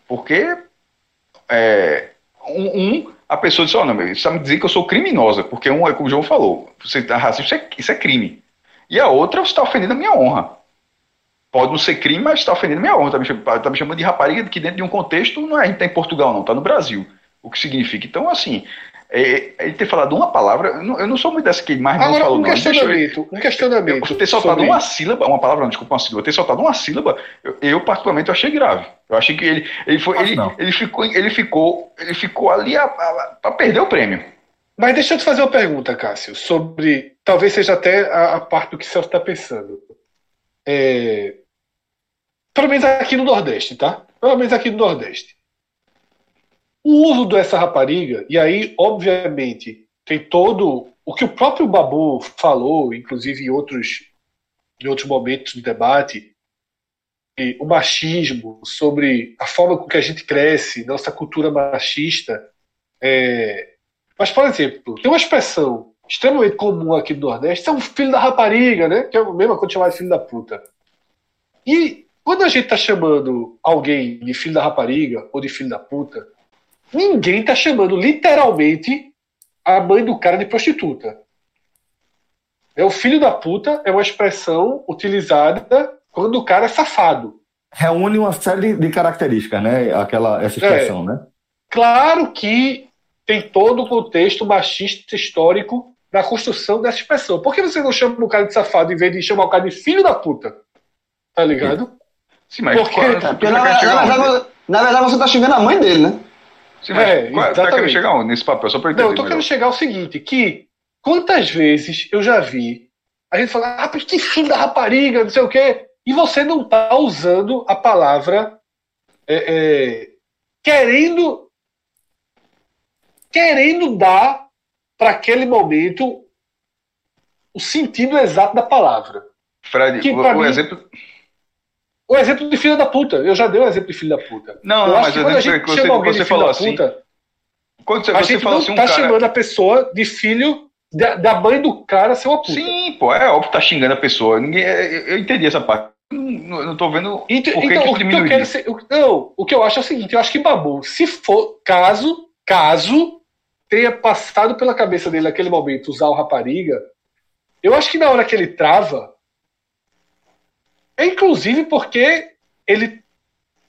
Porque é, um, um, a pessoa disse, ó, não, isso está me dizer que eu sou criminosa, porque um é como o João falou, você tá racista, isso é, isso é crime. E a outra, você está ofendendo a minha honra. Pode não ser crime, mas está ofendendo a minha honra. Está me, cham- tá me chamando de rapariga, que dentro de um contexto não é, a gente está em Portugal, não, está no Brasil. O que significa? Então, assim, é, ele ter falado uma palavra, eu não, eu não sou muito dessa que mais não Agora, falou, um não. Questionamento. Um questionamento. eu ter soltado sobre- uma sílaba, uma palavra, não, desculpa, uma sílaba, ter soltado uma sílaba, eu, eu, particularmente eu achei grave. Eu achei que ele, ele foi, ele, não. ele ficou, ele ficou, ele ficou ali para perder o prêmio. Mas deixa eu te fazer uma pergunta, Cássio, sobre. Talvez seja até a, a parte do que o Celso está pensando. É, pelo menos aqui no Nordeste, tá? Pelo menos aqui no Nordeste. O uso dessa rapariga, e aí, obviamente, tem todo. O que o próprio Babu falou, inclusive em outros, em outros momentos do debate, o machismo, sobre a forma com que a gente cresce, nossa cultura machista. É, mas, por exemplo, tem uma expressão extremamente comum aqui no Nordeste, é um filho da rapariga, né? Que é a mesma coisa de chamar de filho da puta. E quando a gente tá chamando alguém de filho da rapariga ou de filho da puta, ninguém tá chamando literalmente a mãe do cara de prostituta. É o filho da puta é uma expressão utilizada quando o cara é safado. Reúne uma série de, características, né? Aquela, essa expressão, né? Claro que tem todo o contexto machista histórico na construção dessa expressão. Por que você não chama o cara de safado em vez de chamar o cara de filho da puta? Tá ligado? Sim, mas Porque- qual- É, porque na, na verdade, na verdade você tá xingando a mãe dele, né? Sim, mas É, qual- tá querendo chegar onde nesse papel? Só para Não, eu entender. tô querendo melhor. chegar ao seguinte, que quantas vezes eu já vi a gente falar, ah, que filho da rapariga, não sei o quê, e você não tá usando a palavra é, é, querendo querendo dar para aquele momento o sentido exato da palavra. Fred, que o, pra o mim- exemplo. O exemplo de filha da puta, eu já dei o exemplo de filho da puta. Não, eu não, acho mas que quando a gente você, chama alguém você de filho da assim. puta, Quando você, a gente não assim, um tá cara. chamando a pessoa de filho da, da mãe do cara ser uma puta. Sim, pô, é óbvio que tá xingando a pessoa. Ninguém, eu, eu entendi essa parte. Não, eu não tô vendo Então, por que então, que o que eu quero ser, não, o que eu acho é o seguinte, eu acho que Babu, se for caso, caso tenha passado pela cabeça dele naquele momento usar o rapariga, eu acho que na hora que ele trava, É inclusive porque ele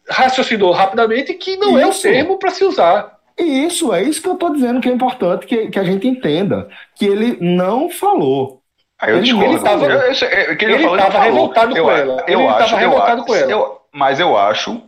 raciocinou rapidamente que não é o Isso. termo para se usar. E isso, é isso que eu estou dizendo que é importante que, que a gente entenda. Que ele não falou. Aí eu Ele- discordo. ele tava- Eu- eu é, que ele falou, tava falou. revoltado eu, com ela. Eu Ele acho, eu revoltado com ela. eu- mas eu acho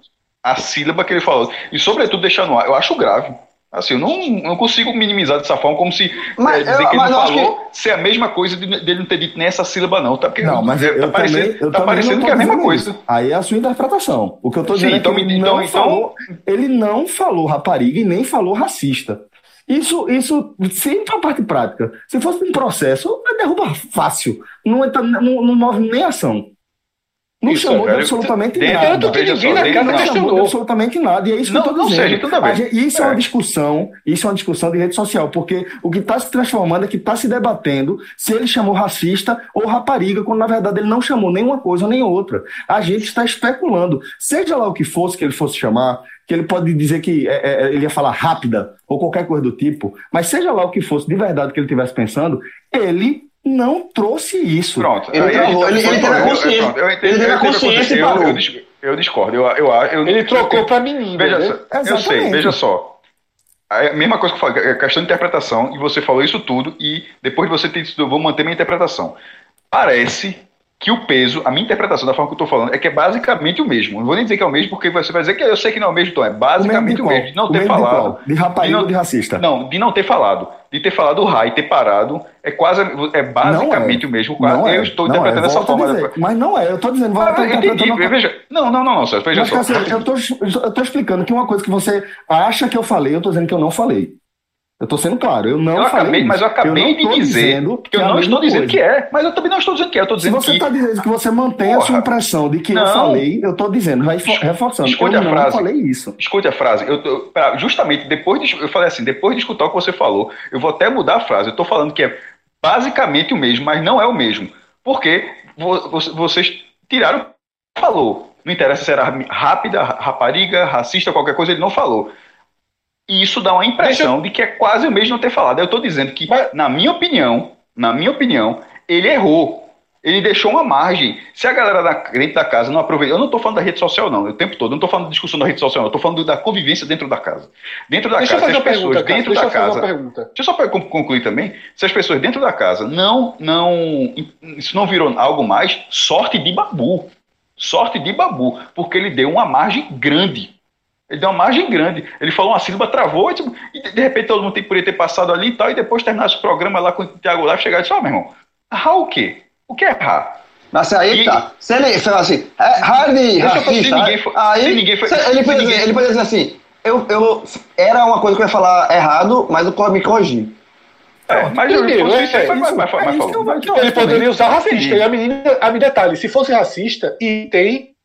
a sílaba que ele falou. E sobretudo deixando no ar, eu acho grave. Assim, eu não, não consigo minimizar dessa forma como se Mas é, dizer eu- que ele mas não eu falou ser a mesma coisa de, dele não ter dito nem essa sílaba, não. Tá, porque Não, mas tá eu parecendo, também, eu tá também parecendo que tô é a mesma coisa. isso. Aí é a sua interpretação. O que eu Sim, dizendo então é que me- ele, então- não então- falou, ele não falou rapariga e nem falou racista. Isso, isso, sem a parte prática. Se fosse um processo, derruba fácil. Não, entra- não, não move nem ação. Não Isso, chamou de absolutamente Dentro- nada. Tanto que ninguém na casa não chamou de questionou. absolutamente nada, e é isso Não, que eu não dizendo. seja. A gente- isso é. É. uma discussão, isso é uma discussão de rede social, porque o que está se transformando é que está se debatendo se ele chamou racista ou rapariga, quando na verdade ele não chamou nenhuma coisa nem outra. A gente está especulando. Seja lá o que fosse que ele fosse chamar, que ele pode dizer que é, é, ele ia falar rápida ou qualquer coisa do tipo, mas seja lá o que fosse de verdade que ele estivesse pensando, ele não trouxe isso. Pronto. Ele travou, tá ele- ele teve a eu- eu- consciência. pronto, eu Ele teve eu a consciência e parou. Eu discordo. Eu, eu, eu, Ele eu- trocou para menino. Veja né? só, eu sei, veja só. A mesma coisa que eu falei, é questão de interpretação, e você falou isso tudo, e depois de você ter dito, eu vou manter minha interpretação. Parece que o peso, a minha interpretação da forma que eu estou falando, é que é basicamente o mesmo. Não vou nem dizer que é o mesmo, porque você vai dizer que eu sei que não é o mesmo, então é O mesmo basicamente o mesmo. De não O ter mesmo falado. De de não- ou de racista? Não, de não ter falado. De ter falado o Rai, ter parado, é quase, é basicamente o mesmo. Quase, Não é, eu estou não interpretando é, dessa forma. dizer. Mas não é, eu estou dizendo, vai Ah, entendi, interpretando. veja, não, não, não, não, Celso, veja Mas, só. Eu tô explicando que uma coisa que você acha que eu falei, eu tô dizendo que eu não falei. Eu tô sendo claro, eu não Eu falei acabei, mas eu acabei não de tô dizer dizendo que eu é não estou dizendo coisa. que é, mas eu também não estou dizendo que é. Eu estou Se dizendo você que. está dizendo que você mantém a sua Porra. impressão de que eu Não. falei, eu tô dizendo, vai reforçando. escute eu a não frase. falei isso. Escute a frase. Eu, tô- justamente depois de, eu falei assim, depois de escutar o que você falou, eu vou até mudar a frase. Eu estou falando que é basicamente o mesmo, mas não é o mesmo. Porque vo- vo- vocês tiraram falou. Não interessa se era rápida, rapariga, racista, qualquer coisa, ele não falou. E isso dá uma impressão de que é quase o mesmo não ter falado. Eu estou dizendo que, Mas- na minha opinião, na minha opinião, ele errou. Ele deixou uma margem. Se a galera da, dentro da casa não aproveitou. Eu não estou falando da rede social, não, o tempo todo. Eu não estou falando da discussão da rede social, não. Eu estou falando da convivência dentro da casa. Dentro da Deixa eu casa, se as pessoas pergunta, dentro da eu casa. Deixa eu só concluir também. Se as pessoas dentro da casa não, não, isso não virou algo mais, sorte de babu. Sorte de babu, porque ele deu uma margem grande. Ele deu uma margem grande. Ele falou uma sílaba, travou, e, tipo, e de repente todo mundo tem, poderia ter passado ali e tal, e depois terminasse o programa lá com o Thiago Live, chegar e disse, ó, meu irmão, errar o quê? O que é errar? Mas aí E- tá. Se ele fala assim, é hard eu tô- se racista, for- aí ninguém se ele, se pode dizer, ele pode dizer assim, eu, eu, era uma coisa que eu ia falar errado, mas eu me corrigi. É, mas eu entendeu, isso, é isso aí, mas, isso, mas, mas, é mas falou. Ele poderia usar racista. E a menina, a me detalhe, se fosse racista, e tem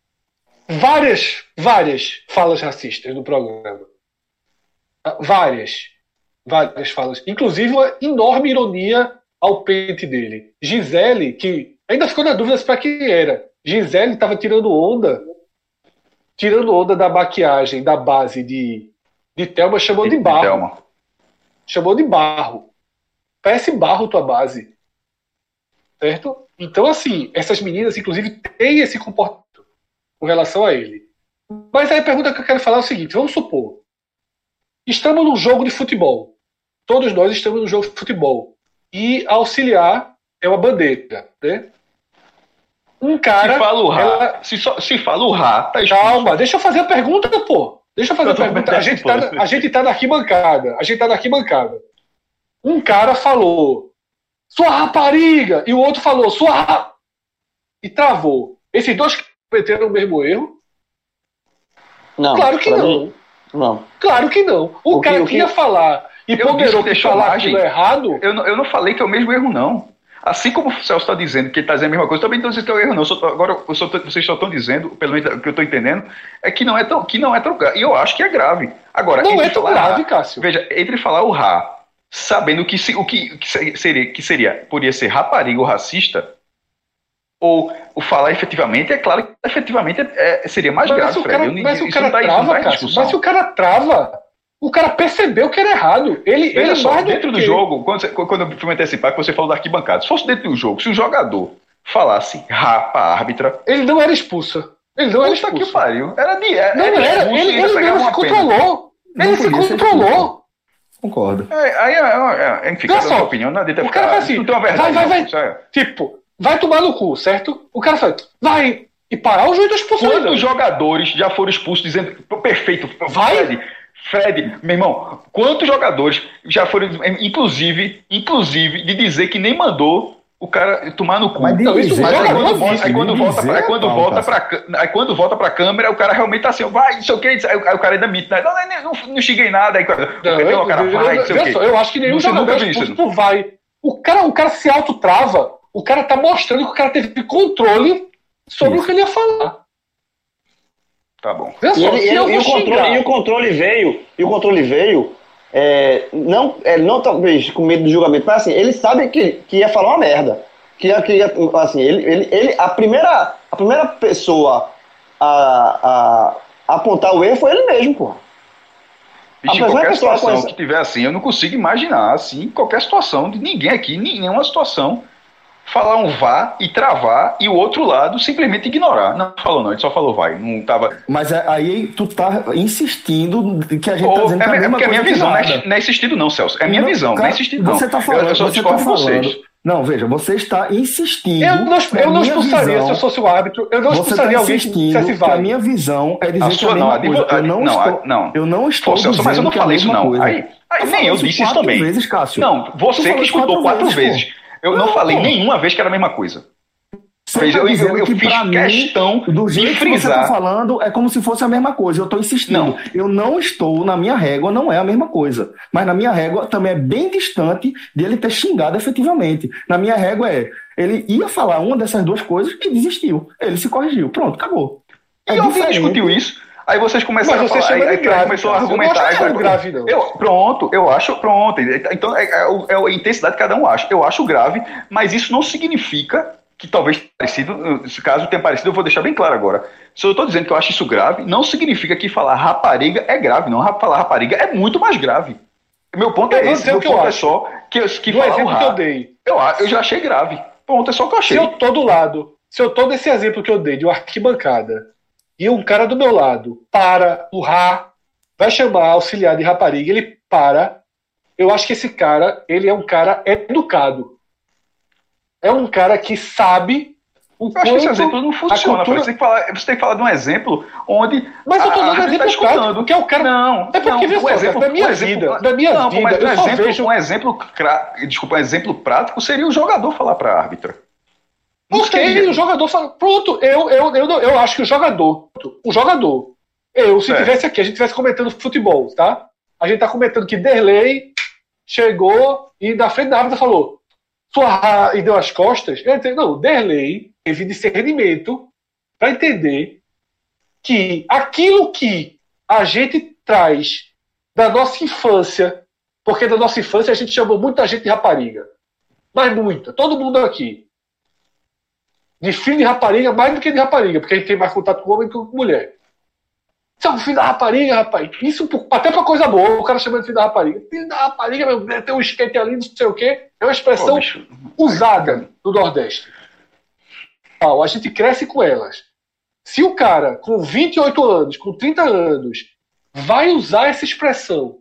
várias, várias falas racistas no programa. Ah, Várias. Várias falas. Inclusive uma enorme ironia ao pente dele. Gisele, que ainda ficou na dúvida se para quem era. Gisele estava tirando onda. Tirando onda da maquiagem, da base de, de Thelma, chamou de barro. Thelma. chamou de barro. Parece barro tua base. Certo? Então, assim, essas meninas, inclusive, têm esse comportamento com relação a ele. Mas aí a pergunta que eu quero falar é o seguinte: vamos supor. Estamos num jogo de futebol. Todos nós estamos num jogo de futebol. E auxiliar é uma bandeira. Né? Um cara. se fala o Rá, ela- se, só- se fala o Rá, tá expulso. Calma, deixa eu fazer a pergunta, pô. Deixa eu fazer Eu a pergunta. A gente, tá, a gente tá na arquibancada. A gente tá na arquibancada. Um cara falou, sua rapariga! E o outro falou, sua. E travou. Esses dois cometeram o mesmo erro? Não. Claro que não. mim, não. Claro que não. O, O que- cara o que ia falar e Eu ponderou que falar margem. aquilo errado, Eu não, eu não falei que é o mesmo erro, não. Assim como o Celso está dizendo que ele está dizendo a mesma coisa, eu também não dizendo que é o erro, não. Só agora eu só vocês só estão dizendo, pelo menos o que eu estou entendendo, é que não é tão, que não é tão grave. E eu acho que é grave. Agora, não entre é tão falar grave, Cássio. Veja, entre falar o Rá, sabendo que se- o que, que se- seria, que seria, poderia ser rapariga ou racista, ou o falar efetivamente, é claro que efetivamente é- é- seria mais Mas grave, o cara, não- mas se o cara tá- trava, tá discussão. mas se o cara trava, o cara percebeu que era errado. Ele, Veja ele só, mais do dentro do que- jogo, quando, você- quando eu fui me antecipar, que você falou da arquibancada, se fosse dentro do jogo, se o jogador falasse rapa árbitra. Ele não era expulso. Ele não era Puta expulso. que pariu. Era de. Era, Não era era, expulso ele, ele mesmo se uma pena. controlou. Não Ele se controlou. Concordo. É, aí, é, é, é, enfim, Olha só, sua opinião, não adianta o ficar. cara faz assim, não tem uma verdade. vai, vai, não, vai. é- Tipo, vai tomar no cu, certo? O cara fala, vai e parar o juiz da expulsão. Quantos jogadores já foram expulsos dizendo. Perfeito, Vai? Fred, Fred, meu irmão, quantos jogadores já foram, inclusive, inclusive, de dizer que nem mandou o cara tomar no cu. Mas de Não, isso dizer, Mas aí jogador quando, não volta, existe, aí quando volta, dizer pra, aí é quando volta ca- aí quando volta pra câmera, o cara realmente tá assim, vai, não sei o que, aí, o cara ainda mite, né? não, não, não, não xinguei nada, aí o cara, Não, o eu, cara eu- vai, não sei o veja quê. só, eu acho que nenhum jogador é expulso por vai. O cara, o cara se autotrava. O cara tá mostrando que o cara teve controle sobre Isso. o que ele ia falar. Tá bom. E, só, ele- e o controle, e o controle veio, e o controle veio, é, não, é, não talvez com medo do julgamento, mas assim, ele sabe que, que ia falar uma merda. Que ia, que ia, assim, ele, ele, ele, a, primeira, a primeira pessoa a, a apontar o erro foi ele mesmo, porra. Bicho, em qualquer a situação conhece- que tiver assim, eu não consigo imaginar, assim, qualquer situação de ninguém aqui, nenhuma situação, falar um vá e travar e o outro lado simplesmente ignorar. Não falou não, ele só falou vai, não tava... Mas é- aí tu tá insistindo que a gente tá Ou, dizendo é, que é a é mesma é a minha que visão, não é, não é insistido não, Celso, é minha Não, visão, não cara, é insistido não. Você tá falando, eu, eu só você tá de vocês. falando. Não, veja, você está insistindo. Eu não, que eu não expulsaria visão- se eu fosse o árbitro. Eu não Você expulsaria está alguém que dissesse que a minha visão é dizer A que é sua a não, a coisa. Eu não, não, estou, não. eu não estou Pô, Celso, mas eu não que é falei isso não. coisa. Aí, aí Eu nem eu disse isso também. vezes, Cássio. Não, você que escutou quatro quatro vezes, vezes. Eu não Não, falei pô. nenhuma vez que era a mesma coisa. Você tá eu- eu- eu que fiz pra mim, questão do de jeito que você frisar. tá falando, é como se fosse a mesma coisa. Eu tô insistindo. Não. Eu não estou, na minha régua, não é a mesma coisa. Mas na minha régua também é bem distante de ele ter xingado efetivamente. Na minha régua é, ele ia falar uma dessas duas coisas e desistiu. Ele se corrigiu. Pronto, acabou. E alguém discutiu isso. Aí vocês começaram a falar, aí, de aí grave, começou a cara. Eu não argumentar. é grave, não. Eu, pronto, eu acho, pronto. Então é, é o- é a intensidade que cada um acha. Eu acho grave, mas isso não significa que talvez parecido, se caso tenha parecido, eu vou deixar bem claro agora. Se eu estou dizendo que eu acho isso grave, não significa que falar rapariga é grave, não. Falar rapariga é muito mais grave. Meu ponto Eu é esse. Meu que eu ponto é acho. só que, que exemplo que eu dei. eu, a- eu já achei grave. Ponto, é só o que eu Se achei. eu tô do lado, se eu tô nesse exemplo que eu dei de uma arquibancada e um cara do meu lado para o Rá, vai chamar auxiliar de rapariga, ele para. Eu acho que esse cara, ele é um cara educado. É um cara que sabe o Eu acho que esse exemplo não funciona. cultura-. Você, tem que falar, você tem que falar de um exemplo onde. Mas eu tô dando a gente exemplo tá escutando. que é o cara- Não, É porque, não, um exemplo, na minha um exemplo- vida, na minha não, vida, mas um exemplo, vejo- um exemplo, desculpa, um exemplo prático seria o jogador falar para a árbitra. Ok, seria. o jogador fala. Pronto, eu, eu, eu, eu acho que o jogador. O jogador. Eu, se Certo. tivesse aqui, a gente tivesse comentando futebol, tá? A gente tá comentando que Derlei chegou e na frente da árbitra falou. Sua, e deu as costas. Eu entendi, não, Derlei teve discernimento para entender que aquilo que a gente traz da nossa infância, porque da nossa infância a gente chamou muita gente de rapariga. Mas muita, todo mundo aqui de filho de rapariga mais do que de rapariga, porque a gente tem mais contato com homem que com mulher. Você é um filho da rapariga, rapaz. Isso até pra coisa boa, o cara chamando de filho da rapariga. Filho da rapariga, meu, tem um skate ali, não sei o quê. É uma expressão bicho, usada no Nordeste. A gente cresce com elas. Se o cara com 28 anos, com 30 anos, vai usar essa expressão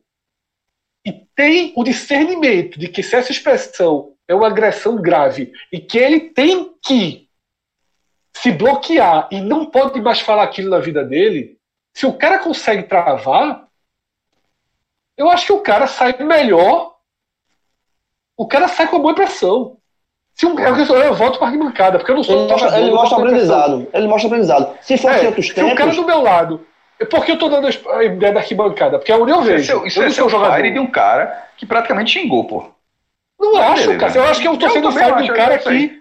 e tem o discernimento de que se essa expressão é uma agressão grave e que ele tem que se bloquear e não pode mais falar aquilo na vida dele, se o cara consegue travar, eu acho que o cara sai melhor. O cara sai com uma boa impressão. Se um, eu, eu, eu volto para a arquibancada, porque eu não sou Ele mostra, jogador, ele mostra aprendizado. Ele mostra aprendizado. Se fosse É, outros se o cara tempos. do meu lado. é Porque eu tô dando a ideia da arquibancada, porque é onde eu Isso é vejo. seu, isso eu é não seu jogador. fire de um cara que praticamente xingou, pô. Não acho, Beleza. cara. Eu acho que eu tô Eu sendo fire de acho, um cara que.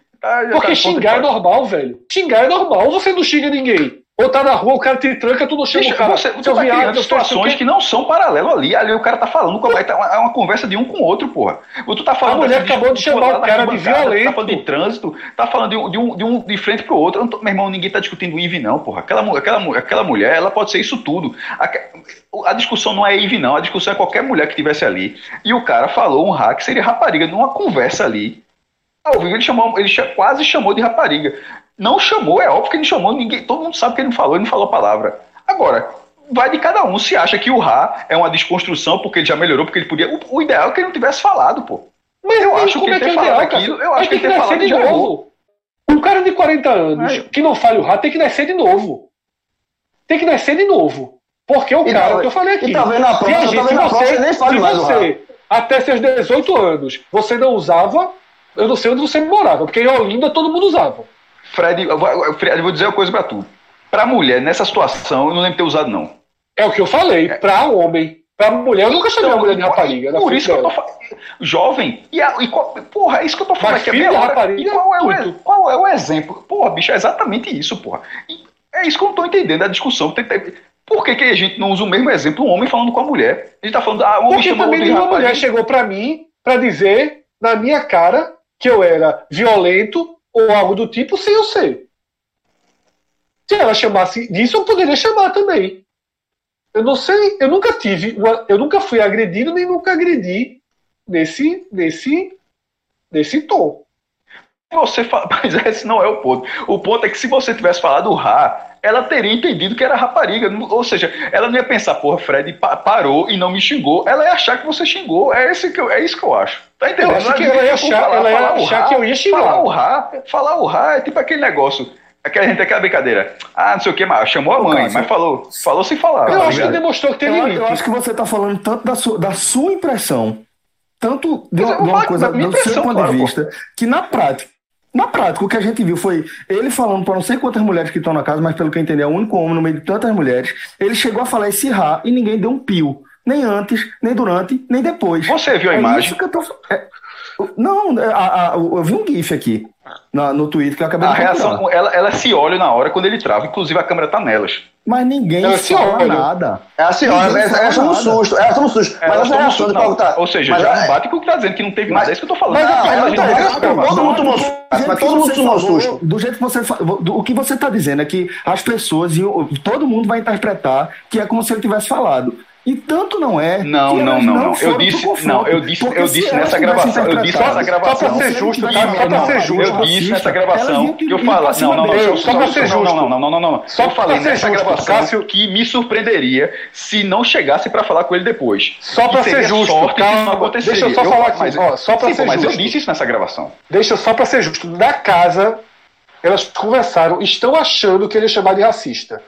Porque tá xingar é de normal, velho. Xingar é normal. Você não xinga ninguém. Ou tá na rua, o cara te tranca, tu não chama Bicho, o cara. você, você tá viado, situações que não são paralelas ali. Ali o cara tá falando, com a- tá uma, é uma conversa de um com o outro, porra. Ou tu tá falando A mulher acabou de chamar lá o cara de violento. Tá falando de trânsito, tá falando de um de, um, de, um de frente pro outro. Tô- meu irmão, ninguém tá discutindo Ive, não, porra. Aquela, aquela, aquela mulher, ela pode ser isso tudo. A, a discussão não é Ive, não. A discussão é qualquer mulher que tivesse ali. E o cara falou um hack, seria rapariga, numa conversa ali. Ao vivo ele chamou, ele quase chamou de rapariga. Não chamou, é óbvio que ele chamou, ninguém, todo mundo sabe que ele não falou, ele não falou a palavra. Agora, vai de cada um. Se acha que o Ra é uma desconstrução porque ele já melhorou, porque ele podia. O, o ideal é que ele não tivesse falado, pô. Mas eu acho que ele é ter é falado aquilo, eu acho que ele ter falado de novo. Um cara de 40 anos Ai. que não fale o Ra tem que nascer de novo. Tem que nascer de novo. Porque o e cara, tá, que eu falei aqui. Tá vendo a prova, se, a gente, tá você, nem fale se mais você, até seus 18 anos, você não usava, eu não sei onde você morava, porque em Olinda todo mundo usava. Fred, eu vou, eu vou dizer uma coisa pra tu. Pra mulher, nessa situação, eu não lembro de ter usado, não. É o que eu falei, é. pra homem. Pra mulher, eu nunca chamei então, a mulher de rapariga. Por isso dela. que eu tô falando. Jovem, e, a, e qual, porra, é isso que eu tô falando Mas aqui. Filho a rapariga, qual é, o, qual é o exemplo? Porra, bicho, é exatamente isso, porra. E é isso que eu não tô entendendo, a discussão. Tem, tem, por que, que a gente não usa o mesmo exemplo, um homem falando com a mulher? A gente tá falando, ah, um homem Porque também nenhuma mulher chegou pra mim pra dizer, na minha cara, que eu era violento ou algo do tipo, sem eu ser. Se ela chamasse disso, eu poderia chamar também. Eu não sei, eu nunca tive, uma, eu nunca fui agredido nem nunca agredi nesse, nesse, nesse tom. Você fala, mas esse não é o ponto. O ponto é que se você tivesse falado Rá, ela teria entendido que era rapariga. Ou seja, ela não ia pensar, porra, Fred parou e não me xingou. Ela ia achar que você xingou. É, esse que eu, é isso que eu acho. Tá entendendo? Eu acho que ela ia achar, falar, ela ia achar que eu ia xingar. Falar o Rá, falar o Rá é tipo aquele negócio. Aquela gente, aquela brincadeira. Ah, não sei o que, mas chamou a mãe, mas falou, falou sem falar. Eu tá acho ligado? que demonstrou que tem limite. Eu acho que você está falando tanto da sua, da sua impressão, tanto de, de uma coisa do seu ponto claro, de vista, pô. que na prática, na prática, o que a gente viu foi ele falando para não sei quantas mulheres que estão na casa, mas pelo que eu entendi, é o único homem no meio de tantas mulheres. Ele chegou a falar esse rá e ninguém deu um pio. Nem antes, nem durante, nem depois. Você viu a é imagem? Tô... É... Não, é, a, a, eu vi um GIF aqui na, no Twitter que eu acabei a de A reação, ela, ela se olha na hora quando ele trava, inclusive a câmera tá nelas. Mas ninguém ela fala olha. nada. É olha, é, é só um susto, é só um susto. Mas essa reação de Paulo tá. Ou seja, mas já é... bate com o que tá dizendo que não teve nada. É isso que eu tô falando. Mas, não, mas, não, todo mundo tomou susto. Mas todo mundo tomou susto. Do jeito que você o que você tá dizendo é que as pessoas, todo mundo vai interpretar que é como se ele tivesse falado. E tanto não é. Não, não, não, não. Eu disse, não, eu disse, eu disse nessa gravação, eu disse nessa gravação. Só pra ser justo, tá? Só pra ser justo. Eu disse nessa gravação que eu falo, não, não, não, só pra ser justo. Não, não, não, não, não. Só falei nessa gravação que me surpreenderia se não chegasse para falar com ele depois. Só pra ser justo, calma. Deixa eu só falar aqui, só pra ser justo. Mas eu disse isso nessa gravação. Deixa só pra ser justo. Da casa, elas conversaram, estão achando que ele ia chamar de racista.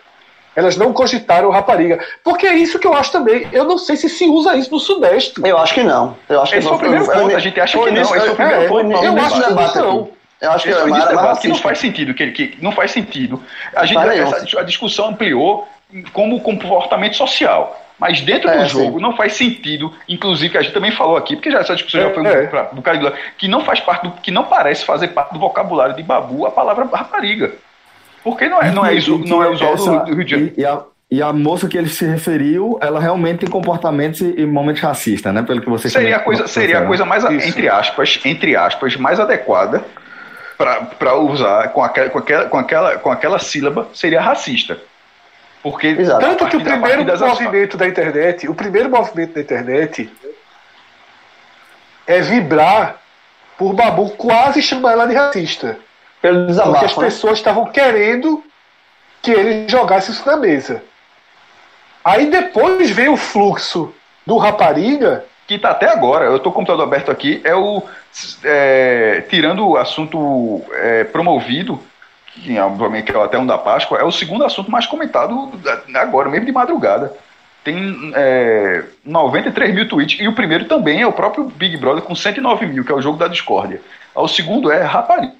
Elas não cogitaram rapariga. Porque é isso que eu acho também. Eu não sei se se usa isso no Sudeste. Eu acho que não. Eu acho que Esse não. é o primeiro ponto. A gente acha que não. Esse é o primeiro ponto. Eu acho que não. Eu acho que, é mais, mais que não faz sentido, que, que não faz sentido. A, gente, essa, a discussão ampliou como comportamento social. Mas dentro é, do jogo sim. não faz sentido, inclusive que a gente também falou aqui, porque já essa discussão é, já foi é. um bocado de que não faz parte do que não parece fazer parte do vocabulário de Babu a palavra rapariga. Porque não é, não é, isso, não é usual essa, do, Rio de Janeiro. E, e, a, e a moça que ele se referiu, ela realmente tem comportamentos e momentos racistas, né? Pelo que você seria a coisa Seria a coisa mais, isso. entre aspas, entre aspas, mais adequada para usar com aquela, com, aquela, com, aquela, com aquela sílaba seria racista. Porque Exato. tanto que o primeiro movimento da internet, o primeiro movimento da internet é vibrar por Babu quase chamar ela de racista. Pelo desabafo, Porque as né? pessoas estavam querendo que ele jogasse isso na mesa. Aí depois veio o fluxo do rapariga. Que está até agora, eu estou com o computador aberto aqui, é o. É, tirando o assunto é, promovido, que obviamente é até um da Páscoa, é o segundo assunto mais comentado agora, mesmo de madrugada. Tem é, 93 mil tweets, e o primeiro também é o próprio Big Brother com 109 mil, que é o jogo da discórdia. O segundo é rapariga.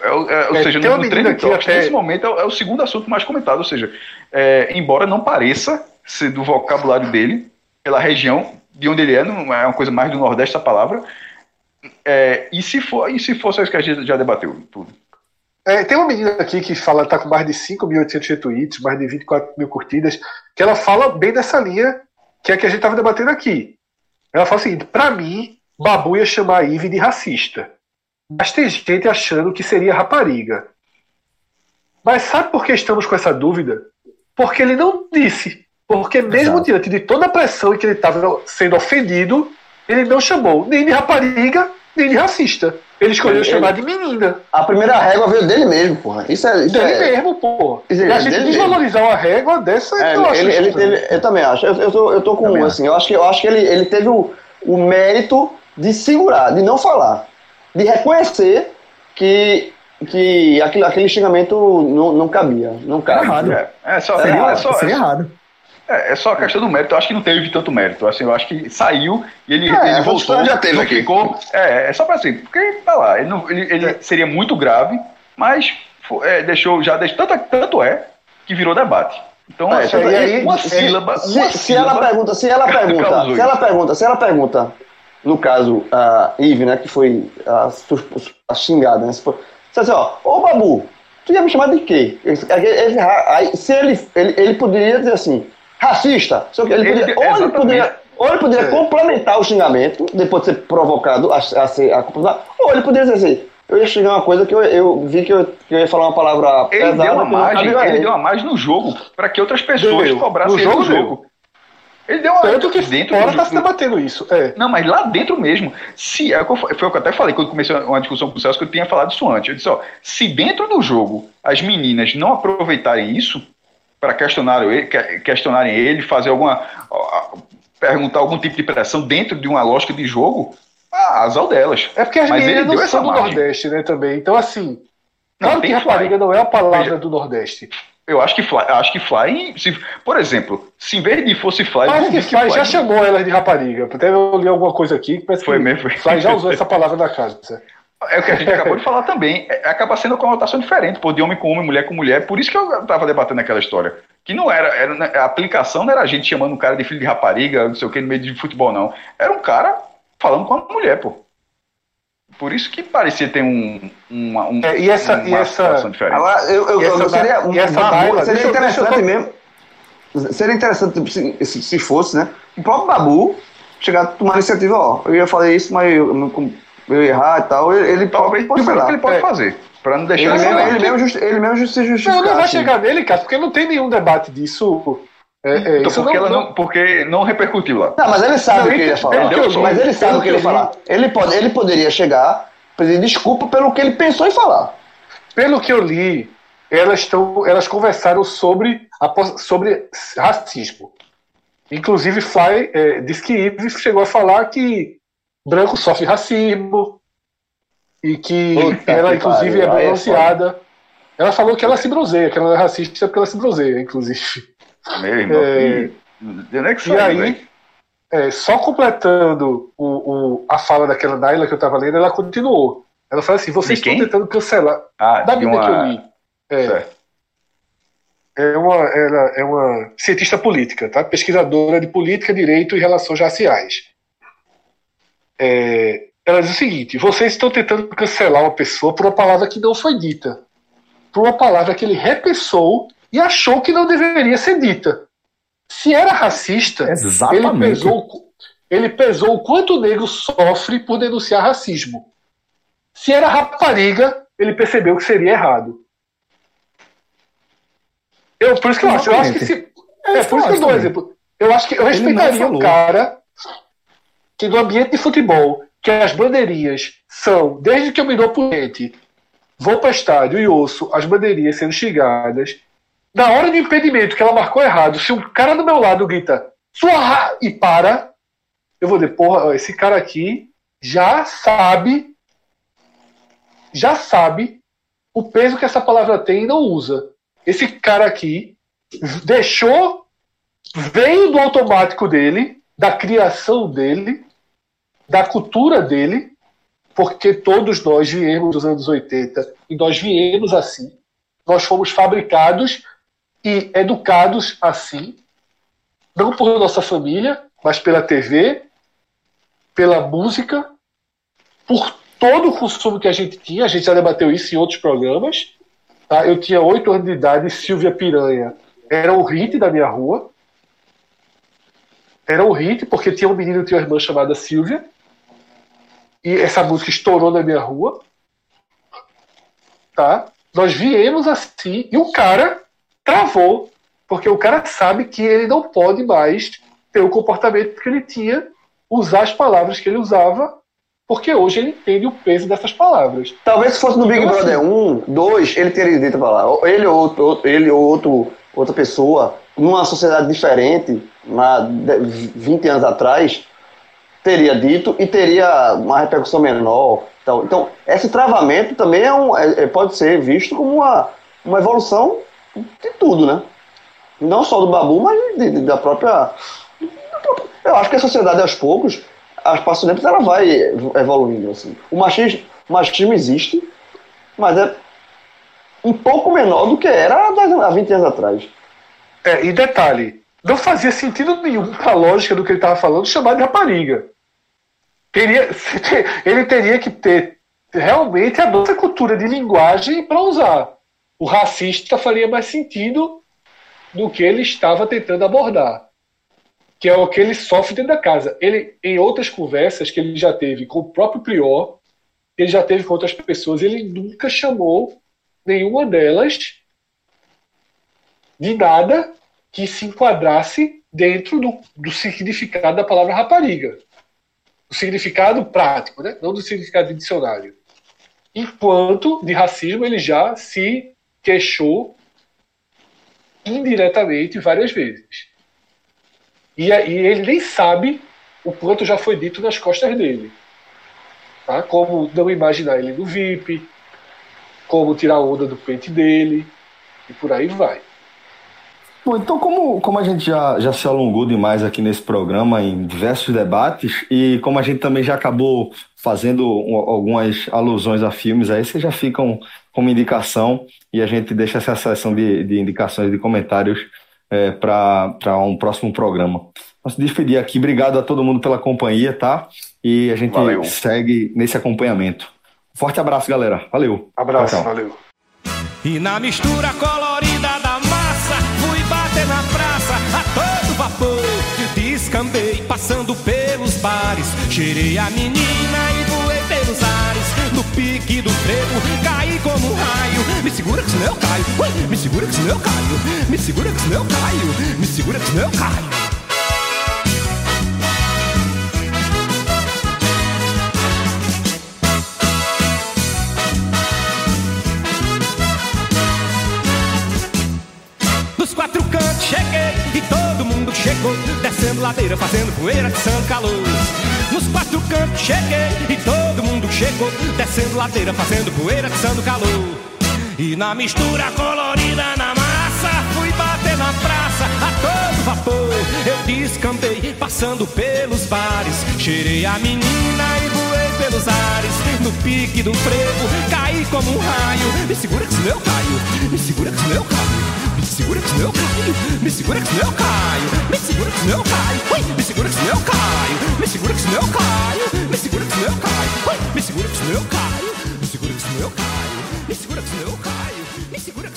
É, é, ou é, seja, no, no Topics, até... nesse momento, é, é, o segundo assunto mais comentado. Ou seja, é, embora não pareça ser do vocabulário dele, pela região de onde ele é, não é uma coisa mais do Nordeste a palavra. É, e, se for, e se fosse isso que a gente já debateu tudo? tem uma menina aqui que fala, tá com mais de 5.800 retweets, mais de 24 mil curtidas, que ela fala bem dessa linha que é a que a gente estava debatendo aqui. Ela fala o seguinte: para mim, Babu ia chamar a Ive de racista. Mas tem gente achando que seria rapariga. Mas sabe por que estamos com essa dúvida? Porque ele não disse. Porque mesmo diante de toda a pressão em que ele estava sendo ofendido, ele não chamou nem de rapariga de racista. Ele escolheu Ele- chamar de menina. A primeira régua veio dele mesmo, porra. Isso é. Isso Dele é mesmo, pô. Isso E é a gente desvalorizar uma régua dessa, É, eu acho ele, ele, ele- eu também acho. Eu, eu, tô, eu tô com um, assim. Eu acho que, eu acho que ele, ele teve o, o mérito de segurar, de não falar, de reconhecer que, que aquele, aquele xingamento não, não cabia. Não cabe. errado. É, é só, É é, errado, só, Seria é, errado. é, é só a questão do mérito. Eu acho que não teve tanto mérito. Assim, eu acho que saiu e ele, É, ele essa voltou. já teve aqui. ficou. É, é só pra assim, porque tá lá. Ele, não- ele- ele seria muito grave, mas é, deixou, já deixou. Tanto, tanto é que virou debate. Então, É, assim, aí, uma se- sílaba. Se, uma se ela sílaba pergunta, se ela pergunta, se ela pergunta, se ela pergunta, no caso, a Ive, né, que foi a, a xingada, né? Se for, assim, ó, ô Babu, tu ia me chamar de quê? Ele- ele- aí, se ele, ele, ele poderia dizer assim, racista, sei o quê, ele poderia, ou, ele poderia, ou ele poderia complementar o xingamento, depois de ser provocado a, a ser a, ou ele poderia dizer assim, eu ia xingar uma coisa que eu, eu vi que eu, que eu ia falar uma palavra Ele pesada. deu uma margem, ele deu uma margem no jogo para que outras pessoas Deu. cobrassem No jogo jogo. Ele deu uma Tanto que dentro fora do tá se debatendo isso. É. Não, mas lá dentro mesmo, se é foi o que eu até falei quando comecei uma discussão com o Celso, que eu tinha falado isso antes. Eu disse, ó, se dentro do jogo as meninas não aproveitarem isso para questionar ele, que- questionarem ele, fazer alguma. ó, perguntar algum tipo de pressão dentro de uma lógica de jogo, ah, azar delas. É porque as Mas meninas não são do margem. Nordeste, né, também. Então, assim, Não, claro que rapariga não é a palavra Veja. do Nordeste. Eu acho que Fly, acho que Fly se, por exemplo, se em vez de fosse Fly, Acho que Fly já chamou ela de rapariga. Até eu li alguma coisa aqui que parece Foi que mesmo. Fly já usou essa palavra na casa. É o que a gente acabou de falar também. É, acaba sendo uma conotação diferente, pô, de homem com homem, mulher com mulher. Por isso que eu tava debatendo aquela história. Que não era, era- a aplicação não era a gente chamando um cara de filho de rapariga, não sei o que, no meio de futebol, não. Era um cara falando com a mulher, pô. Por isso que parecia ter um, uma, um, É, e essa- uma e essa- situação diferente. Agora, eu, eu, E essa eu seria, da- e essa uma Naila, boa- seria deixa eu- deixa interessante mesmo. Seria interessante tipo, se, se, se fosse, né? O próprio Babu chegar a tomar iniciativa, ó. Eu ia fazer isso, mas eu, eu, eu ia errar e tal. Ele, ele Talvez pode, sei lá. ele pode É. fazer. Pra não deixar Ele essa- mesmo, ele, mesmo justi- ele mesmo se justificar. Não, não vai assim. chegar nele, cara, porque não tem nenhum debate disso. É, é, Então, porque, não, ela não, porque não repercutiu lá. Não, mas ele sabe Não, o que ele ia ele- falar. mas ele sabe o que ele ia falar. Ele, pode, ele poderia chegar, pedir desculpa pelo que ele pensou em falar. Pelo que eu li, elas, estão, elas conversaram sobre, sobre racismo. Inclusive, Fly é, disse que Eve chegou a falar que branco sofre racismo e que Puta ela, que inclusive, pariu, é é bronzeada. ela falou que ela se bronzeia, que ela é racista porque ela se bronzeia, inclusive. Meu irmão, É. E aí, é, só completando o, o- a fala daquela Naila que eu estava lendo, ela continuou. Ela falou assim: vocês estão tentando cancelar. Ah, Da Bíblia que eu uma... li. É, Certo. é uma, ela é uma cientista política, tá? pesquisadora de política, direito e relações raciais. É, ela diz o seguinte: vocês estão tentando cancelar uma pessoa por uma palavra que não foi dita, por uma palavra que ele repensou e achou que não deveria ser dita. Se era racista, ele Exatamente. pesou, ele pesou o quanto o negro sofre por denunciar racismo. Se era rapariga, ele percebeu que seria errado. Eu, por isso que eu acho, eu acho que se. É, por isso que eu dou um exemplo. Eu acho que eu respeitaria um cara que no ambiente de futebol, que as bandeirinhas são, desde que eu me dou por gente, vou para estádio e ouço as bandeirinhas sendo xingadas. Na hora do impedimento que ela marcou errado, se um cara do meu lado grita sua ra-" e para, eu vou dizer, porra, esse cara aqui já sabe, já sabe o peso que essa palavra tem e não usa. Esse cara aqui deixou, veio do automático dele, da criação dele, da cultura dele, porque todos nós viemos dos anos 80 e nós viemos assim. Nós fomos fabricados e educados assim, não por nossa família, mas pela TV, pela música, por todo o consumo que a gente tinha. A gente já debateu isso em outros programas. Tá? Eu tinha oito anos de idade e Silvia Piranha era o hit da minha rua. Era o hit, porque tinha um menino e tinha uma irmã chamada Silvia. E essa música estourou na minha rua. Tá? Nós viemos assim, e o cara travou, porque o cara sabe que ele não pode mais ter o comportamento que ele tinha, usar as palavras que ele usava porque hoje ele entende o peso dessas palavras. Talvez se fosse no Big Então, Brother assim- 1, 2, ele teria dito pra lá. Ele ou outro, ele ou outro, outra pessoa, numa sociedade diferente, na, de- 20 anos atrás, teria dito e teria uma repercussão menor. Então, então esse travamento também é um, é- é- pode ser visto como uma, uma evolução de tudo, né? Não só do Babu, mas de- de- da própria. Eu acho que a sociedade, aos poucos, a passos tempos, ela vai evoluindo. Assim. O, machismo, o machismo existe, mas é um pouco menor do que era há 10 há 20 anos atrás. É, e detalhe, não fazia sentido nenhum para a lógica do que ele estava falando chamar de rapariga. Teria, ele teria que ter realmente a nossa cultura de linguagem para usar. O racista faria mais sentido do que ele estava tentando abordar. Que é o que ele sofre dentro da casa. Ele, em outras conversas que ele já teve com o próprio Prior, ele já teve com outras pessoas, ele nunca chamou nenhuma delas de nada que se enquadrasse dentro do, do significado da palavra rapariga. O significado prático, né? não do significado de dicionário. Enquanto de racismo ele já se queixou indiretamente várias vezes. E, e ele nem sabe o quanto já foi dito nas costas dele. Tá? Como não imaginar ele no VIP, como tirar onda do pente dele, e por aí vai. Bom, então como, como a gente já, já se alongou demais aqui nesse programa em diversos debates e como a gente também já acabou fazendo um- algumas alusões a filmes, aí vocês já ficam como indicação e a gente deixa essa sessão de, de indicações de comentários para um próximo programa. Vamos se despedir aqui. Obrigado a todo mundo pela companhia, tá? E a gente Valeu. segue nesse acompanhamento. Forte abraço, galera. Valeu. Abraço, Tchau, tchau. valeu. E na mistura colorida da massa, fui bater na praça a todo vapor. Descambei passando pelos bares, cheirei a menina e voei pelos ares. No pique do frevo, caí como um raio. Me segura que senão eu caio, Ui, me segura que senão eu caio. Me segura que senão eu caio, me segura que senão eu caio. Cheguei e todo mundo chegou Descendo ladeira, fazendo poeira, atiçando calor Nos quatro cantos cheguei e todo mundo chegou Descendo ladeira, fazendo poeira, atiçando calor. E na mistura colorida na massa Fui bater na praça a todo vapor Eu descambei, passando pelos bares. Cheirei a menina e voei pelos ares. No pique do frevo, caí como um raio. Me segura que senão eu caio Me segura que senão eu caio segura que senão caio, me segura que senão caio, me segura que senão eu caio, me segura que senão caio, me segura que senão caio, me segura que senão eu caio, me segura que senão caio, me segura que senão caio, me segura que senão caio, me segura